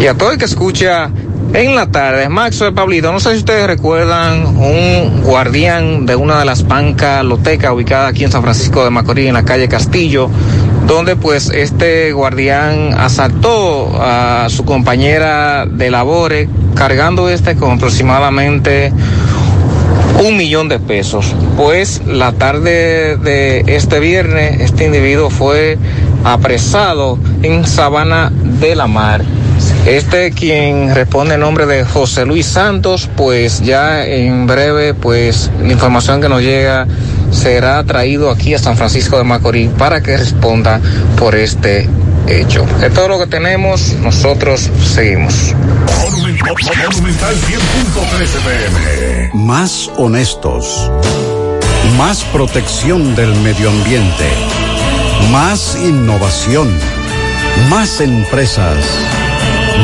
Speaker 32: Y a todo el que escucha en la tarde. Maxwell, Pablito, no sé si ustedes recuerdan un guardián de una de las bancas lotecas ubicada aquí en San Francisco de Macorís, en la calle Castillo, donde pues este guardián asaltó a su compañera de labores, cargando este con aproximadamente un millón de pesos. Pues la tarde de este viernes, este individuo fue apresado en Sabana de la Mar. Este quien responde en nombre de José Luis Santos, pues ya en breve, pues la información que nos llega será traído aquí a San Francisco de Macorís para que responda por este hecho. Es todo lo que tenemos, nosotros seguimos.
Speaker 14: Monumental 100.13 PM.
Speaker 33: Más honestos. Más protección del medio ambiente. Más innovación. Más empresas,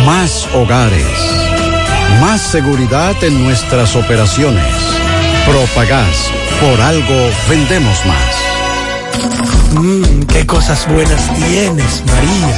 Speaker 33: más hogares, más seguridad en nuestras operaciones. Propagás, por algo vendemos más.
Speaker 34: Mmm, qué cosas buenas tienes, María.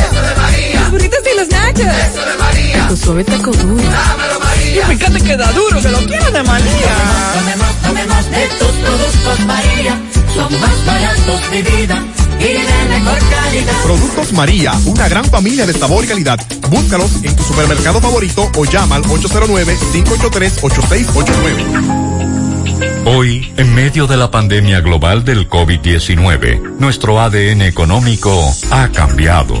Speaker 35: Eso de María.
Speaker 36: Los burritos y los nachos.
Speaker 35: Eso de María.
Speaker 36: Tu suave taco duro.
Speaker 35: Dámelo, María.
Speaker 36: Y fíjate que da duro, que lo quiero de María.
Speaker 35: Tomemos, tomemos de tus productos, María. Son más baratos de vida. Y de mejor calidad.
Speaker 37: Productos María, una gran familia de sabor y calidad. Búscalos en tu supermercado favorito o llama al 809-583-8689.
Speaker 38: Hoy, en medio de la pandemia global del COVID-19, nuestro ADN económico ha cambiado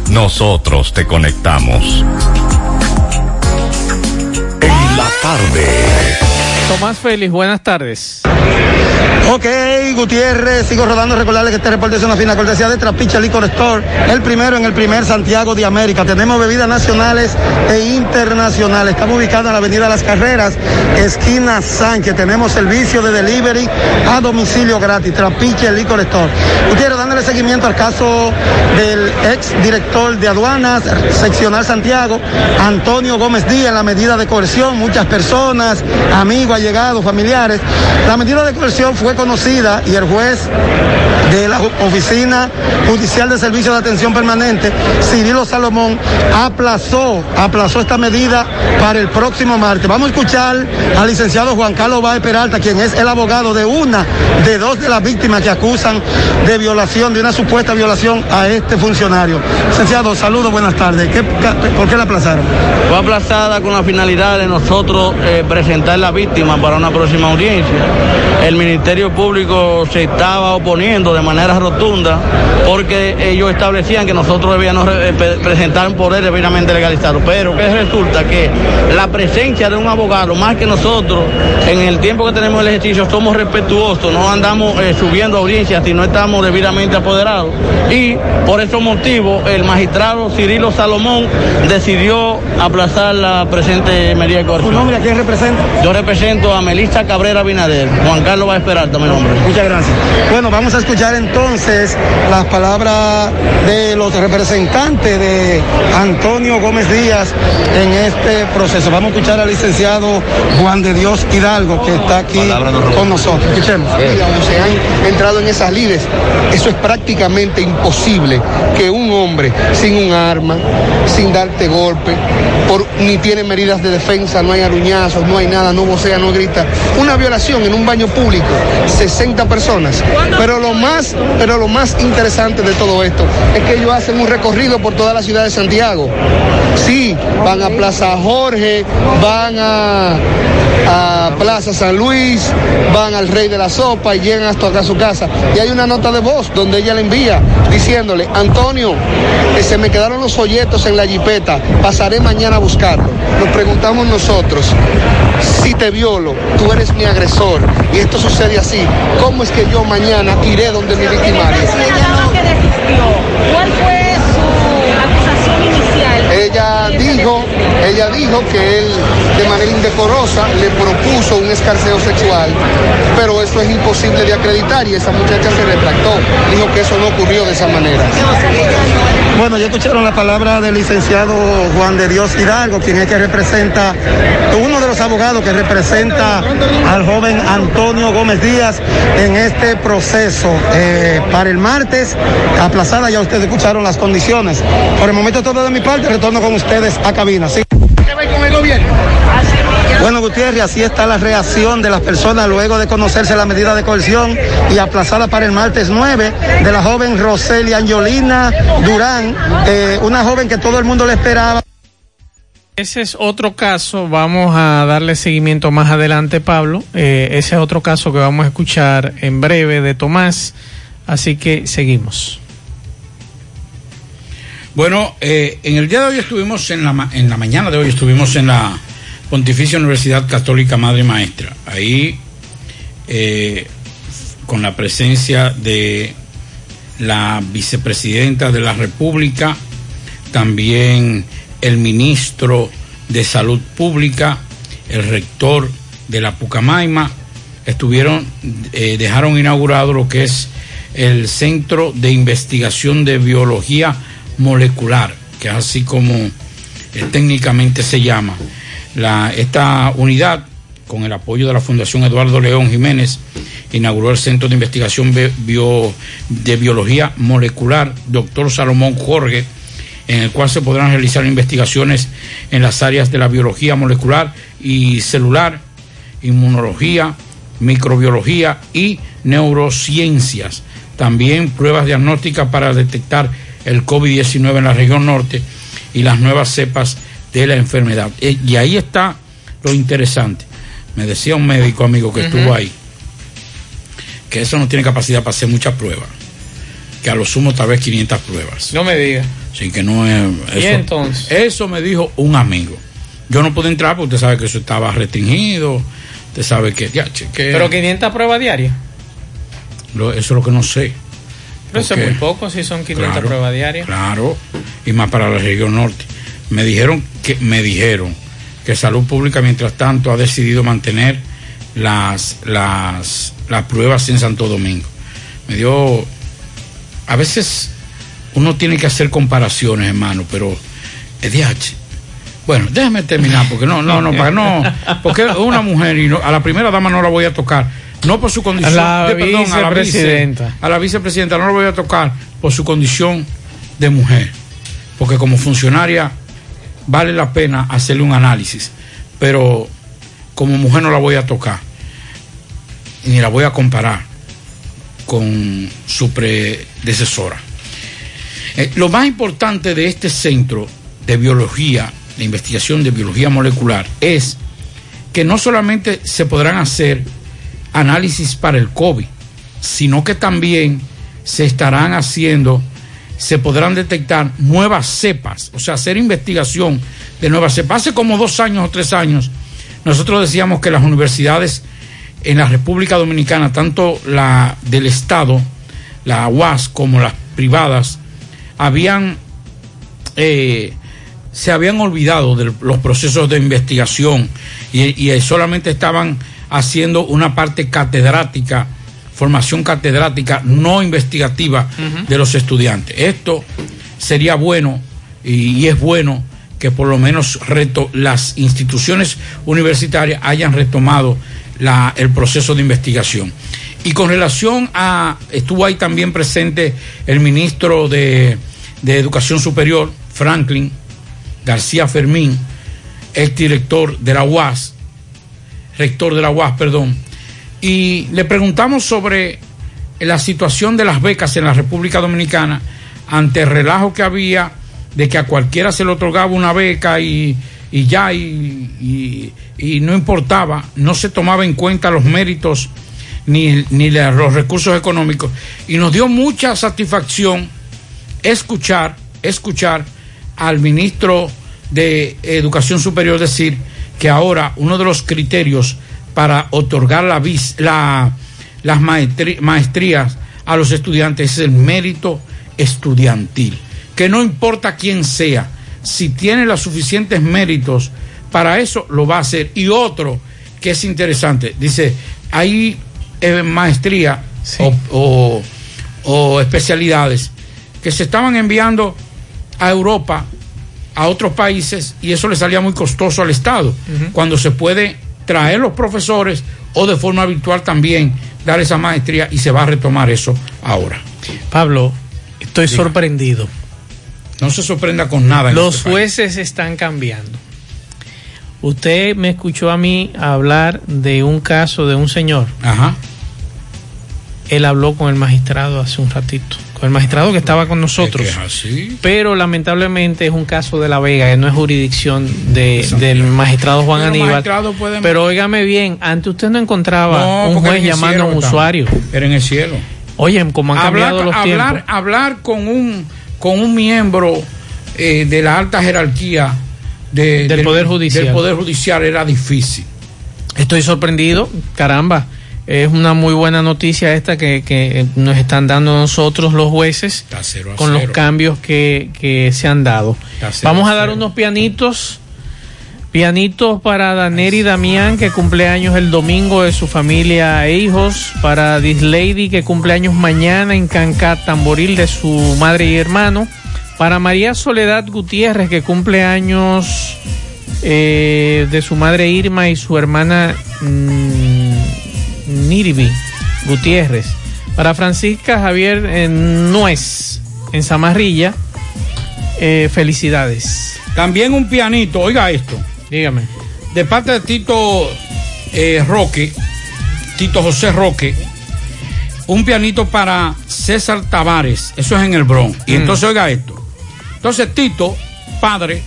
Speaker 38: nosotros te conectamos.
Speaker 33: En la tarde.
Speaker 11: Tomás Félix, buenas tardes.
Speaker 39: Ok, Gutiérrez, sigo rodando. Recordarles que este reporte es una fina cortesía de Trapiche Liquor Store, el primero en el primer Santiago de América. Tenemos bebidas nacionales e internacionales. Estamos ubicados en la Avenida Las Carreras, esquina Sánchez. Tenemos servicio de delivery a domicilio gratis. Trapiche Liquor Store. Gutiérrez, dándole seguimiento al caso del ex director de aduanas, seccional Santiago, Antonio Gómez Díaz, la medida de coerción. Muchas personas, amigos, allegados, familiares. La medida de coerción fue conocida y el juez de la Oficina Judicial de Servicio de Atención Permanente, Cirilo Salomón, aplazó, aplazó esta medida para el próximo martes. Vamos a escuchar al licenciado Juan Carlos Báez Peralta, quien es el abogado de una de dos de las víctimas que acusan de violación, de una supuesta violación a este funcionario. Licenciado, saludos, buenas tardes. ¿Qué, ¿Por qué la aplazaron?
Speaker 40: Fue aplazada con la finalidad de nosotros eh, presentar la víctima para una próxima audiencia. El Ministerio Público se estaba oponiendo de manera rotunda porque ellos establecían que nosotros debíamos eh, pre- presentar un poder debidamente legalizado. Pero que resulta que la presencia de un abogado, más que nosotros, en el tiempo que tenemos el ejercicio, somos respetuosos, no andamos eh, subiendo audiencias si no estamos debidamente apoderados. Y por esos motivos, el magistrado Cirilo Salomón decidió aplazar la presente medida de coerción.
Speaker 39: ¿Tu nombre a quién representa?
Speaker 40: Yo represento a Melissa Cabrera Binader. Juan Carlos va a esperar mi nombre.
Speaker 39: Muchas gracias. Bueno, vamos a escuchar entonces las palabras de los representantes de Antonio Gómez Díaz en este proceso. Vamos a escuchar al licenciado Juan de Dios Hidalgo, que está aquí con nosotros. Escuchemos.
Speaker 41: Se han entrado en esas lides. Eso es prácticamente imposible que un hombre sin un arma, sin darte golpe, por, ni tiene medidas de defensa, no hay aruñazos, no hay nada, no vocea, no grita. Una violación en un baño público, 60 personas. Pero lo más, pero lo más interesante de todo esto es que ellos hacen un recorrido por toda la ciudad de Santiago. Sí, van a Plaza Jorge, van a, a Plaza San Luis, van al Rey de la Sopa y llegan hasta acá a su casa. Y hay una nota de voz donde ella le envía diciéndole, Antonio, eh, se me quedaron los folletos en la jipeta, pasaré mañana a buscarlo. Nos preguntamos nosotros, si te violo, tú eres mi agresor y esto sucede así, ¿cómo es que yo mañana iré donde mi victimario? Ella dijo, ella dijo que él de manera indecorosa le propuso un escarceo sexual, pero eso es imposible de acreditar y esa muchacha se retractó, dijo que eso no ocurrió de esa manera.
Speaker 39: Bueno, ya escucharon la palabra del licenciado Juan de Dios Hidalgo, quien es que representa, uno de los abogados que representa al joven Antonio Gómez Díaz en este proceso. Eh, para el martes, aplazada, ya ustedes escucharon las condiciones. Por el momento todo de mi parte, retorno con ustedes a cabina. ¿sí?
Speaker 41: con el gobierno?
Speaker 39: Bueno, Gutiérrez, así está la reacción de las personas luego de conocerse la medida de coerción y aplazada para el martes 9 de la joven Roselia Angiolina Durán, eh, una joven que todo el mundo le esperaba.
Speaker 11: Ese es otro caso, vamos a darle seguimiento más adelante, Pablo. Eh, ese es otro caso que vamos a escuchar en breve de Tomás, así que seguimos.
Speaker 12: Bueno, eh, en el día de hoy estuvimos en la, en la mañana de hoy estuvimos en la Pontificia Universidad Católica Madre Maestra. Ahí, eh, con la presencia de la vicepresidenta de la República, también el ministro de Salud Pública, el rector de la Pucamaima, estuvieron, eh, dejaron inaugurado lo que es el Centro de Investigación de Biología Molecular, que es así como eh, técnicamente se llama. La, esta unidad, con el apoyo de la Fundación Eduardo León Jiménez, inauguró el Centro de Investigación de Biología Molecular, doctor Salomón Jorge, en el cual se podrán realizar investigaciones en las áreas de la biología molecular y celular, inmunología, microbiología y neurociencias. También pruebas diagnósticas para detectar el COVID-19 en la región norte y las nuevas cepas de la enfermedad. Eh, Y ahí está lo interesante. Me decía un médico amigo que estuvo ahí, que eso no tiene capacidad para hacer muchas pruebas, que a lo sumo tal vez 500 pruebas.
Speaker 11: No me diga.
Speaker 12: Así que no es.
Speaker 11: ¿Y
Speaker 12: Eso,
Speaker 11: entonces?
Speaker 12: Eso me dijo un amigo. Yo no pude entrar porque usted sabe que eso estaba restringido. Usted sabe que. ya, che, que-
Speaker 11: Pero 500 pruebas diarias.
Speaker 12: lo- eso es lo que no sé.
Speaker 11: Pero eso es muy poco si son 500
Speaker 12: Claro,
Speaker 11: pruebas diarias.
Speaker 12: Claro, y más para la región norte. Me dijeron que me dijeron que Salud Pública mientras tanto ha decidido mantener las las las pruebas en Santo Domingo. Me dio a veces uno tiene que hacer comparaciones, hermano, pero es DH. Bueno, déjame terminar porque no no no para no porque una mujer y no- a la primera dama no la voy a tocar. No por su condición,
Speaker 11: La
Speaker 12: de- perdón, a la vice-
Speaker 11: vicepresidenta.
Speaker 12: a la vicepresidenta no la voy a tocar por su condición de mujer, porque como funcionaria vale la pena hacerle un análisis, pero como mujer no la voy a tocar, ni la voy a comparar con su predecesora. Eh, lo más importante de este centro de biología, de investigación de biología molecular, es que no solamente se podrán hacer análisis para el COVID, sino que también se estarán haciendo, se podrán detectar nuevas cepas, o sea, hacer investigación de nuevas cepas. Hace como dos años o tres años, nosotros decíamos que las universidades en la República Dominicana, tanto la del Estado, la UAS, como las privadas, habían eh, se habían olvidado de los procesos de investigación y, y solamente estaban haciendo una parte catedrática, formación catedrática no investigativa de los estudiantes. Esto sería bueno y, es bueno que por lo menos reto- las instituciones universitarias hayan retomado la- el proceso de investigación. Y con relación a, estuvo ahí también presente el ministro de, de Educación Superior, Franklin García Fermín, ex director de la UAS, rector de la UAS, perdón, y le preguntamos sobre la situación de las becas en la República Dominicana ante el relajo que había de que a cualquiera se le otorgaba una beca y, y ya, y, y- no importaba, no se tomaba en cuenta los méritos ni, ni los recursos económicos. Y nos dio mucha satisfacción escuchar, escuchar al ministro de Educación Superior decir que ahora uno de los criterios para otorgar la, vis- la- las maestrías a los estudiantes es el mérito estudiantil. Que no importa quién sea, si tiene los suficientes méritos para eso, lo va a hacer. Y otro que es interesante, dice, hay eh, maestría o, o- o especialidades que se estaban enviando a Europa, a otros países, y eso le salía muy costoso al Estado, cuando se puede traer los profesores o de forma virtual también dar esa maestría y se va a retomar eso ahora.
Speaker 11: Pablo, estoy
Speaker 12: Diga.
Speaker 11: sorprendido.
Speaker 12: No se sorprenda con nada.
Speaker 11: Los
Speaker 12: este
Speaker 11: jueces están cambiando. Usted me escuchó a mí hablar de un caso de un señor.
Speaker 12: Ajá.
Speaker 11: Él habló con el magistrado hace un ratito, el magistrado que estaba con nosotros.
Speaker 12: Es que es así.
Speaker 11: Pero lamentablemente es un caso de La Vega, que no es jurisdicción de- del magistrado Juan
Speaker 12: Pero
Speaker 11: Aníbal.
Speaker 12: pueden-
Speaker 11: Pero óigame bien, antes usted no encontraba
Speaker 12: No,
Speaker 11: un juez llamando a un usuario.
Speaker 12: Era en el cielo.
Speaker 11: Oye, como han
Speaker 12: hablar,
Speaker 11: cambiado los
Speaker 12: hablar,
Speaker 11: tiempos.
Speaker 12: hablar con un con un miembro eh, de la alta jerarquía de-
Speaker 11: Del Poder Judicial.
Speaker 12: del Poder Judicial era difícil.
Speaker 11: Estoy sorprendido, caramba. Es una muy buena noticia esta que, que nos están dando nosotros los jueces
Speaker 12: Está cero a
Speaker 11: con los cambios que, que se han dado. Vamos
Speaker 12: a
Speaker 11: dar unos pianitos. Pianitos para Daneri Damián, que cumple años el domingo de su familia e hijos. Para Dislady, que cumple años mañana en Cancá, Tamboril, de su madre y hermano. Para María Soledad Gutiérrez, que cumple años eh, de su madre Irma y su hermana mm, Nirvi Gutiérrez. Para Francisca Javier eh, Nuez, en Zamarrilla, eh, felicidades.
Speaker 12: También un pianito, oiga esto.
Speaker 11: Dígame.
Speaker 12: De parte de Tito eh, Roque, Tito José Roque, un pianito para César Tavares, eso es en el Bronx. Y
Speaker 11: Mm.
Speaker 12: entonces oiga esto. Entonces Tito, padre,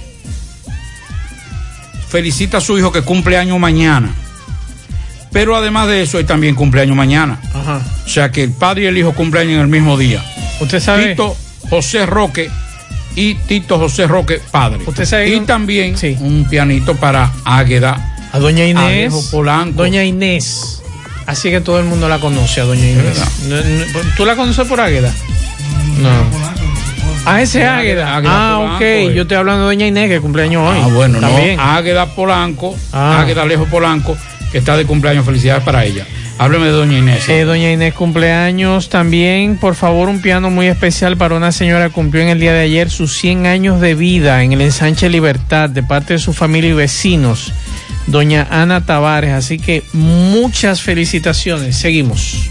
Speaker 12: felicita a su hijo que cumple año mañana. Pero además de eso, él también cumple año mañana.
Speaker 11: Ajá.
Speaker 12: O sea que el padre y el hijo cumplen en el mismo día.
Speaker 11: Usted sabe.
Speaker 12: Tito José Roque y Tito José Roque padre.
Speaker 11: Usted sabe
Speaker 12: y
Speaker 11: un-
Speaker 12: también un pianito para Águeda.
Speaker 11: A doña Inés.
Speaker 12: Polanco.
Speaker 11: Doña Inés. Así que todo el mundo la conoce a doña Inés. No, no, ¿Tú la conoces por Águeda? No. Ah, ese es.
Speaker 12: Águeda
Speaker 11: Ah,
Speaker 12: Polanco,
Speaker 11: ok.
Speaker 12: eh.
Speaker 11: Yo estoy hablando de doña Inés que cumpleaños hoy.
Speaker 12: Ah, bueno,
Speaker 11: También.
Speaker 12: no. Águeda Polanco,
Speaker 11: Ah.
Speaker 12: Águeda Alejo Polanco, está de cumpleaños. Felicidades para ella. Hábleme de doña Inés.
Speaker 11: Eh, doña Inés cumpleaños también. Por favor, un piano muy especial para una señora que cumplió en el día de ayer sus 100 años de vida en el ensanche Libertad de parte de su familia y vecinos. Doña Ana Tavares. Así que muchas felicitaciones. Seguimos.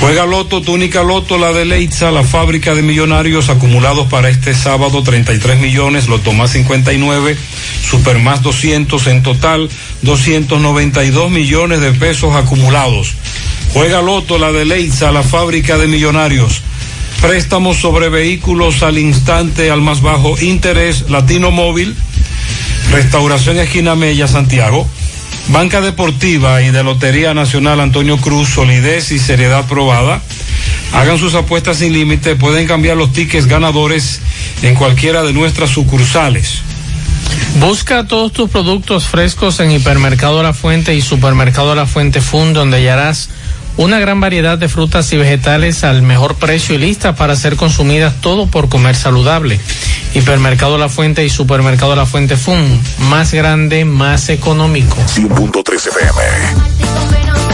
Speaker 19: Juega Loto, túnica Loto, la de Leitza, la fábrica de millonarios acumulados para este sábado 33 millones, Loto más 59, Super más 200, en total 292 millones de pesos acumulados. Juega Loto, la de Leitza, la fábrica de millonarios. Préstamos sobre vehículos al instante, al más bajo interés, Latino Móvil, Restauración Esquina Mella, Santiago. Banca Deportiva y de Lotería Nacional Antonio Cruz, solidez y seriedad probada. Hagan sus apuestas sin límite, pueden cambiar los tickets ganadores en cualquiera de nuestras sucursales.
Speaker 11: Busca todos tus productos frescos en Hipermercado La Fuente y Supermercado La Fuente Fund, donde hallarás una gran variedad de frutas y vegetales al mejor precio y listas para ser consumidas todo por comer saludable. Hipermercado La Fuente y Supermercado La Fuente Fund, más grande, más económico.
Speaker 14: 100.3 FM.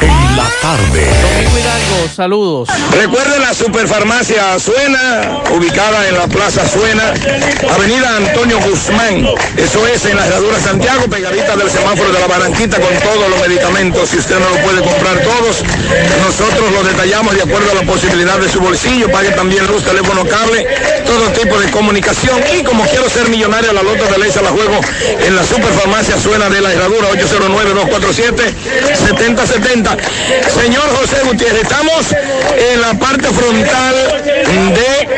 Speaker 27: En la tarde.
Speaker 11: Domingo Hidalgo, saludos.
Speaker 42: Recuerde la Superfarmacia Suena, ubicada en la Plaza Suena, Avenida Antonio Guzmán. Eso es en la herradura Santiago, pegadita del semáforo de la Barranquita con todos los medicamentos. Si usted no lo puede comprar todos, nosotros los detallamos de acuerdo a la posibilidad de su bolsillo. Pague también luz, teléfono, cable, todo tipo de comunicación. Y como quiero ser millonario, la lota de ley se la juego en la Superfarmacia Suena de la herradura 809-247-7070. Señor José Gutiérrez, estamos en la parte frontal de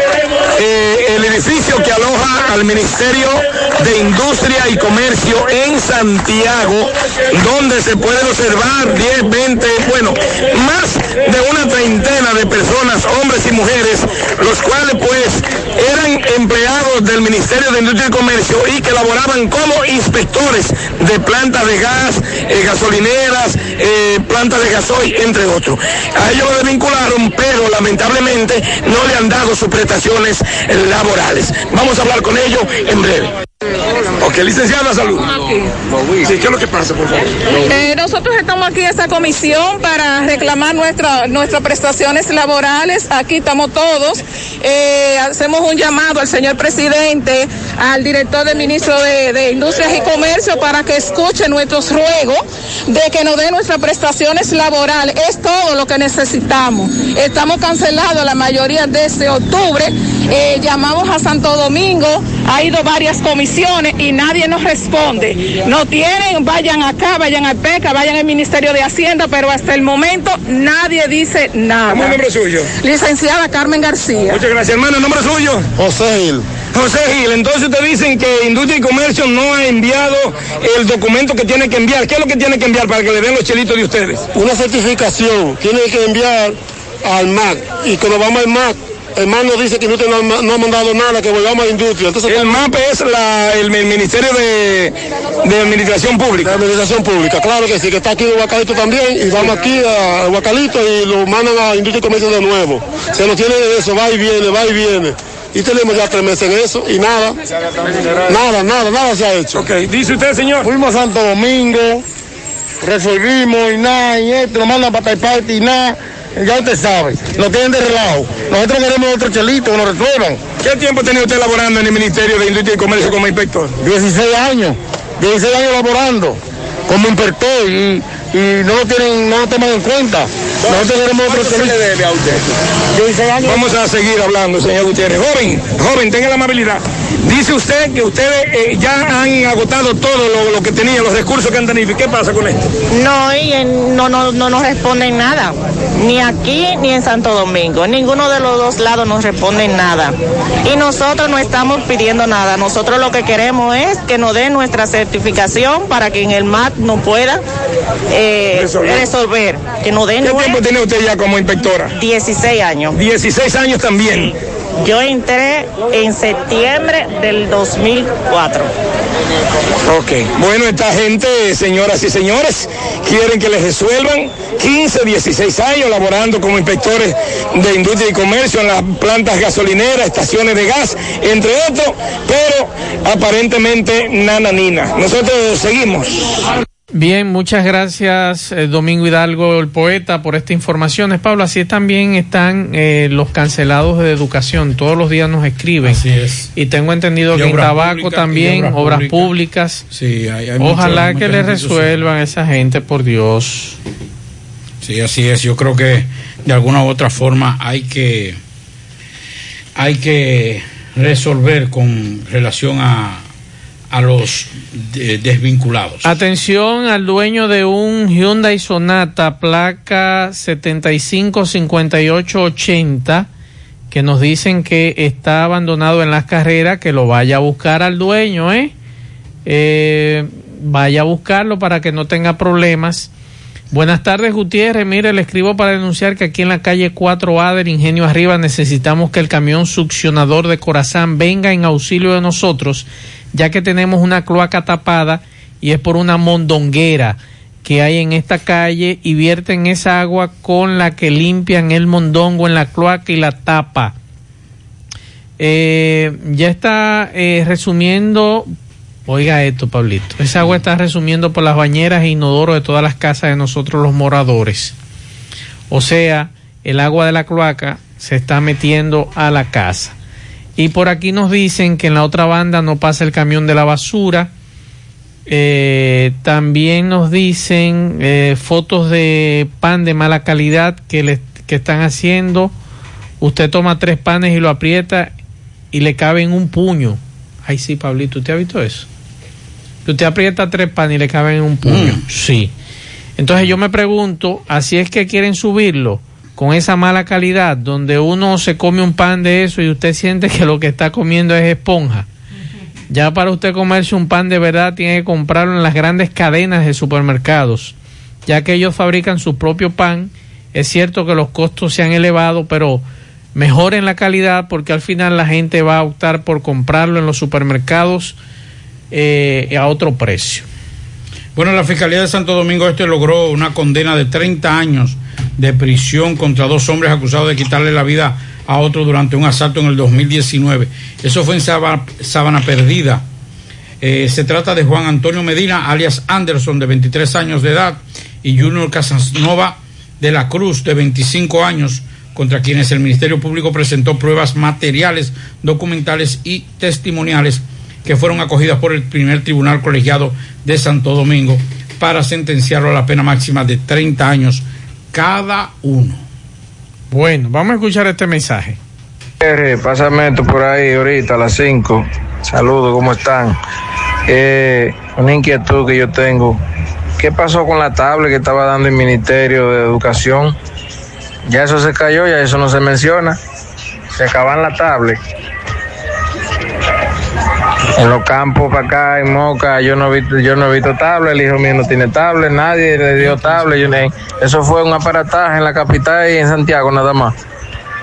Speaker 42: eh, el edificio que aloja al Ministerio de Industria y Comercio en Santiago, donde se pueden observar 10, 20, bueno, más de una treintena de personas, hombres y mujeres, los cuales pues eran empleados del Ministerio de Industria y Comercio y que laboraban como inspectores de plantas de gas, eh, gasolineras, eh, plantas de gasoil, entre otros. A ellos lo desvincularon, pero lamentablemente no le han dado sus prestaciones laborales. Vamos a hablar con ellos en breve. Ok, licenciada, salud. Sí, ¿qué es lo que pasa, por favor?
Speaker 36: Eh, nosotros estamos aquí en esta comisión para reclamar nuestra, nuestras prestaciones laborales. Aquí estamos todos. Eh, hacemos un llamado al señor presidente, al director del ministro de, de Industrias y Comercio para que escuche nuestros ruegos de que nos dé nuestras prestaciones laborales. Es todo lo que necesitamos. Estamos cancelados la mayoría desde octubre. Eh, llamamos a Santo Domingo, ha ido varias comisiones y nadie nos responde. No tienen, vayan acá, vayan al PECA, vayan al Ministerio de Hacienda, pero hasta el momento nadie dice nada.
Speaker 42: ¿Cómo es el nombre suyo?
Speaker 36: Licenciada Carmen García.
Speaker 42: Muchas gracias, hermano. ¿El nombre suyo?
Speaker 43: José Gil.
Speaker 42: José Gil, entonces te dicen que Industria y Comercio no ha enviado el documento que tiene que enviar. ¿Qué es lo que tiene que enviar para que le den los chelitos de ustedes?
Speaker 43: Una certificación tiene que enviar al MAC y cuando vamos al MAC, el nos dice que no, no, ha- no ha mandado nada, que volvamos a la industria. Entonces,
Speaker 42: El MAP es la, el, el Ministerio de, de Administración Pública.
Speaker 43: La Administración Pública, claro que sí, que está aquí en Huacalito también, y vamos aquí a Huacalito y lo mandan a Industria y Comercio de nuevo. Se nos tiene de eso, va y viene, va y viene. Y tenemos ya tres meses en eso y nada, nada, nada, nada se ha hecho.
Speaker 42: Ok, dice usted, señor.
Speaker 43: Fuimos a Santo Domingo, resolvimos y nada, y esto, nos mandan para Taiparte y nada. Ya usted sabe, nos tienen de relajo. Nosotros queremos otro chelito, que nos resuelvan.
Speaker 42: ¿Qué tiempo tenía usted laborando en el Ministerio de Industria y Comercio como inspector?
Speaker 43: 16 años, 16 años laborando como inspector y, y no lo tienen, no lo toman en cuenta. Nosotros queremos otro
Speaker 42: ¿Cuánto se le debe a usted?
Speaker 43: 16 años.
Speaker 42: Vamos a seguir hablando, señor Gutiérrez. Joven, joven, tenga la amabilidad. Dice usted que ustedes eh, ya han agotado todo lo, lo que tenían, los recursos que han tenido. ¿Y qué pasa con esto?
Speaker 44: No, y en- no, no, no nos responden nada, ni aquí ni en Santo Domingo. En ninguno de los dos lados nos responden nada. Y nosotros no estamos pidiendo nada. Nosotros lo que queremos es que nos den nuestra certificación para que en el MAT no pueda eh,
Speaker 42: Resolver.
Speaker 44: resolver. Que nos den
Speaker 42: ¿Qué tiempo tiene usted ya como inspectora?
Speaker 44: 16 años.
Speaker 42: 16 años también.
Speaker 44: Yo entré en septiembre del 2004.
Speaker 42: Ok. Bueno, esta gente, señoras y señores, quieren que les resuelvan 15, 16 años laborando como inspectores de industria y comercio en las plantas gasolineras, estaciones de gas, entre otros, pero aparentemente nananina. Nosotros seguimos.
Speaker 11: Bien, muchas gracias eh, Domingo Hidalgo, el poeta, por esta información. Pablo, así también están eh, los cancelados de educación. Todos los días nos escriben.
Speaker 12: Así es.
Speaker 11: Y tengo entendido
Speaker 12: Y
Speaker 11: que en tabaco también,
Speaker 12: obras
Speaker 11: obras
Speaker 12: públicas.
Speaker 11: públicas.
Speaker 12: Sí, hay, hay
Speaker 11: Ojalá que le resuelvan a esa gente, por Dios.
Speaker 12: Sí, así es. Yo creo que de alguna u otra forma hay que hay que resolver con relación a, a los de- desvinculados.
Speaker 11: Atención al dueño de un Hyundai Sonata placa 755880 que nos dicen que está abandonado en las carreras, que lo vaya a buscar al dueño, ¿eh? Eh, vaya a buscarlo para que no tenga problemas. Buenas tardes, Gutiérrez. Mire, le escribo para denunciar que aquí en la calle 4A del Ingenio Arriba necesitamos que el camión succionador de Corazán venga en auxilio de nosotros, ya que tenemos una cloaca tapada y es por una mondonguera que hay en esta calle y vierten esa agua con la que limpian el mondongo en la cloaca y la tapa. Eh, ya está eh, resumiendo, oiga esto, Pablito, esa agua está resumiendo por las bañeras e inodoros de todas las casas de nosotros los moradores. O sea, el agua de la cloaca se está metiendo a la casa. Y por aquí nos dicen que en la otra banda no pasa el camión de la basura. Eh, también nos dicen eh, fotos de pan de mala calidad que, le, que están haciendo. Usted toma tres panes y lo aprieta y le cabe en un puño. Ay, sí, Pablito, ¿usted ha visto eso? Que usted aprieta tres panes y le caben en un puño. Sí. Entonces yo me pregunto, así es que quieren subirlo con esa mala calidad, donde uno se come un pan de eso y usted siente que lo que está comiendo es esponja. Ya para usted comerse un pan de verdad tiene que comprarlo en las grandes cadenas de supermercados, ya que ellos fabrican su propio pan. Es cierto que los costos se han elevado, pero mejoren la calidad porque al final la gente va a optar por comprarlo en los supermercados eh, a otro precio.
Speaker 12: Bueno, la Fiscalía de Santo Domingo Este logró una condena de 30 años de prisión contra dos hombres acusados de quitarle la vida a otro durante un asalto en el 2019. Eso fue en Sábana Perdida. Eh, se trata de Juan Antonio Medina, alias Anderson, de 23 años de edad, y Junior Casanova de la Cruz, de 25 años, contra quienes el Ministerio Público presentó pruebas materiales, documentales y testimoniales que fueron acogidas por el primer tribunal colegiado de Santo Domingo para sentenciarlo a la pena máxima de 30 años cada uno.
Speaker 11: Bueno, vamos a escuchar este mensaje.
Speaker 45: Pásame esto por ahí ahorita a las 5. Saludos, ¿cómo están? Eh, una inquietud que yo tengo. ¿Qué pasó con la tablet que estaba dando el Ministerio de Educación? Ya eso se cayó, ya eso no se menciona. Se acaban la tablet. En los campos para acá, en Moca, yo no he visto, yo no he visto tablet, el hijo mío no tiene tablet, nadie le dio tablet. eso fue un aparataje en la capital y en Santiago nada más.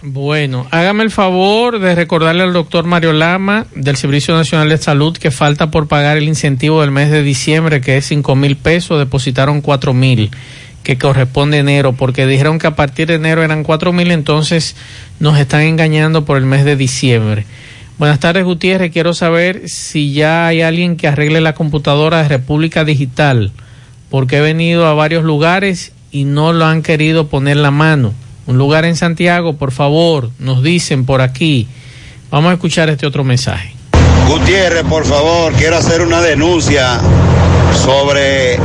Speaker 11: Bueno, hágame el favor de recordarle al doctor Mario Lama del Servicio Nacional de Salud que falta por pagar el incentivo del mes de diciembre, que es cinco mil pesos, depositaron cuatro mil, que corresponde enero, porque dijeron que a partir de enero eran cuatro mil, entonces nos están engañando por el mes de diciembre. Buenas tardes, Gutiérrez. Quiero saber si ya hay alguien que arregle la computadora de República Digital, porque he venido a varios lugares y no lo han querido poner la mano. Un lugar en Santiago, por favor, nos dicen por aquí. Vamos a escuchar este otro mensaje.
Speaker 46: Gutiérrez, por favor, quiero hacer una denuncia sobre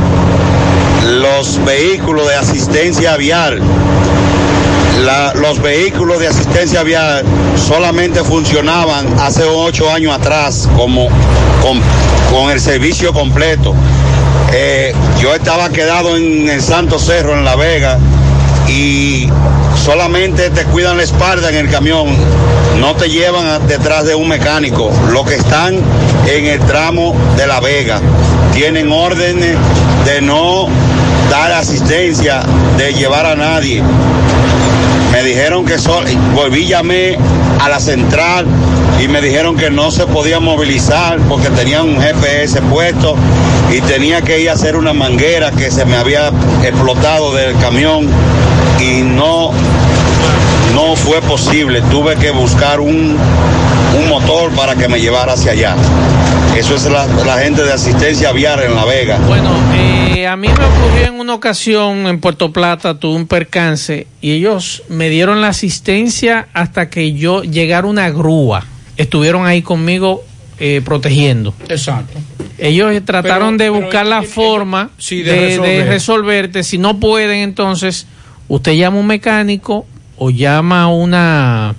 Speaker 46: los vehículos de asistencia vial. Los vehículos de asistencia vial solamente funcionaban hace ocho años atrás como con, el servicio completo. Eh, yo estaba quedado en el Santo Cerro, en La Vega, y solamente te cuidan la espalda en el camión, no te llevan detrás de un mecánico. Los que están en el tramo de La Vega tienen órdenes de no dar asistencia, de llevar a nadie. Me dijeron que sol- volví, llamé a la central y me dijeron que no se podía movilizar porque tenía un GPS puesto y tenía que ir a hacer una manguera que se me había explotado del camión y no, no fue posible. Tuve que buscar un, un motor para que me llevara hacia allá. Eso es la, la gente de asistencia vial en La Vega.
Speaker 11: Bueno, eh, a mí me ocurrió en una ocasión en Puerto Plata, tuve un percance y ellos me dieron la asistencia hasta que yo llegara una grúa. Estuvieron ahí conmigo eh, protegiendo.
Speaker 12: Exacto.
Speaker 11: Ellos trataron
Speaker 12: Pero-
Speaker 11: de
Speaker 12: pero
Speaker 11: buscar la forma
Speaker 12: sí,
Speaker 11: de,
Speaker 12: de
Speaker 11: de
Speaker 12: resolver.
Speaker 11: resolverte. Si no pueden, entonces usted llama a un mecánico o llama a una,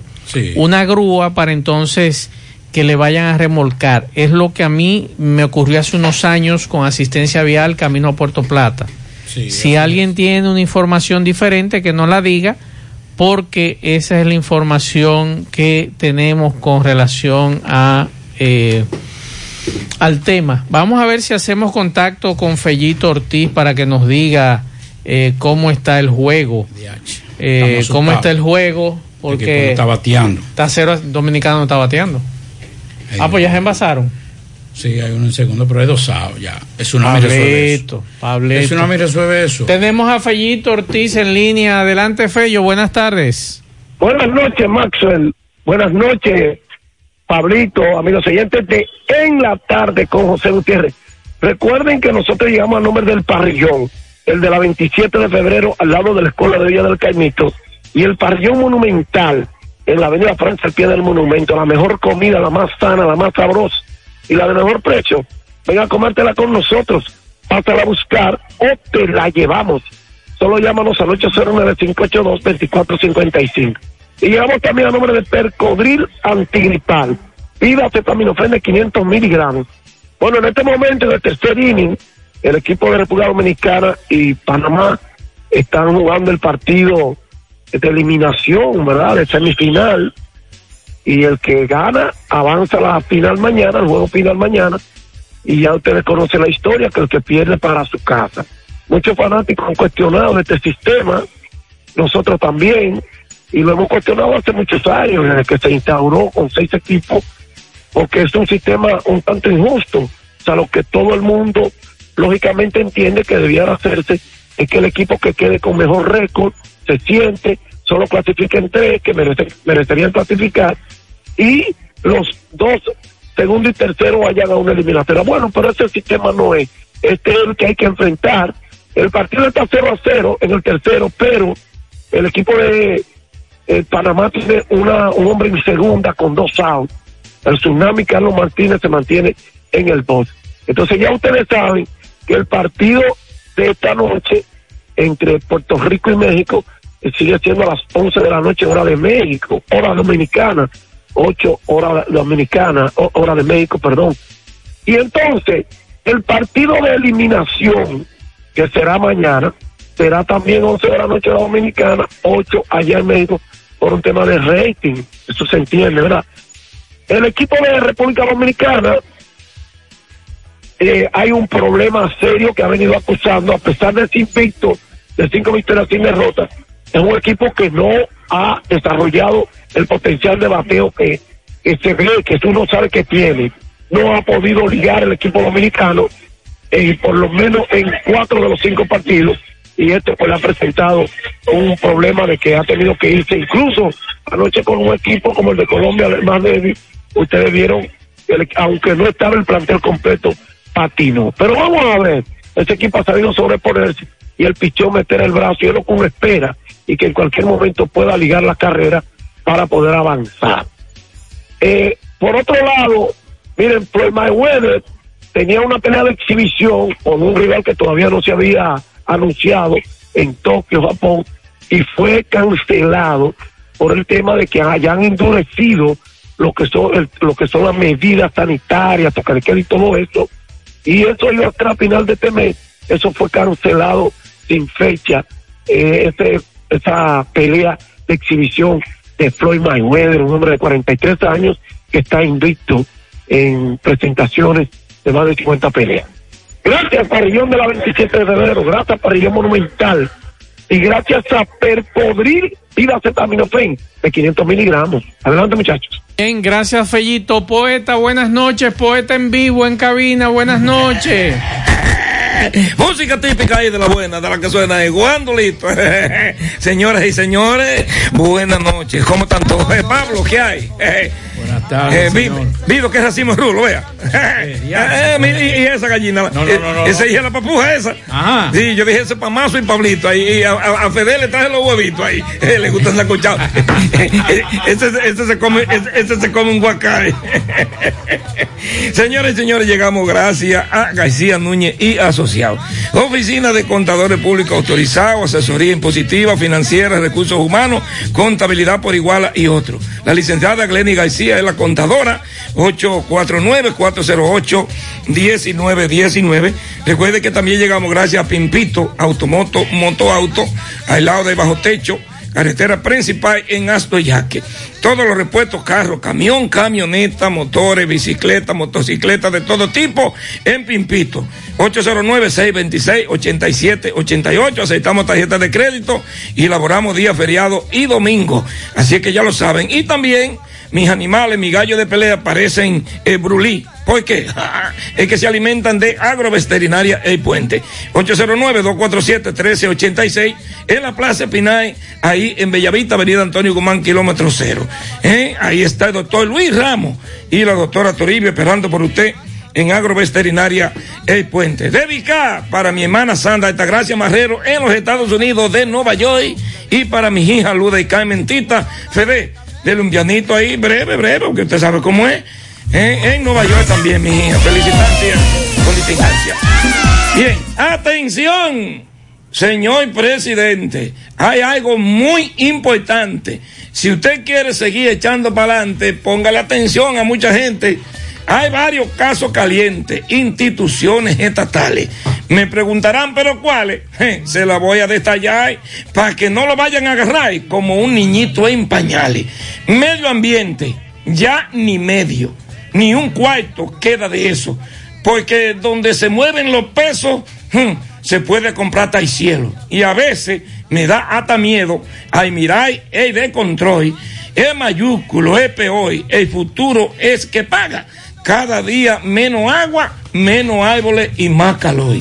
Speaker 11: una grúa para entonces que le vayan a remolcar. Es lo que a mí me ocurrió hace unos años con asistencia vial camino a Puerto Plata. si alguien tiene una información diferente, que no la diga, porque esa es la información que tenemos con relación a eh, al tema. Vamos a ver si hacemos contacto con Fellito Ortiz para que nos diga eh, cómo está el juego. Eh, cómo está el juego, porque
Speaker 12: está bateando.
Speaker 11: Está cero, Dominicano no está bateando. Ah, pues ya se envasaron.
Speaker 12: Sí, hay uno en segundo, pero es dosado ya. Es una resuelve eso.
Speaker 11: Pablito, Pablito.
Speaker 12: Es una resuelve eso.
Speaker 11: Tenemos a Fellito Ortiz en línea. Adelante, Fello. Buenas tardes.
Speaker 47: Buenas noches, Maxwell. Buenas noches, Pablito, amigos oyentes de En la Tarde con José Gutiérrez. Recuerden que nosotros llegamos al nombre del parrillón, el de la 27 de febrero, al lado de la Escuela de Villa del Caimito, y el parrillón monumental en la Avenida Francia, al pie del monumento. La mejor comida, la más sana, la más sabrosa y la de mejor precio. Venga a comértela con nosotros. Pásala a buscar o te la llevamos. Solo llámanos al 809-582-2455. Y llegamos también a nombre de Percodril Antigripal. Pida acetaminofén de 500 miligramos. Bueno, en este momento, en el tercer inning, el equipo de República Dominicana y Panamá están jugando el partido de eliminación, ¿verdad? De semifinal. Y el que gana avanza a la final mañana, el juego final mañana. Y ya ustedes conocen la historia, que el que pierde para su casa. Muchos fanáticos han cuestionado este sistema, nosotros también, y lo hemos cuestionado hace muchos años, desde que se instauró con seis equipos, porque es un sistema un tanto injusto. O sea, lo que todo el mundo lógicamente entiende que debiera hacerse es que el equipo que quede con mejor récord se siente, solo clasifiquen tres que merece- merecerían clasificar, y los dos, segundo y tercero, vayan a una eliminatoria. Bueno, pero ese sistema no es. Este es el que hay que enfrentar. El partido está 0 a 0 en el tercero, pero el equipo de eh, Panamá tiene una, un hombre en segunda con dos outs. El Tsunami Carlos Martínez se mantiene en el box. Entonces ya ustedes saben que el partido de esta noche entre Puerto Rico y México sigue siendo a las 11 de la noche hora de México, hora dominicana, 8 hora dominicana, hora de México, perdón. Y entonces el partido de eliminación que será mañana será también 11 de la noche hora dominicana, 8 allá en México por un tema de rating. Eso se entiende, ¿verdad? El equipo de República Dominicana eh, hay un problema serio que ha venido acusando, a pesar de ese invicto de cinco victorias sin derrotas, es un equipo que no ha desarrollado el potencial de bateo que, que se ve, que uno sabe que tiene. No ha podido ligar el equipo dominicano, eh, por lo menos en cuatro de los cinco partidos, y esto pues le ha presentado un problema de que ha tenido que irse incluso anoche con un equipo como el de Colombia, el más débil, ustedes vieron, el- aunque no estaba el plantel completo, patinó. Pero vamos a ver, ese equipo ha sabido sobreponerse y el pichón meter el brazo y es lo que espera y que en cualquier momento pueda ligar la carrera para poder avanzar. Eh, por otro lado, miren, Floyd Mayweather tenía una pelea de exhibición con un rival que todavía no se había anunciado en Tokio, Japón, y fue cancelado por el tema de que hayan endurecido lo que son el- lo que son las medidas sanitarias, tocar y todo eso, y eso iba la final de este mes, eso fue cancelado sin fecha, eh, ese- esa pelea de exhibición de Floyd Mayweather, un hombre de 43 años que está invicto en presentaciones de más de 50 peleas. Gracias, Parrillón de la 27 de febrero. Gracias, Parrillón Monumental. Y gracias a Perpodril y la acetaminofén de 500 miligramos. Adelante, muchachos.
Speaker 11: Bien, gracias, Fellito. Poeta, buenas noches. Poeta en vivo, en cabina, buenas noches.
Speaker 48: Música típica ahí de la buena, de la que suena ahí. Guandolito. Señoras y señores, buenas noches. ¿Cómo están todos? Eh, Pablo, ¿qué hay? Eh,
Speaker 12: tardes,
Speaker 48: eh, vi-
Speaker 12: señor.
Speaker 48: Vivo que es racimo rulo, vea. Eh, mira, y, y esa gallina.
Speaker 12: No, no,
Speaker 48: eh,
Speaker 12: no, no,
Speaker 48: Esa hija la papuja esa.
Speaker 12: Ajá.
Speaker 48: Sí, yo dije ese pa' Mazo y Pablito ahí. Y a, a, a Fede le traje los huevitos ahí. Eh, le gustan sacuchados. ese, ese, se come, ese, ese se come un guacay. Señores y señores, llegamos gracias a García Núñez y Asociados. Oficina de Contadores Públicos Autorizados, asesoría impositiva, financiera, recursos humanos, contabilidad por igual y otro. La licenciada Glenny García es la Contadora, 849-408-1919. Recuerde que también llegamos gracias a Pimpito, Automoto, Moto Auto, al lado de Bajo Techo, carretera principal en Asto Yaque. Todos los repuestos, carro, camión, camioneta, motores, bicicleta, motocicletas de todo tipo en Pimpito. 809-626-8788. Aceptamos tarjetas de crédito y elaboramos día feriado y domingo. Así que ya lo saben. Y también mis animales, mi gallo de pelea parecen eh, brulí. ¿Por qué? es que se alimentan de agroveterinaria El Puente. 809-247-1386 en la Plaza Pinay, ahí en Bellavista, Avenida Antonio Guzmán, kilómetro cero. ¿Eh? Ahí está el doctor Luis Ramos y la doctora Toribio esperando por usted en agroveterinaria El Puente. Dedica para mi hermana Sandra Altagracia Marrero en los Estados Unidos de Nueva York y para mi hija Luda y Carmen Tita Fede, del un pianito ahí breve, breve, porque usted sabe cómo es. ¿Eh? En Nueva York también, mi hija. Felicitaciones con distingancia. Bien, atención, señor presidente. Hay algo muy importante. Si usted quiere seguir echando para adelante, póngale atención a mucha gente. Hay varios casos calientes, instituciones estatales. Me preguntarán, ¿pero cuáles? Se la voy a detallar para que no lo vayan a agarrar como un niñito en pañales. Medio ambiente, ya ni medio, ni un cuarto queda de eso. Porque donde se mueven los pesos, se puede comprar el cielo. Y a veces me da hasta miedo ay mirar el de control. Es mayúsculo, es peor. El futuro es que paga. Cada día menos agua, menos árboles y más calor.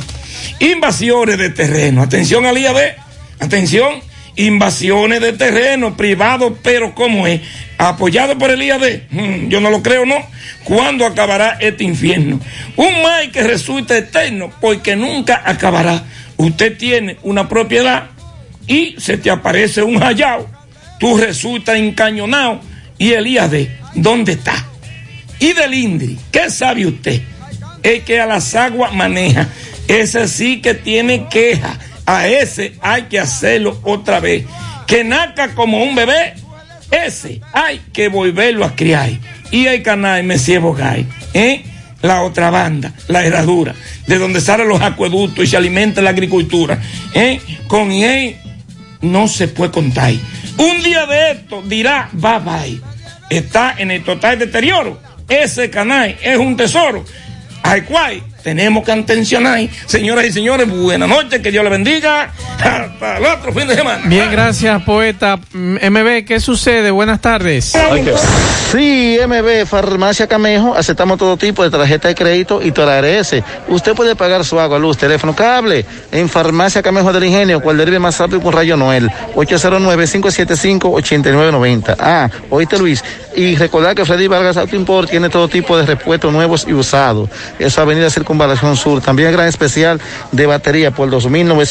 Speaker 48: Invasiones de terreno. Atención al IAB. Atención. Invasiones de terreno privado, pero ¿cómo es? Apoyado por el IAD. Hmm, yo no lo creo, ¿no? ¿Cuándo acabará este infierno? Un mal que resulta eterno porque nunca acabará. Usted tiene una propiedad y se te aparece un hallao. Tú resultas encañonado y el IAD, ¿dónde está? Y del INDRI, ¿qué sabe usted? El que a las aguas maneja. Ese sí que tiene queja. A ese hay que hacerlo otra vez. Que naca como un bebé, ese hay que volverlo a criar. Y el canal Messi Bogay, ¿eh? La otra banda, la herradura, de donde salen los acueductos y se alimenta la agricultura. ¿eh? Con él no se puede contar. Un día de esto dirá bye bye. Está en el total deterioro. Ese canal es un tesoro. Al cual tenemos que atencionar. Señoras y señores, buenas noches, que Dios le bendiga. Hasta el otro fin de semana.
Speaker 11: Bien, gracias, poeta. Mm, MB, ¿qué sucede? Buenas tardes.
Speaker 39: Sí, MB, Farmacia Camejo, aceptamos todo tipo de tarjeta de crédito y TORARS. Usted puede pagar su agua, luz, teléfono, cable en Farmacia Camejo del Ingenio, cual derive más rápido con Rayo Noel, 809-575-8990. Ah, oíste Luis, y recordar que Freddy Vargas Auto Import tiene todo tipo de repuestos nuevos y usados. Eso Avenida Circunvalación Sur, también gran especial de batería por 2.900